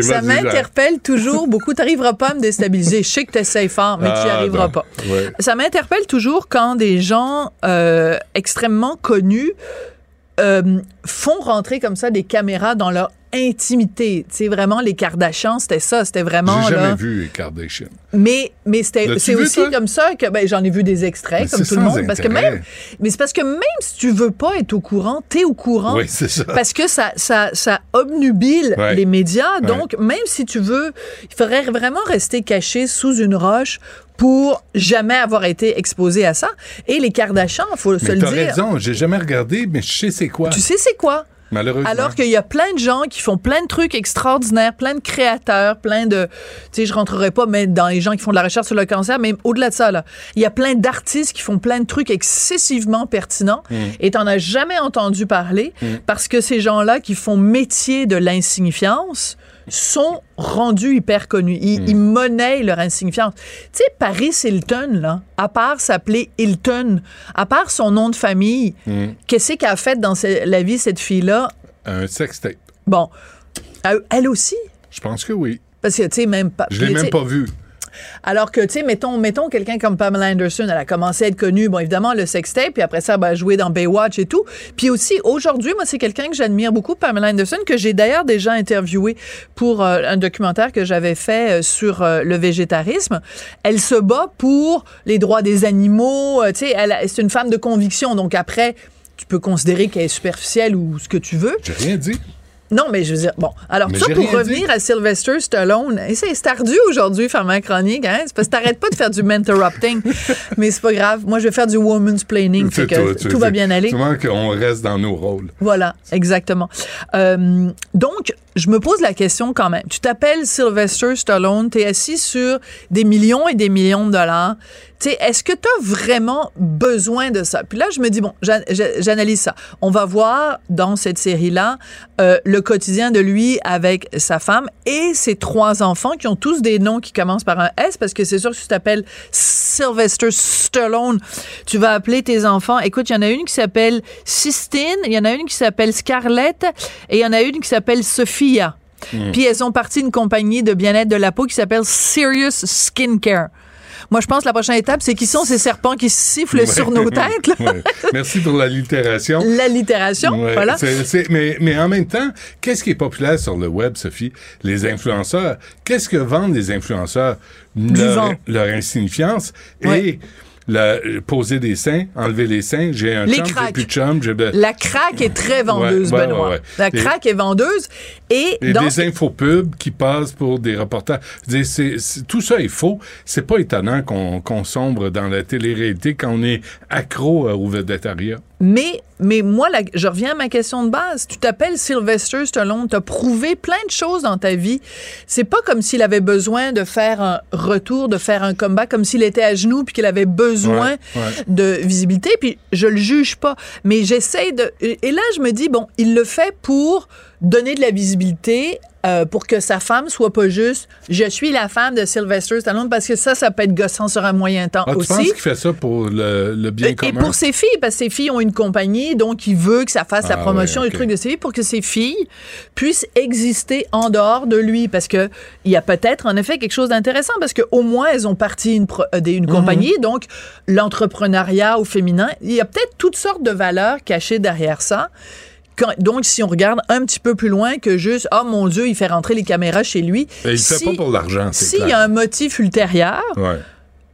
Ça m'interpelle toujours beaucoup. T'arriveras pas à me déstabiliser. Je sais que t'essayes fort, mais tu n'y Ah, arriveras non. pas. Ouais. Ça m'interpelle toujours quand des gens euh, extrêmement connus euh, font rentrer comme ça des caméras dans leur intimité. Tu sais, vraiment, les Kardashians, c'était ça. C'était vraiment, J'ai jamais là... vu les Kardashians. Mais, mais c'était, c'est aussi toi? comme ça que ben, j'en ai vu des extraits, Mais comme tout le monde. Parce que même, mais c'est parce que même si tu veux pas être au courant, t'es au courant. Oui, c'est ça. Parce que ça, ça, ça obnubile Ouais. les médias. Ouais. Donc, même si tu veux, il faudrait vraiment rester caché sous une roche pour jamais avoir été exposé à ça. Et les Kardashians, faut se le t'as dire. raison, j'ai jamais regardé, mais je sais c'est quoi. Tu sais c'est quoi? Malheureusement. Alors qu'il y a plein de gens qui font plein de trucs extraordinaires, plein de créateurs, plein de... Tu sais, je rentrerai pas mais dans les gens qui font de la recherche sur le cancer, mais au-delà de ça, là, il y a plein d'artistes qui font plein de trucs excessivement pertinents Mm. et t'en as jamais entendu parler Mm. parce que ces gens-là qui font métier de l'insignifiance sont rendus hyper connus. Ils, ils monnaient leur insignifiance. Tu sais, Paris Hilton, là, à part s'appeler Hilton, à part son nom de famille, Hmm. qu'est-ce qu'elle a fait dans la vie, cette fille-là? Un sextape. Bon, elle, aussi? Je pense que oui. Parce que, tu sais, même pas. Je l'ai même pas vu. Alors que, tu sais, mettons, mettons quelqu'un comme Pamela Anderson, elle a commencé à être connue, bon, évidemment, le sextape, puis après ça, ben, joué dans Baywatch et tout. Puis aussi, aujourd'hui, moi, c'est quelqu'un que j'admire beaucoup, Pamela Anderson, que j'ai d'ailleurs déjà interviewé pour euh, un documentaire que j'avais fait euh, sur euh, le végétarisme. Elle se bat pour les droits des animaux, tu sais, c'est une femme de conviction, donc après, tu peux considérer qu'elle est superficielle ou ce que tu veux. J'ai rien dit. Non, mais je veux dire, bon. Alors, Mais ça pour revenir à Sylvester Stallone. Et c'est c'est ardu aujourd'hui, faire ma chronique, hein? C'est parce que t'arrêtes pas de faire du interrupting. mais c'est pas grave. Moi, je vais faire du woman's planning. Fait C'est que toi, tout va bien aller. Vois qu'on reste dans nos rôles. Voilà, exactement. Euh, donc, je me pose la question quand même. Tu t'appelles Sylvester Stallone, tu es assis sur des millions et des millions de dollars. Tu sais, est-ce que tu as vraiment besoin de ça? Puis là, je me dis, bon, j'an- j'analyse ça. On va voir dans cette série-là euh, le quotidien de lui avec sa femme et ses trois enfants qui ont tous des noms qui commencent par un S parce que c'est sûr que si tu t'appelles Sylvester Stallone, tu vas appeler tes enfants. Écoute, il y en a une qui s'appelle Sistine, il y en a une qui s'appelle Scarlett et il y en a une qui s'appelle Sophia. Mm. Puis elles ont parti d'une compagnie de bien-être de la peau qui s'appelle Serious Skincare. Moi, je pense que la prochaine étape, c'est qui sont ces serpents qui sifflent sur nos têtes. Ouais. Merci pour l'allitération. L'allitération, Ouais, voilà. mais, mais en même temps, qu'est-ce qui est populaire sur le web, Sophie? Les influenceurs. Qu'est-ce que vendent les influenceurs? Leur, leur insignifiance et la- poser des seins, enlever les seins. J'ai un Les chum, j'ai plus de chum. j'ai- La craque est très vendeuse, Ouais, Benoît. ouais, ouais. La Et- craque est vendeuse. Et, Et dans des infopubs qui passent pour des reportages. C'est- c'est- tout ça est faux. C'est pas étonnant qu'on qu'on sombre dans la télé-réalité quand on est accro au vedettariat. Mais, mais moi, la- je reviens à ma question de base. Tu t'appelles Sylvester Stallone, tu as prouvé plein de choses dans ta vie. C'est pas comme s'il avait besoin de faire un retour, de faire un comeback, comme s'il était à genoux puis qu'il avait besoin Ouais, ouais. de visibilité. Puis je le juge pas, mais j'essaie de. Et là, je me dis bon, il le fait pour donner de la visibilité. Euh, pour que sa femme soit pas juste je suis la femme de Sylvester Stallone parce que ça ça peut être gossant sur un moyen temps Ah, tu aussi penses qu'il fait ça pour le, le bien et commun? pour ses filles, parce que ses filles ont une compagnie, donc il veut que ça fasse la Ah promotion ouais, du ok. truc de ses filles pour que ses filles puissent exister en dehors de lui. Parce que il y a peut-être en effet quelque chose d'intéressant, parce qu'au moins elles ont parti une, pro- euh, des- une Mhm. compagnie, donc l'entrepreneuriat au féminin. Il y a peut-être toutes sortes de valeurs cachées derrière ça. Quand- donc, si on regarde un petit peu plus loin que juste, oh mon Dieu, il fait rentrer les caméras chez lui. Et il le fait pas pour l'argent, c'est S'il y a un motif ultérieur, Ouais.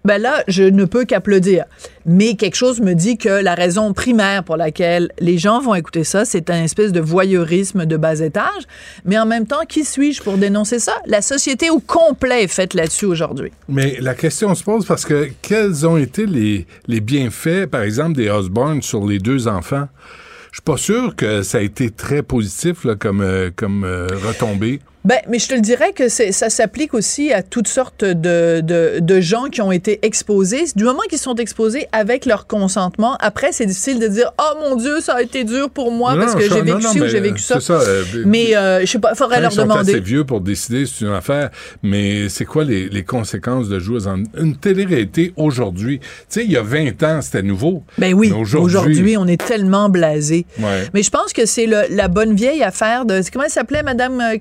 ben là, je ne peux qu'applaudir. Mais quelque chose me dit que la raison primaire pour laquelle les gens vont écouter ça, c'est un espèce de voyeurisme de bas étage. Mais en même temps, qui suis-je pour dénoncer ça? La société au complet est faite là-dessus aujourd'hui. Mais la question se pose parce que quels ont été les, les bienfaits, par exemple, des Osborne sur les deux enfants? Je suis pas sûr que ça a été très positif comme, euh, comme euh, retombée. Ben, mais je te le dirais que c'est, ça s'applique aussi à toutes sortes de, de, de gens qui ont été exposés. Du moment qu'ils sont exposés avec leur consentement, après, c'est difficile de dire Oh mon Dieu, ça a été dur pour moi Non, parce que j'ai vécu non, ci ou j'ai vécu ça. c'est ça, euh, mais euh, je sais pas, il faudrait leur ils demander. assez vieux pour décider, c'est une affaire. Mais c'est quoi les, les conséquences de jouer dans une télé-réalité aujourd'hui? Tu sais, il y a 20 ans, c'était nouveau. Ben oui, aujourd'hui, on est tellement blasé. Ouais. Mais je pense que c'est la bonne vieille affaire de. c'est Comment elle s'appelait, Madame euh,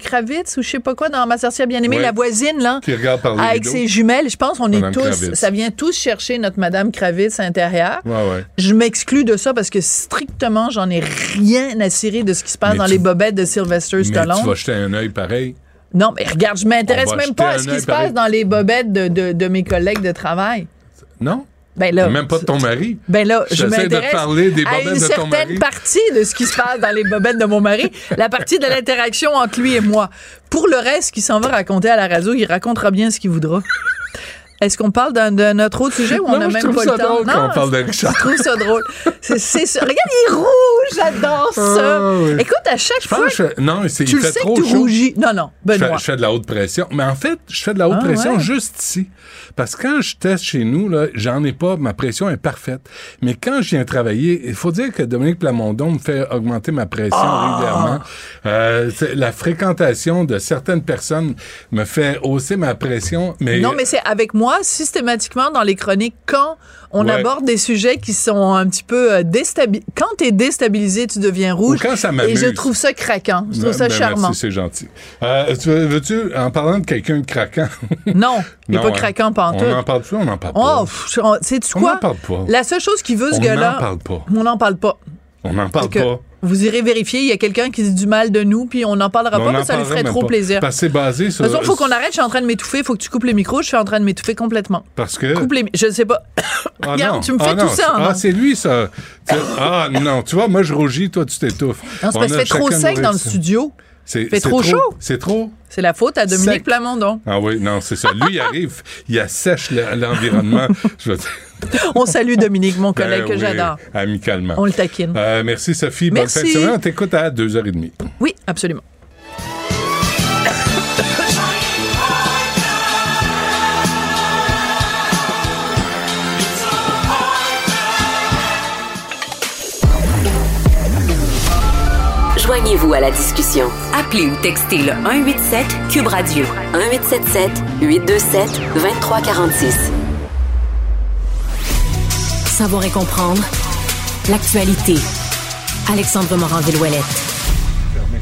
Kravitz ou je sais pas quoi dans Ma sorcière bien-aimée, Ouais. la voisine, là? Qui regarde par les Avec rideaux. ses jumelles. Je pense qu'on est tous. Kravitz. Ça vient tous chercher notre Madame Kravitz intérieure. Ouais, ouais. Je m'exclus de ça parce que strictement, j'en ai rien à cirer de ce qui se passe Mais dans tu- les bobettes de Sylvester Mais Stallone. tu vas jeter un œil pareil. Non, mais regarde, je m'intéresse même pas à ce qui se passe dans les bobettes de, de- de mes collègues de travail. Non? Ben là, Même pas de ton mari. Ben là, je de m'intéresse te parler des à une de ton certaine mari. partie de ce qui se passe dans les bobettes de mon mari, la partie de l'interaction entre lui et moi. Pour le reste, qui s'en va raconter à la radio, il racontera bien ce qu'il voudra. Est-ce qu'on parle d'un autre autre sujet ou on n'a même pas ça le temps? drôle quand on parle de Richard. Je trouve ça drôle. Ça. Regarde, il est rouge, j'adore ça. Ah, oui. Écoute, à chaque Je fois, que je- non, tu il fait sais trop que tu chaud. rougis. Non, non, Je fais, Benoît. je fais de la haute pression. Mais en fait, je fais de la haute Ah, pression ouais. juste ici. Parce que quand je teste chez nous, j'en ai pas, ma pression est parfaite. Mais quand je viens travailler, il faut dire que Dominique Plamondon me fait augmenter ma pression Ah! régulièrement. Euh, la fréquentation de certaines personnes me fait hausser ma pression. Mais Non, mais c'est avec moi, systématiquement, dans les chroniques, quand on Ouais. aborde des sujets qui sont un petit peu déstabilisés. Quand tu es déstabilisé, tu deviens rouge. Ou quand ça Et m'amuse. je trouve ça craquant. Je trouve Ben, ça ben, charmant. Merci, c'est gentil. Euh, tu veux- veux-tu, en parlant de quelqu'un de craquant? Non, il n'est pas hein. craquant pantoute. On n'en parle plus, on n'en parle pas. Oh, on- sais-tu On quoi? n'en parle pas. La seule chose qui veut ce On gars-là. n'en parle pas. On n'en parle pas. On n'en parle pas. Vous irez vérifier, il y a quelqu'un qui dit du mal de nous, puis on n'en parlera pas, mais ça lui ferait trop pas. plaisir. Parce que c'est basé sur. De toute façon, il faut qu'on arrête, je suis en train de m'étouffer, il faut que tu coupes les micros, je suis en train de m'étouffer complètement. Parce que. Coupe les Je sais pas. Ah Regarde, non. tu me fais Ah tout non. ça en Ah, c'est lui, ça. Ah non, tu vois, moi je rougis, toi tu t'étouffes. Non, c'est parce que fait trop sec dans le studio. C'est c'est trop chaud. C'est trop. C'est la faute à Dominique Sec. Plamondon. Ah oui, non, c'est ça. Lui, il arrive, il assèche le- l'environnement. Je veux dire. On salue Dominique, mon collègue Ben que oui, j'adore. Amicalement. On le taquine. Euh, merci Sophie. Merci. Bonne fin de semaine. On t'écoute à 2h30. Oui, absolument. Joignez-vous à la discussion. Appelez ou textez le 187 Cube Radio 1877 827 2346. Savoir et comprendre l'actualité. Alexandre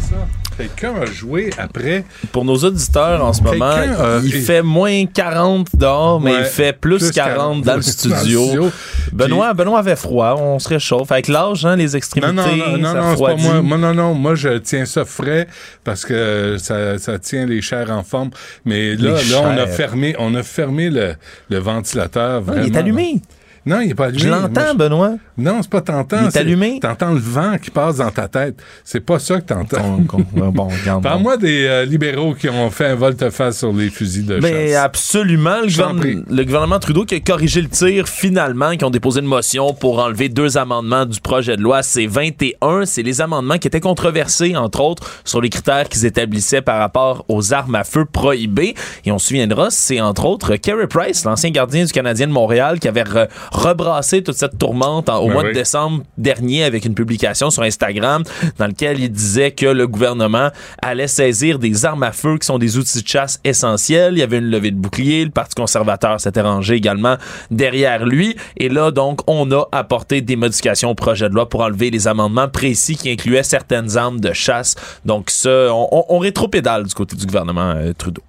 ça. Quelqu'un a joué après. Pour nos auditeurs en ce moment, a- il fait moins 40 dehors, mais Ouais, il fait plus, plus 40 dans le dans le studio. studio. Benoît, Benoît avait froid, on se réchauffe. Avec l'âge, hein, les extrémités, Non, non, non, non, ça non, c'est pas refroidit. moi. Moi, non, non, moi, je tiens ça frais parce que ça, ça tient les chairs en forme. Mais là, Les là, on a fermé, on a fermé le, le ventilateur. Ah, il est allumé. Non, il est pas allumé. Je l'entends, Benoît. Non, c'est pas t'entends. Il est c'est- allumé. T'entends le vent qui passe dans ta tête. C'est pas ça que t'entends. bon. Parle-moi des euh, libéraux qui ont fait un volte-face sur les fusils de Mais chasse. absolument. Le, gouvernement- le gouvernement Trudeau qui a corrigé le tir finalement, qui ont déposé une motion pour enlever deux amendements du projet de loi. C'est 21. C'est les amendements qui étaient controversés, entre autres, sur les critères qu'ils établissaient par rapport aux armes à feu prohibées. Et on se souviendra, c'est entre autres Kerry Price, l'ancien gardien du Canadien de Montréal, qui avait rebrassé toute cette tourmente en- au Ben mois oui. de décembre dernier avec une publication sur Instagram dans lequel il disait que le gouvernement allait saisir des armes à feu qui sont des outils de chasse essentiels. Il y avait une levée de bouclier. Le Parti conservateur s'était rangé également derrière lui. Et là, donc, on a apporté des modifications au projet de loi pour enlever les amendements précis qui incluaient certaines armes de chasse. Donc, ça, on, on, on rétropédale du côté du gouvernement euh, Trudeau.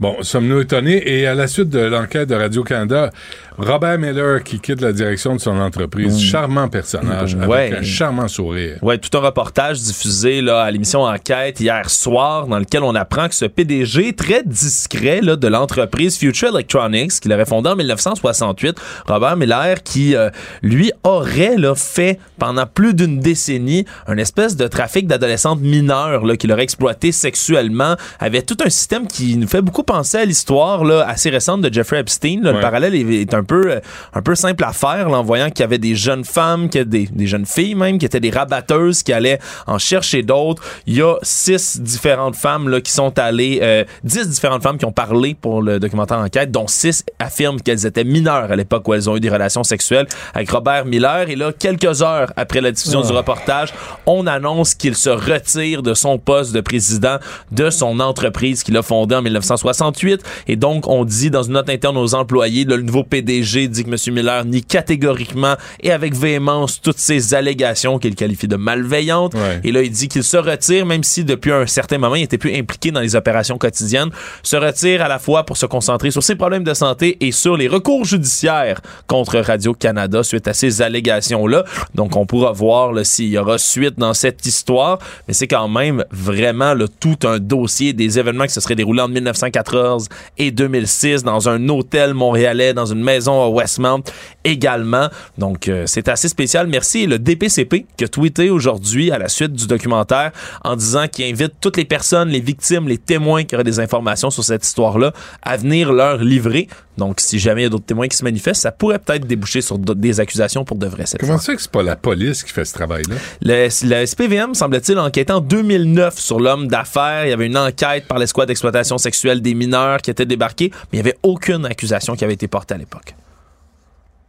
Bon, sommes-nous étonnés? Et à la suite de l'enquête de Radio-Canada, Robert Miller qui quitte la direction de son entreprise. Charmant personnage, Ouais. avec un charmant sourire. Ouais, tout un reportage diffusé là, à l'émission Enquête hier soir dans lequel on apprend que ce PDG très discret là, de l'entreprise Future Electronics qu'il avait fondée en 1968, Robert Miller, qui euh, lui aurait là, fait pendant plus d'une décennie un espèce de trafic d'adolescentes mineures qu'il aurait exploité sexuellement, avait tout un système qui nous fait beaucoup penser à l'histoire assez récente de Jeffrey Epstein. Le parallèle est, est un peu euh, un peu simple à faire là, en voyant qu'il y avait des jeunes femmes, qu'il y a des, des jeunes filles même, qui étaient des rabatteuses, qui allaient en chercher d'autres. Il y a six différentes femmes là, qui sont allées, euh, dix différentes femmes qui ont parlé pour le documentaire Enquête, dont six affirment qu'elles étaient mineures à l'époque où elles ont eu des relations sexuelles avec Robert Miller. Et là, quelques heures après la diffusion Ah. du reportage, on annonce qu'il se retire de son poste de président de son entreprise qu'il a fondée en 1968. Et donc, on dit dans une note interne aux employés, le nouveau PDG dit que M. Miller nie catégoriquement et avec véhémence toutes ces allégations qu'il qualifie de malveillantes. Et là, il dit qu'il se retire, même si depuis un certain moment, il était plus impliqué dans les opérations quotidiennes, se retire à la fois pour se concentrer sur ses problèmes de santé et sur les recours judiciaires contre Radio-Canada suite à ces allégations-là. Donc, on pourra voir s'il y aura suite dans cette histoire, mais c'est quand même vraiment là, tout un dossier des événements qui se seraient déroulés en 1914 et 2006 dans un hôtel montréalais, dans une maison à Westmount également. Donc, euh, c'est assez spécial. Merci. Et le DPCP qui a tweeté aujourd'hui à la suite du documentaire en disant qu'il invite toutes les personnes, les victimes, les témoins qui auraient des informations sur cette histoire-là à venir leur livrer. Donc, si jamais il y a d'autres témoins qui se manifestent, ça pourrait peut-être déboucher sur des accusations pour de vrai cette Comment ça que c'est pas la police qui fait ce travail-là? Le, le SPVM, semble-t-il, a enquêté en 2009 sur l'homme d'affaires. Il y avait une enquête par l'escouade d'exploitation sexuelle des mineurs qui était débarquée, mais il n'y avait aucune accusation qui avait été portée à l'époque.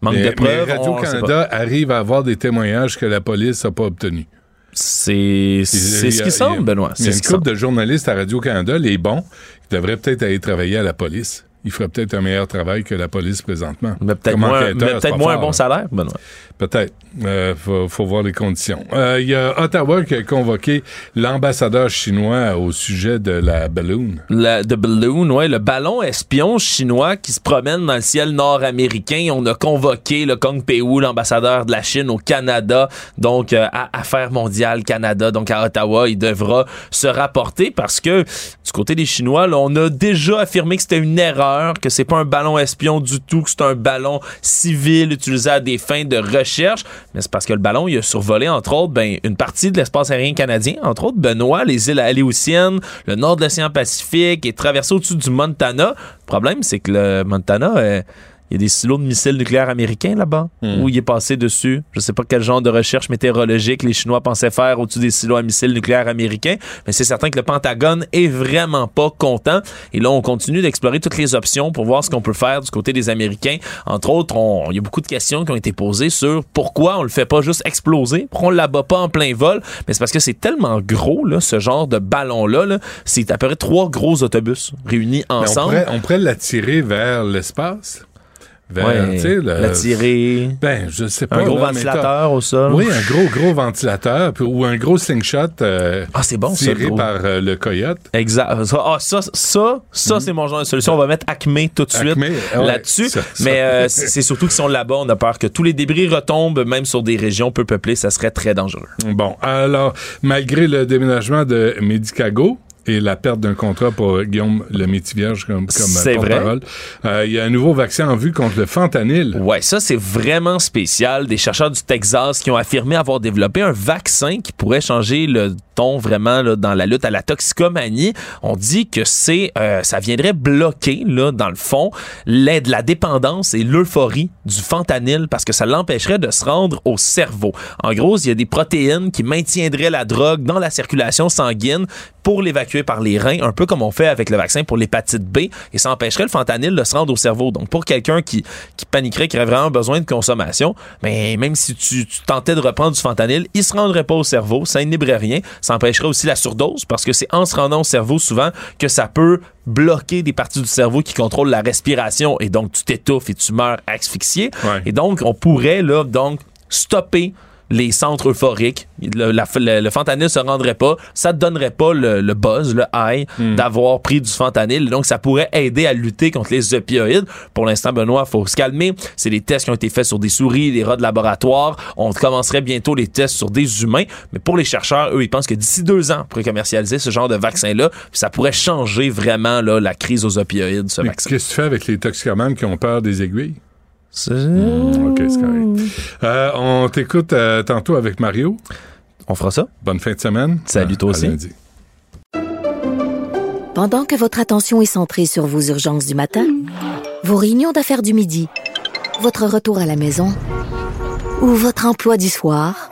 Manque mais, de preuves. Radio-Canada arrive à avoir des témoignages que la police n'a pas obtenus. C'est c'est ce qui semble, Benoît. Il y a C'est une couple de journalistes à Radio-Canada, les bons, qui devraient peut-être aller travailler à la police. Ils feraient peut-être un meilleur travail que la police présentement. Mais peut-être moins, un bon salaire, Benoît. Peut-être. Euh, faut, voir les conditions. Euh, Il y a Ottawa qui a convoqué l'ambassadeur chinois au sujet de la balloon. Le the balloon, ouais, le ballon espion chinois qui se promène dans le ciel nord-américain. On a convoqué le Kong Pei l'ambassadeur de la Chine au Canada, donc euh, à Affaires mondiales Canada, donc à Ottawa. Il devra se rapporter parce que du côté des Chinois, là, on a déjà affirmé que c'était une erreur, que c'est pas un ballon espion du tout, que c'est un ballon civil utilisé à des fins de recherche. Mais c'est parce que le ballon, il a survolé, entre autres, ben, une partie de l'espace aérien canadien, entre autres, Benoît, les îles Aléoutiennes, le nord de l'océan Pacifique, et traversé au-dessus du Montana. Le problème, c'est que le Montana, euh, il y a des silos de missiles nucléaires américains là-bas, où il est passé dessus. Je sais pas quel genre de recherche météorologique les Chinois pensaient faire au-dessus des silos à missiles nucléaires américains, mais c'est certain que le Pentagone est vraiment pas content. Et là, on continue d'explorer toutes les options pour voir ce qu'on peut faire du côté des Américains. Entre autres, il y a beaucoup de questions qui ont été posées sur pourquoi on le fait pas juste exploser, pourquoi on l'abat pas en plein vol. Mais c'est parce que c'est tellement gros, là, ce genre de ballon-là. là. c'est à peu près trois gros autobus réunis Mais on ensemble. pourrait, on pourrait l'attirer vers l'espace. Vers, Ouais, tu sais, le- l'attirer. Ben, je sais pas. Un gros là, ventilateur au sol. Oui, un gros, gros ventilateur. ou un gros slingshot. euh, ah, c'est bon, Tiré par euh, le coyote. Exact. Ça, ah, ça, ça, ça c'est mon genre de solution. On va mettre Acme tout de suite ah ouais, là-dessus. Mais euh, c'est c'est surtout qu'ils sont là-bas. On a peur que tous les débris retombent, même sur des régions peu peuplées. Ça serait très dangereux. Bon, alors, malgré le déménagement de Medicago et la perte d'un contrat pour Guillaume le Métivierge comme, comme C'est euh, vrai. porte-parole, euh, il y a un nouveau vaccin en vue contre le fentanyl. Ouais, ça c'est vraiment spécial. Des chercheurs du Texas qui ont affirmé avoir développé un vaccin qui pourrait changer le ton vraiment là, dans la lutte à la toxicomanie. On dit que c'est euh, ça viendrait bloquer là dans le fond l'aide, la dépendance et l'euphorie du fentanyl parce que ça l'empêcherait de se rendre au cerveau. En gros, il y a des protéines qui maintiendraient la drogue dans la circulation sanguine pour l'évacuer par les reins, un peu comme on fait avec le vaccin pour l'hépatite B, et ça empêcherait le fentanyl de se rendre au cerveau. Donc, pour quelqu'un qui, qui paniquerait, qui aurait vraiment besoin de consommation, mais même si tu, tu tentais de reprendre du fentanyl, il se rendrait pas au cerveau, ça inhiberait rien. Ça empêcherait aussi la surdose, parce que c'est en se rendant au cerveau souvent que ça peut bloquer des parties du cerveau qui contrôlent la respiration, et donc tu t'étouffes et tu meurs asphyxié. Et donc, on pourrait, là, donc, stopper les centres euphoriques. Le, la- le- le fentanyl se rendrait pas. Ça te donnerait pas le, le buzz, le high d'avoir pris du fentanyl. Donc, ça pourrait aider à lutter contre les opioïdes. Pour l'instant, Benoît, faut se calmer. C'est des tests qui ont été faits sur des souris, des rats de laboratoire. On commencerait bientôt les tests sur des humains. Mais pour les chercheurs, eux, ils pensent que d'ici deux ans, on pourrait commercialiser ce genre de vaccin-là. Ça pourrait changer vraiment là, la crise aux opioïdes, ce Mais vaccin. Qu'est-ce que tu fais avec les toxicomanes qui ont peur des aiguilles? C'est... OK, c'est correct. Euh, on t'écoute euh, tantôt avec Mario. On fera ça. Bonne fin de semaine. Salut, toi À aussi. lundi. Pendant que votre attention est centrée sur vos urgences du matin, vos réunions d'affaires du midi, votre retour à la maison ou votre emploi du soir,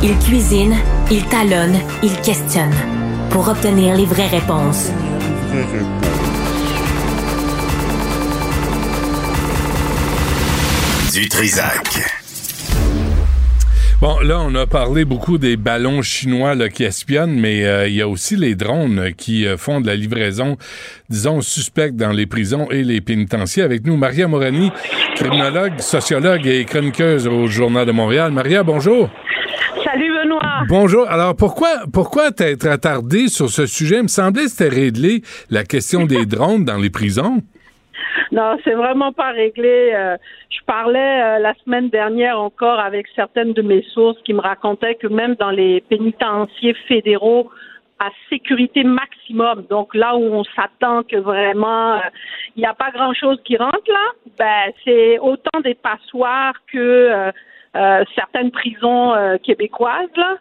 Il cuisine, il talonne, il questionne pour obtenir les vraies réponses. Du Trisac. Bon, là, on a parlé beaucoup des ballons chinois là, qui espionnent, mais euh, il y a aussi les drones euh, qui euh, font de la livraison, disons, suspecte dans les prisons et les pénitenciers. Avec nous, Maria Morani, criminologue, sociologue et chroniqueuse au Journal de Montréal. Maria, bonjour. Benoît. Bonjour. Alors, pourquoi, pourquoi t'être attardé sur ce sujet? Il me semblait que c'était réglé la question des drones dans les prisons. Non, c'est vraiment pas réglé. Euh, je parlais euh, la semaine dernière encore avec certaines de mes sources qui me racontaient que même dans les pénitenciers fédéraux à sécurité maximum, donc là où on s'attend que vraiment euh, il n'y a pas grand-chose qui rentre là, ben c'est autant des passoires que euh, certaines prisons euh, québécoises là.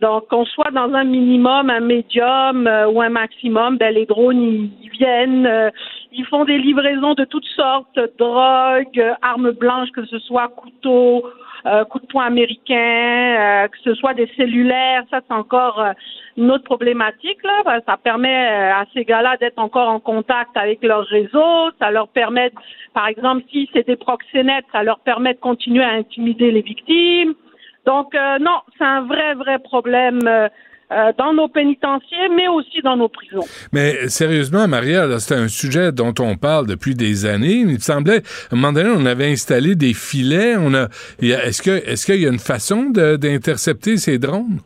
Donc, qu'on soit dans un minimum, un médium euh, ou un maximum, ben, les drones, ils, viennent, euh, ils font des livraisons de toutes sortes, drogue, euh, armes blanches, que ce soit couteaux, euh, coups de poing américains, euh, que ce soit des cellulaires, ça c'est encore autre problématique. Là. Ben, Ça permet euh, à ces gars-là d'être encore en contact avec leur réseau, ça leur permet, par exemple, si c'est des proxénètes, ça leur permet de continuer à intimider les victimes. Donc, euh, non, c'est un vrai, vrai problème euh, dans nos pénitenciers, mais aussi dans nos prisons. Mais sérieusement, Maria, c'est un sujet dont on parle depuis des années. Il me semblait, à un moment donné, on avait installé des filets. On a, est-ce que, est-ce qu'il y a une façon d'intercepter ces drones?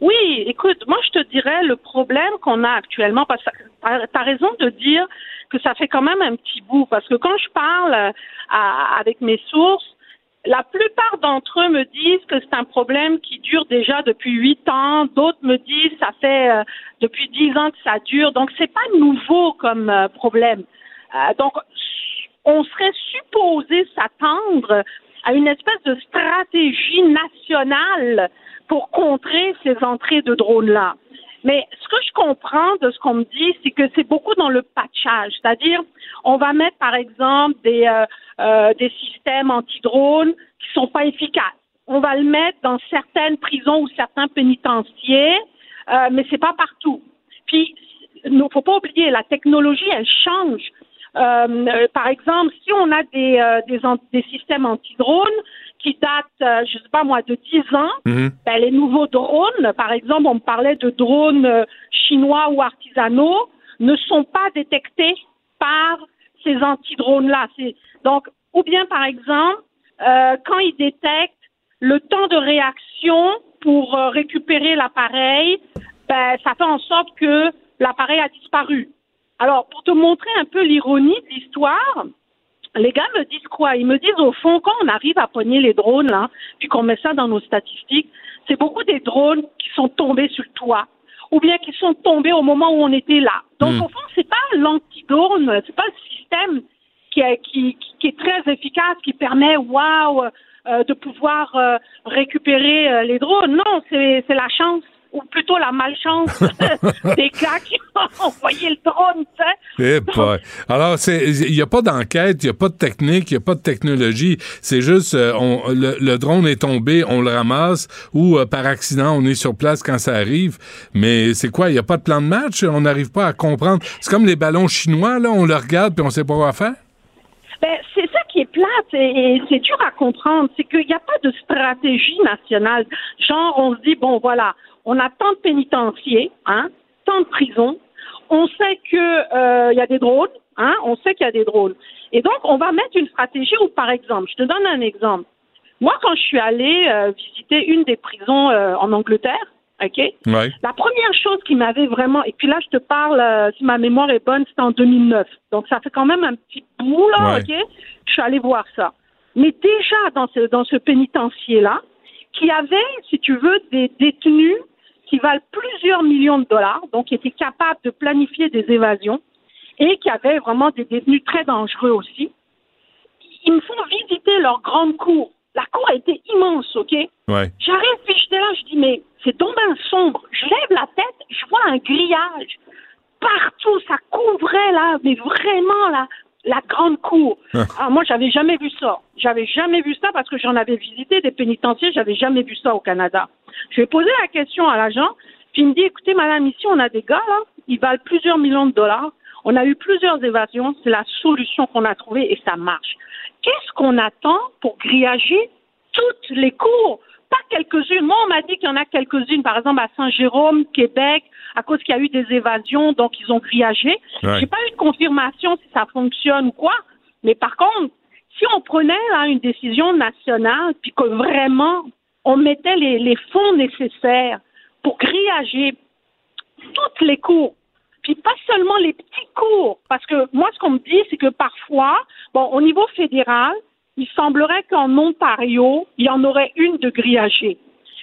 Oui, écoute, moi je te dirais le problème qu'on a actuellement, parce que tu as raison de dire que ça fait quand même un petit bout, parce que quand je parle euh, avec mes sources, la plupart d'entre eux me disent que c'est un problème qui dure déjà depuis huit ans. D'autres me disent ça fait euh, depuis dix ans que ça dure. Donc c'est pas nouveau comme euh, problème. Donc on serait supposé s'attendre à une espèce de stratégie nationale pour contrer ces entrées de drones-là. Mais ce que je comprends de ce qu'on me dit, c'est que c'est beaucoup dans le patchage. C'est-à-dire, on va mettre, par exemple, des, euh, euh, des systèmes anti-drones qui sont pas efficaces. On va le mettre dans certaines prisons ou certains pénitenciers, euh, mais c'est pas partout. Puis, il faut pas oublier, la technologie, elle change. Euh, euh, par exemple, si on a des, euh, des, des systèmes anti-drones qui datent, euh, je sais pas moi, de 10 ans, ben, les nouveaux drones, par exemple, on me parlait de drones euh, chinois ou artisanaux, ne sont pas détectés par ces anti-drones-là. Donc, ou bien, par exemple, euh, quand ils détectent le temps de réaction pour euh, récupérer l'appareil, ben, ça fait en sorte que l'appareil a disparu. Alors, pour te montrer un peu l'ironie de l'histoire, les gars me disent quoi? Ils me disent au fond, quand on arrive à pogner les drones, là, puis qu'on met ça dans nos statistiques, c'est beaucoup des drones qui sont tombés sur le toit, ou bien qui sont tombés au moment où on était là. Donc, Hmm. au fond, c'est pas l'antidrone, c'est pas le système qui est, qui, qui- qui est très efficace, qui permet, waouh, euh, de pouvoir euh, récupérer euh, les drones. Non, c'est la chance. Ou plutôt la malchance des gars qui ont envoyé le drone, tu sais. Eh boy. Alors, c'est, il n'y a pas d'enquête, il n'y a pas de technique, il n'y a pas de technologie. C'est juste, euh, on, le, le drone est tombé, on le ramasse, ou euh, par accident, on est sur place quand ça arrive. Mais c'est quoi? Il n'y a pas de plan de match? On n'arrive pas à comprendre. C'est comme les ballons chinois, là, on le regarde puis on sait pas quoi faire? Ben, c'est ça qui est plate et c'est dur à comprendre, c'est qu'il n'y a pas de stratégie nationale. Genre, on se dit, bon, voilà, on a tant de pénitenciers, hein, tant de prisons, on sait que euh, il y a des drones, hein, on sait qu'il y a des drones. Et donc, on va mettre une stratégie où, par exemple, je te donne un exemple. Moi, quand je suis allée euh, visiter une des prisons euh, en Angleterre, OK? Ouais. La première chose qui m'avait vraiment, et puis là, je te parle, euh, si ma mémoire est bonne, c'était en 2009. Donc, ça fait quand même un petit bout, là, Ouais. OK? Je suis allée voir ça. Mais déjà, dans ce, dans ce pénitencier-là, qui avait, si tu veux, des détenus qui valent plusieurs millions de dollars, donc qui étaient capables de planifier des évasions, et qui avaient vraiment des détenus très dangereux aussi. Ils me font visiter leur grande cour. La cour était immense, OK? Ouais. J'arrive, puis j'étais là, je dis, mais c'est donc bien sombre. Je lève la tête, je vois un grillage. Partout, ça couvrait, là, mais vraiment, là, la grande cour. Ah. Ah, moi, j'avais jamais vu ça. J'avais jamais vu ça parce que j'en avais visité des pénitenciers, j'avais jamais vu ça au Canada. Je vais poser la question à l'agent, puis il me dit, écoutez, madame, ici, on a des gars, là, ils valent plusieurs millions de dollars. On a eu plusieurs évasions, c'est la solution qu'on a trouvée et ça marche. Qu'est-ce qu'on attend pour grillager toutes les cours? Pas quelques-unes. Moi, on m'a dit qu'il y en a quelques-unes, par exemple à Saint-Jérôme, Québec, à cause qu'il y a eu des évasions, donc ils ont grillagé. Ouais. J'ai pas eu de confirmation si ça fonctionne ou quoi. Mais par contre, si on prenait là, une décision nationale, puis que vraiment on mettait les, fonds nécessaires pour grillager toutes les cours, puis pas seulement les petits cours, parce que moi, ce qu'on me dit, c'est que parfois, bon, au niveau fédéral, il semblerait qu'en Ontario, il y en aurait une de grillagée.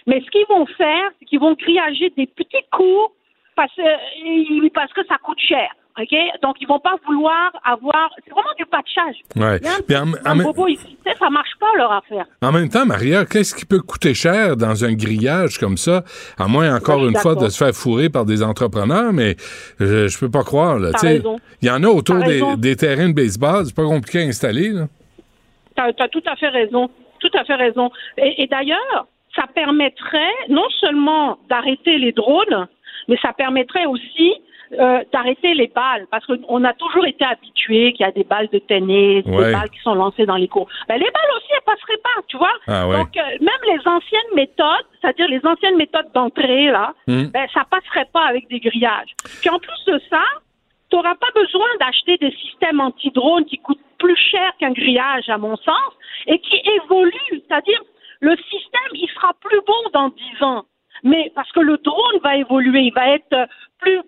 Mais ce qu'ils vont faire, c'est qu'ils vont grillager des petits cours parce que ça coûte cher. OK? Donc, ils vont pas vouloir avoir. C'est vraiment du patchage. Ouais. Puis en- en bobo ici, ça marche pas leur affaire. En même temps, Maria, qu'est-ce qui peut coûter cher dans un grillage comme ça, à moins encore une fois de se faire fourrer par des entrepreneurs, mais je, je peux pas croire. Là, T'as tu sais. raison. Il y en a autour T'as des, terrains de baseball, c'est pas compliqué à installer. Là. Tu as, tout à fait raison. Tout à fait raison. Et, et d'ailleurs, ça permettrait non seulement d'arrêter les drones, mais ça permettrait aussi euh, d'arrêter les balles. Parce qu'on a toujours été habitué qu'il y a des balles de tennis, Ouais. des balles qui sont lancées dans les cours. Ben, les balles aussi, elles passeraient pas, tu vois. Ah ouais. Donc, euh, même les anciennes méthodes, c'est-à-dire les anciennes méthodes d'entrée, là, Hmm. ben, ça passerait pas avec des grillages. Puis en plus de ça, tu n'auras pas besoin d'acheter des systèmes anti-drones qui coûtent plus cher qu'un grillage, à mon sens, et qui évoluent. C'est-à-dire, le système, il sera plus bon dans 10 ans. Mais parce que le drone va évoluer, il va être euh, plus.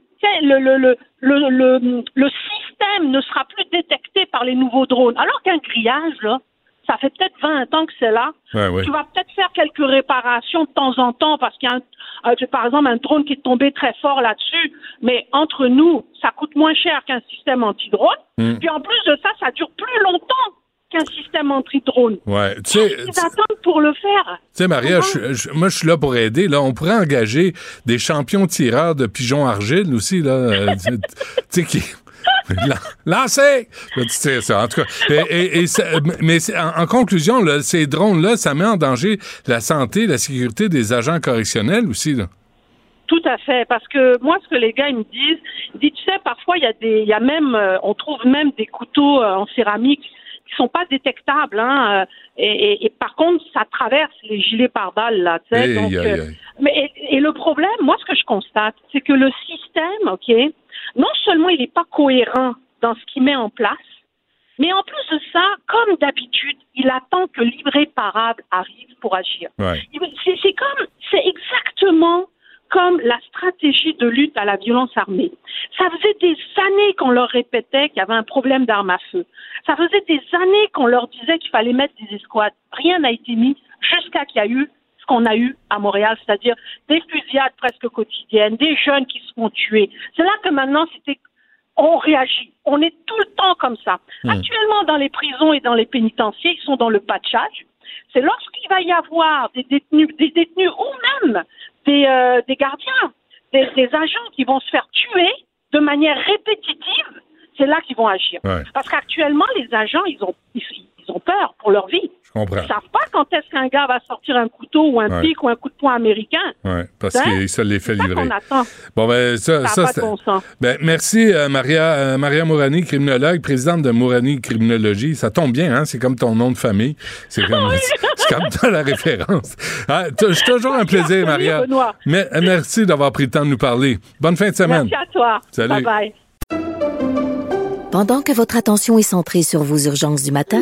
Le, le, le, le système ne sera plus détecté par les nouveaux drones. Alors qu'un grillage, là, ça fait peut-être 20 ans que c'est là. Ouais, ouais. Tu vas peut-être faire quelques réparations de temps en temps parce qu'il y a, un, euh, par exemple, un drone qui est tombé très fort là-dessus. Mais entre nous, ça coûte moins cher qu'un système anti-drone. Hmm. Puis en plus de ça, ça dure plus longtemps qu'un système anti-drone. Ouais. Tu sais, Ils attendent pour le faire. Tu sais, Maria, je- je- moi, je suis là pour aider. Là, on pourrait engager des champions tireurs de pigeons argile aussi, là. euh, tu sais, qui. Lan- Lancez! En tout cas. Et, et- et ça- mais en, en conclusion, là, ces drones-là, ça met en danger la santé, la sécurité des agents correctionnels aussi, là. Tout à fait, parce que moi, ce que les gars ils me disent, ils disent, tu sais, parfois il y a des, il y a même, euh, on trouve même des couteaux euh, en céramique sont pas détectables, hein, euh, et, et- et par contre, ça traverse les gilets pare-balles là. Aïe, donc, euh, mais et, et le problème, moi, ce que je constate, c'est que le système, ok, non seulement il n'est pas cohérent dans ce qu'il met en place, mais en plus de ça, comme d'habitude, il attend que l'irréparable arrive pour agir. Ouais. C'est comme, c'est exactement comme la stratégie de lutte à la violence armée. Ça faisait des années qu'on leur répétait qu'il y avait un problème d'armes à feu. Ça faisait des années qu'on leur disait qu'il fallait mettre des escouades. Rien n'a été mis jusqu'à qu'il y a eu ce qu'on a eu à Montréal, c'est-à-dire des fusillades presque quotidiennes, des jeunes qui se font tuer. C'est là que maintenant, c'était on réagit. On est tout le temps comme ça. Hmm. Actuellement, dans les prisons et dans les pénitenciers, ils sont dans le patchage. C'est lorsqu'il va y avoir des détenus, des détenus ou même des, euh, des gardiens, des, des agents qui vont se faire tuer de manière répétitive. C'est là qu'ils vont agir. Ouais. Parce qu'actuellement, les agents, ils ont, ils, ils ont peur pour leur vie. Je comprends. Ils savent pas quand est-ce qu'un gars va sortir un couteau ou un Ouais. pic ou un coup de poing américain. Oui, parce Hein? que ça les fait ça livrer. qu'on attend. Bon, ben, ça, Ça a ça, pas de c'est- bon sens. Ben, merci, euh, Maria, euh, Maria Mourani, criminologue, présidente de Mourani Criminologie. Ça tombe bien, hein? C'est comme ton nom de famille. C'est comme, c'est comme dans la référence. Ah, C'est toujours un plaisir, Maria. Mais, euh, merci d'avoir pris le temps de nous parler. Bonne fin de semaine. Merci à toi. Salut. Bye bye. Pendant que votre attention est centrée sur vos urgences du matin,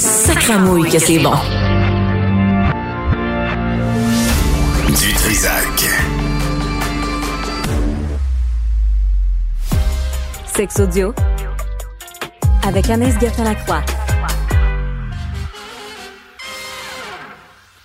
Sacramouille que c'est bon. Du Trisac. Sex audio. Avec Anaïs Gertin-Lacroix.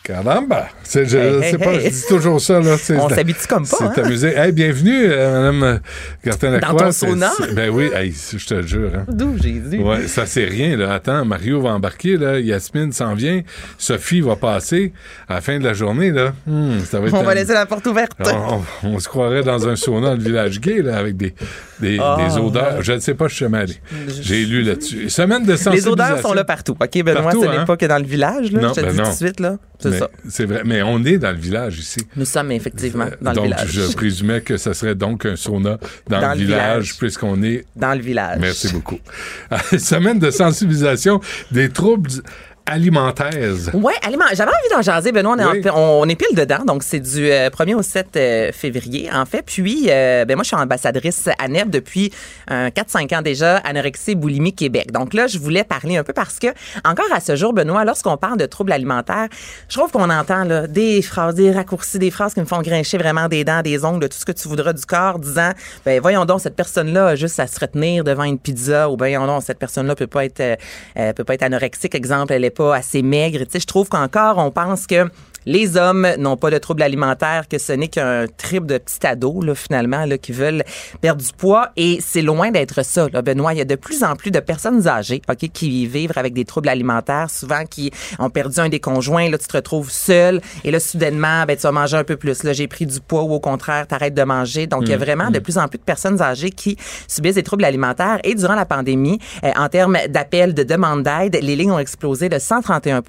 Caramba! C'est, je Hey, hey, sais pas, hey. je dis toujours ça, là. On s'habitue comme pas, C'est hein? amusé. Hey, bienvenue, euh, Mme Gartin-Lacroix. Dans ton sauna? Ben oui, je te jure. Hein. D'où Jésus? Ouais, ça c'est rien là. Attends, Mario va embarquer là, Yasmine s'en vient, Sophie va passer à la fin de la journée là. Hmm, ça va être On va laisser la porte ouverte. on, on- on se croirait dans un sauna dans le village gay là, avec des, des, Ah, des odeurs. ouais. Je ne sais pas, je suis jamais allé. J'ai lu là-dessus. Semaine de sensibilisation. Les odeurs sont là partout. OK, Benoît, Partout, ce hein? n'est pas que dans le village. Là, Non, je te ben dis tout non. de suite. là. C'est Mais ça. C'est vrai, mais on est dans le village ici. Nous sommes effectivement dans donc, le village. je présumais que ça serait donc un sauna dans, Dans le le village, village. puisqu'on est Dans le village. Merci beaucoup. Semaine de sensibilisation des troubles Ouais, aliment. J'avais envie d'en jaser, Benoît. On est, Oui. en- on est pile dedans. Donc, c'est du euh, 1er au 7 euh, février, en fait. Puis, euh, ben moi, je suis ambassadrice ANEB depuis euh, 4-5 ans déjà, Anorexie Boulimie Québec. Donc là, je voulais parler un peu parce que, encore à ce jour, Benoît, lorsqu'on parle de troubles alimentaires, je trouve qu'on entend là, des phrases, des raccourcis, des phrases qui me font grincher vraiment des dents, des ongles, tout ce que tu voudras du corps, disant, ben voyons donc, cette personne-là a juste à se retenir devant une pizza, ou ben voyons donc, cette personne-là peut pas être, euh, euh, peut pas être anorexique, exemple, elle est pas assez maigre. Tu sais, je trouve qu'encore, on pense que les hommes n'ont pas de troubles alimentaires, que ce n'est qu'un trip de petits ados, là, finalement, là, qui veulent perdre du poids. Et c'est loin d'être ça, là, Benoît. Il y a de plus en plus de personnes âgées, OK, qui vivent avec des troubles alimentaires, souvent qui ont perdu un des conjoints. Là, tu te retrouves seul. Et là, soudainement, ben, tu vas manger un peu plus. Là, j'ai pris du poids ou au contraire, t'arrêtes de manger. Donc, il y a Mm, vraiment de mm. plus en plus de personnes âgées qui subissent des troubles alimentaires. Et durant la pandémie, euh, en termes d'appels, de demandes d'aide, les lignes ont explosé de 131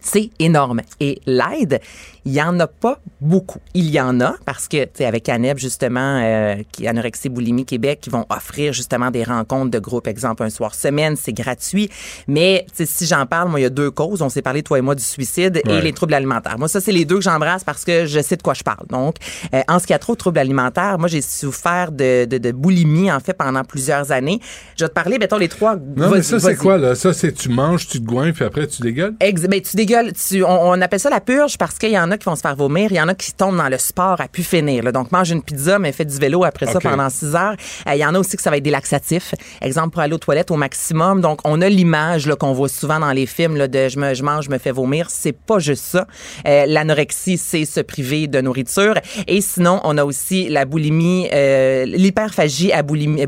c'est énorme. Et l'aide, il y en a pas beaucoup. Il y en a parce que, tu sais, avec ANEB, justement, euh, qui Anorexie Boulimie Québec, qui vont offrir justement des rencontres de groupe, exemple, un soir semaine, c'est gratuit. Mais, tu sais, si j'en parle, moi, il y a deux causes. On s'est parlé, toi et moi, du suicide Ouais. et les troubles alimentaires. Moi, ça, c'est les deux que j'embrasse parce que je sais de quoi je parle. Donc, euh, en ce qui a trop de troubles alimentaires, moi, j'ai souffert de, de, de boulimie, en fait, pendant plusieurs années. Je vais te parler, mettons, les trois. Non, mais ça, c'est quoi, là? Ça, c'est tu manges, tu te goinfres, puis après, tu dégueules? Ex- ben, tu dégueules. Tu, on, on appelle ça la purge parce qu'il y en a qui vont se faire vomir. Il y en a qui tombent dans le sport à pu finir. là. Donc, mange une pizza, mais fais du vélo après ça pendant six heures. Euh, Il y en a aussi que ça va être des laxatifs. Exemple, pour aller aux toilettes au maximum. Donc, on a l'image qu'on voit souvent dans les films là, de je, me, je mange, je me fais vomir. C'est pas juste ça. Euh, L'anorexie, c'est se priver de nourriture. Et sinon, on a aussi la boulimie, euh, l'hyperphagie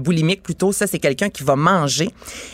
boulimique plutôt. Ça, c'est quelqu'un qui va manger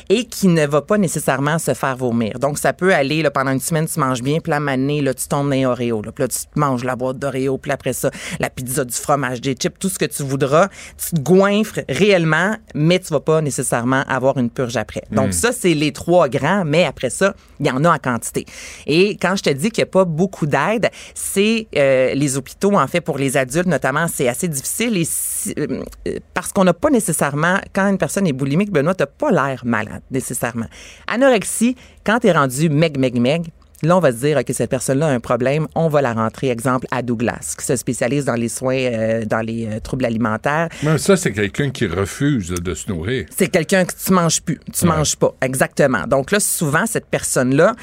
et qui ne va pas nécessairement se faire vomir. Donc, ça peut aller là, pendant une semaine, tu manges bien, puis la manée, là, tu tombes dans les Oreos. Là, puis là, tu te manges la boîte d'Oreo, puis après ça, la pizza, du fromage, des chips, tout ce que tu voudras. Tu te goinfres réellement, mais tu vas pas nécessairement avoir une purge après. Donc, Mm. ça, c'est les trois grands, mais après ça, il y en a en quantité. Et quand je te dis qu'il n'y a pas beaucoup d'aide, c'est euh, les hôpitaux, en fait, pour les adultes notamment, c'est assez difficile et si- euh, euh, parce qu'on n'a pas nécessairement, quand une personne est boulimique, Benoît, t'as pas l'air malade nécessairement. Anorexie, quand tu es rendu meg, meg, meg, Là, on va se dire que cette personne-là a un problème. On va la rentrer, exemple, à Douglas, qui se spécialise dans les soins, euh, dans les euh, troubles alimentaires. Mais ça, c'est quelqu'un qui refuse de se nourrir. C'est quelqu'un que tu manges plus, tu Ouais. manges pas, exactement. Donc là, souvent cette personne-là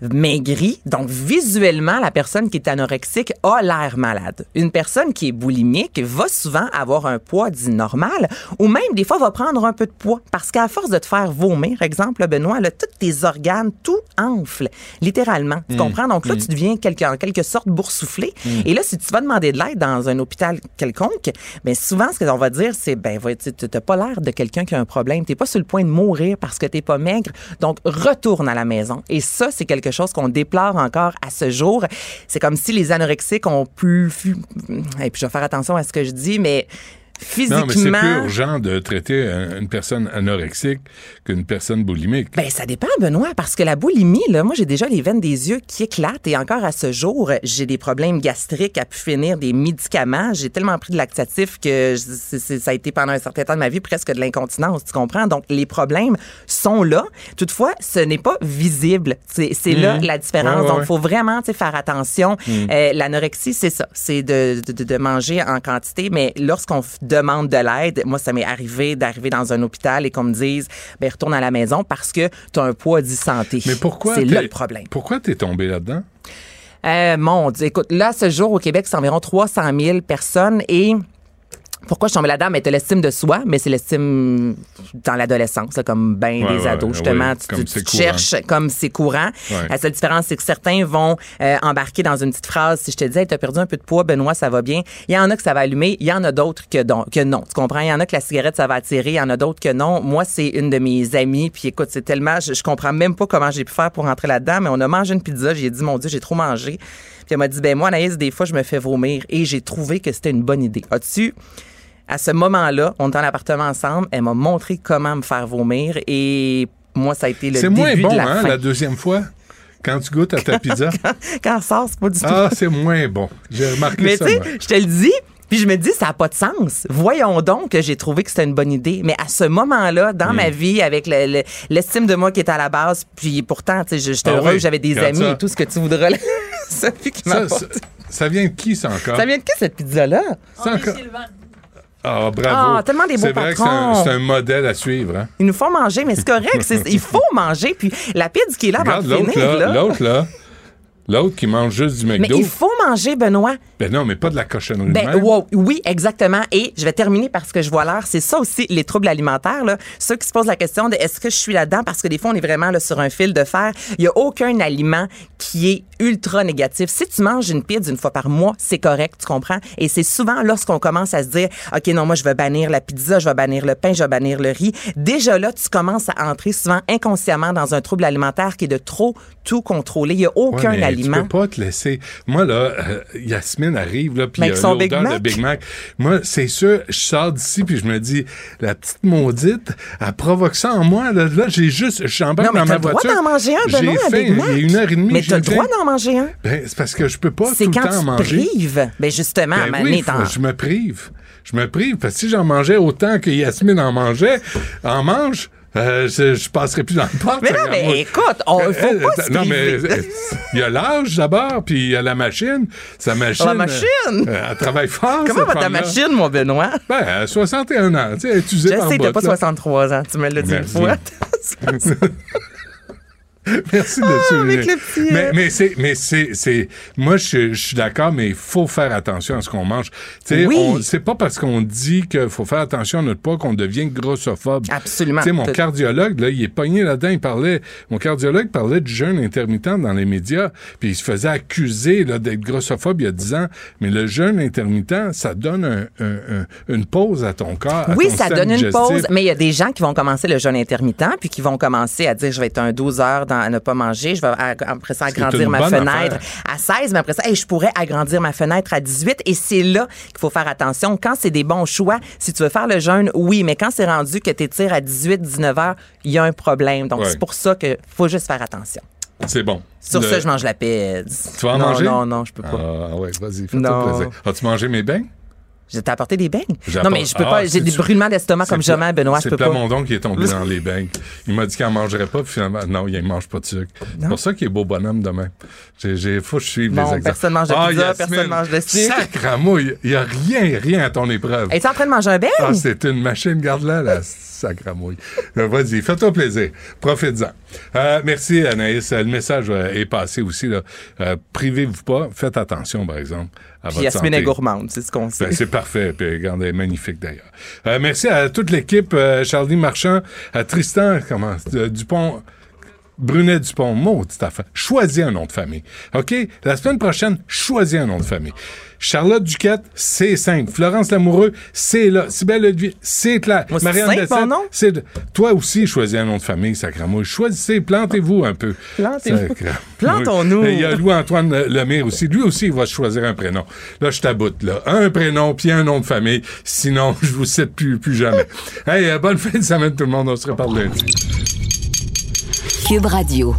maigri. Donc, visuellement, la personne qui est anorexique a l'air malade. Une personne qui est boulimique va souvent avoir un poids dit normal ou même des fois va prendre un peu de poids parce qu'à force de te faire vomir, exemple, Benoît, là, tous tes organes, tout enfle, littéralement. Tu Mm. comprends? Donc là, Mm. tu deviens quelque, en quelque sorte boursouflé. Mm. Et là, si tu vas demander de l'aide dans un hôpital quelconque, ben souvent, ce qu'on va dire, c'est, ben, tu n'as pas l'air de quelqu'un qui a un problème. Tu pas sur le point de mourir parce que tu pas maigre. Donc, retourne à la maison. Et ça, c'est quelque chose qu'on déplore encore à ce jour. C'est comme si les anorexiques ont fu- Et puis, je vais faire attention à ce que je dis, mais physiquement... Non, mais c'est plus urgent de traiter un- une personne anorexique qu'une personne boulimique. Ben, ça dépend, Benoît, parce que la boulimie, là, moi, j'ai déjà les veines des yeux qui éclatent et encore à ce jour, j'ai des problèmes gastriques à pu finir des médicaments. J'ai tellement pris de laxatif que je- ça a été pendant un certain temps de ma vie presque de l'incontinence, tu comprends? Donc, les problèmes sont là. Toutefois, ce n'est pas visible. C'est c'est là la différence. Ouais, ouais, Donc, il faut vraiment, faire attention. Mhm. Euh, L'anorexie, c'est ça. C'est de, de, de manger en quantité, mais lorsqu'on demande de l'aide, moi, ça m'est arrivé d'arriver dans un hôpital et qu'on me dise, ben, retourne à la maison parce que tu as un poids dit santé. Mais pourquoi C'est là le problème. Pourquoi t'es tombé là-dedans? Euh, mon Dieu, écoute, là, ce jour au Québec, c'est environ 300 000 personnes et pourquoi je suis tombée là-dedans? Mais tu l'estime de soi, mais c'est l'estime dans l'adolescence, comme ben Ouais, des ouais, ados, justement. ouais, tu cherches comme c'est courant. La seule différence, c'est que certains vont euh, embarquer dans une petite phrase. Si je te dis, hey, tu as perdu un peu de poids, Benoît, ça va bien. Il y en a que ça va allumer, il y en a d'autres que, don- que non. Tu comprends? Il y en a que la cigarette, ça va attirer, il y en a d'autres que non. Moi, c'est une de mes amies, puis écoute, c'est tellement, je, je comprends même pas comment j'ai pu faire pour rentrer là-dedans, mais on a mangé une pizza, j'ai dit, mon Dieu, j'ai trop mangé. Puis elle m'a dit, ben moi, Anaïs, des fois, je me fais vomir et j'ai trouvé que c'était une bonne idée. As-tu? À ce moment-là, on était dans l'appartement ensemble, elle m'a montré comment me faire vomir et moi, ça a été le C'est début moins bon, de la hein, fin. la deuxième fois? Quand tu goûtes à ta pizza? Quand ça sort, c'est pas du tout. ah, c'est moins bon. J'ai remarqué Mais ça. tu sais, je te le dis, puis je me dis, ça n'a pas de sens. Voyons donc que j'ai trouvé que c'était une bonne idée. Mais à ce moment-là, dans Hmm. ma vie, avec le- le- l'estime de moi qui est à la base, puis pourtant, tu sais, je- j'étais Ah heureuse, oui, j'avais des amis ça. et tout ce que tu voudras. là. Sophie qui Ça, m'apporte. ça, ça vient de qui, ça encore? Ça vient de qui, cette pizza-là? C'est encore- Ah, bravo. Ah, tellement des beaux C'est vrai que c'est un, patrons. modèle à suivre. Hein? Ils nous font manger, mais c'est correct. il faut manger. Puis la pizza qui est là avant Regarde de l'autre finir, l'autre là, l'autre qui mange juste du Mais McDo. il faut manger, Benoît. Ben non, mais pas de la cochonnerie Ben, wow, oui, exactement. Et je vais terminer parce que je vois l'heure. C'est ça aussi, les troubles alimentaires. Là. Ceux qui se posent la question de est-ce que je suis là-dedans? Parce que des fois, on est vraiment là, sur un fil de fer. Il n'y a aucun aliment qui est ultra négatif. Si tu manges une pizza une fois par mois, c'est correct, tu comprends? Et c'est souvent lorsqu'on commence à se dire, OK, non, moi, je vais bannir la pizza, je vais bannir le pain, je vais bannir le riz. Déjà là, tu commences à entrer souvent inconsciemment dans un trouble alimentaire qui est de trop tout contrôler. Il n'y a aucun Ouais, mais aliment. Tu peux pas te laisser. Moi, là, euh, Yasmine arrive, là, puis Mais il y a Big l'odeur de. Big Mac. Moi, c'est sûr, je sors d'ici, puis je me dis, la petite maudite, elle provoque ça en moi. Là, Là, j'ai juste, je suis Non, mais dans t'as ma le droit voiture. d'en manger un, J'ai Benoît. Big Mac. Il y a une heure et demie. Mais j'ai t'as le droit d'en manger un. Ben, c'est parce que je peux pas C'est tout le quand temps en tu te manger. prives. Ben justement, à Ben oui, faut- je me prive. Je me prive. Parce que si j'en mangeais autant que Yasmine en mangeait, en mange, euh, je, je passerais plus dans le porte. Mais non, mais écoute, on- il faut pas se Non, mais euh, il y a l'âge d'abord, puis il y a la machine. Sa machine. La machine? euh, elle travaille fort. Comment va ta machine, mon Benoît? Ben, elle a 61 ans. Tu sais, elle est usée Je par sais, t'as pas là. 63 ans, tu me l'as dit une fois. Merci de Ah, avec le petit, Mais, euh, mais c'est, mais c'est, c'est, moi, je, je suis d'accord, mais il faut faire attention à ce qu'on mange. Tu sais, Oui. c'est pas parce qu'on dit qu'il faut faire attention à notre poids qu'on devient grossophobe. Absolument. Tu sais, mon cardiologue, là, il est pogné là-dedans, il parlait, mon cardiologue parlait du jeûne intermittent dans les médias, puis il se faisait accuser, là, d'être grossophobe il y a 10 ans. Mais le jeûne intermittent, ça donne un- un- un- une pause à ton corps. à Oui, ton ça donne une digestif. pause, mais il y a des gens qui vont commencer le jeûne intermittent, puis qui vont commencer à dire je vais être un 12 heures dans, à ne pas manger, je vais après ça agrandir ma fenêtre affaire. à 16, mais après ça, hey, je pourrais agrandir ma fenêtre à 18. Et c'est là qu'il faut faire attention. Quand c'est des bons choix, si tu veux faire le jeûne, oui, mais quand c'est rendu que tu tires à 18, 19 heures, il y a un problème. Donc, Ouais. c'est pour ça qu'il faut juste faire attention. C'est bon. Sur Le- ça, je mange la paix. Tu vas en non, manger? Non, non, je peux pas. Ah ouais, vas-y, fais-toi plaisir. As-tu mangé mes beignes? Je t'ai apporté des beignes. J'ai Non, mais je peux Ah, pas. J'ai c'est- des brûlements d'estomac comme jamais, Benoît. C'est peux pas. Plamondon qui est tombé dans les beignes. Il m'a dit qu'il n'en mangerait pas, puis finalement, non, il ne mange pas de sucre. C'est pour ça qu'il est beau bonhomme demain. J'ai, j'ai, faut que je suive Bon, les exemples. personne mange de Ah, pizza, personne mange de sucre. Sacramouille, il n'y a rien, rien à ton épreuve. Es-tu en train de manger un beigne? Ah, c'est une machine, garde-la, là. Sacramouille. Euh, Vas-y, fais-toi plaisir. Profite-en. Euh, merci, Anaïs. Le message euh, est passé aussi. Là. Euh, privez-vous pas. Faites attention, par exemple, à Puis votre Yasmine santé. est gourmande, c'est ce qu'on sait. Ben, c'est parfait. Puis, regarde, elle est magnifique d'ailleurs. Euh, merci à toute l'équipe. Euh, Charlie Marchand, à Tristan, comment, euh, Dupont. Brunet Dupont, maudite affaire. Choisis un nom de famille. OK? La semaine prochaine, choisis un nom de famille. Charlotte Duquette, c'est simple. Florence Lamoureux, c'est là. Sybelle Ledvier, c'est clair. Moi, c'est Marianne nom. c'est de- Toi aussi, choisis un nom de famille, sacramouille. Choisissez, plantez-vous un peu. Plantez-vous. Plantons-nous. Et Il y a Louis-Antoine Lemire aussi. Lui aussi, il va choisir un prénom. Là, je taboute, là. Un prénom, puis un nom de famille. Sinon, je vous cite plus, plus jamais. hey, euh, bonne fin de semaine, tout le monde. On se reparle lundi. Cube Radio.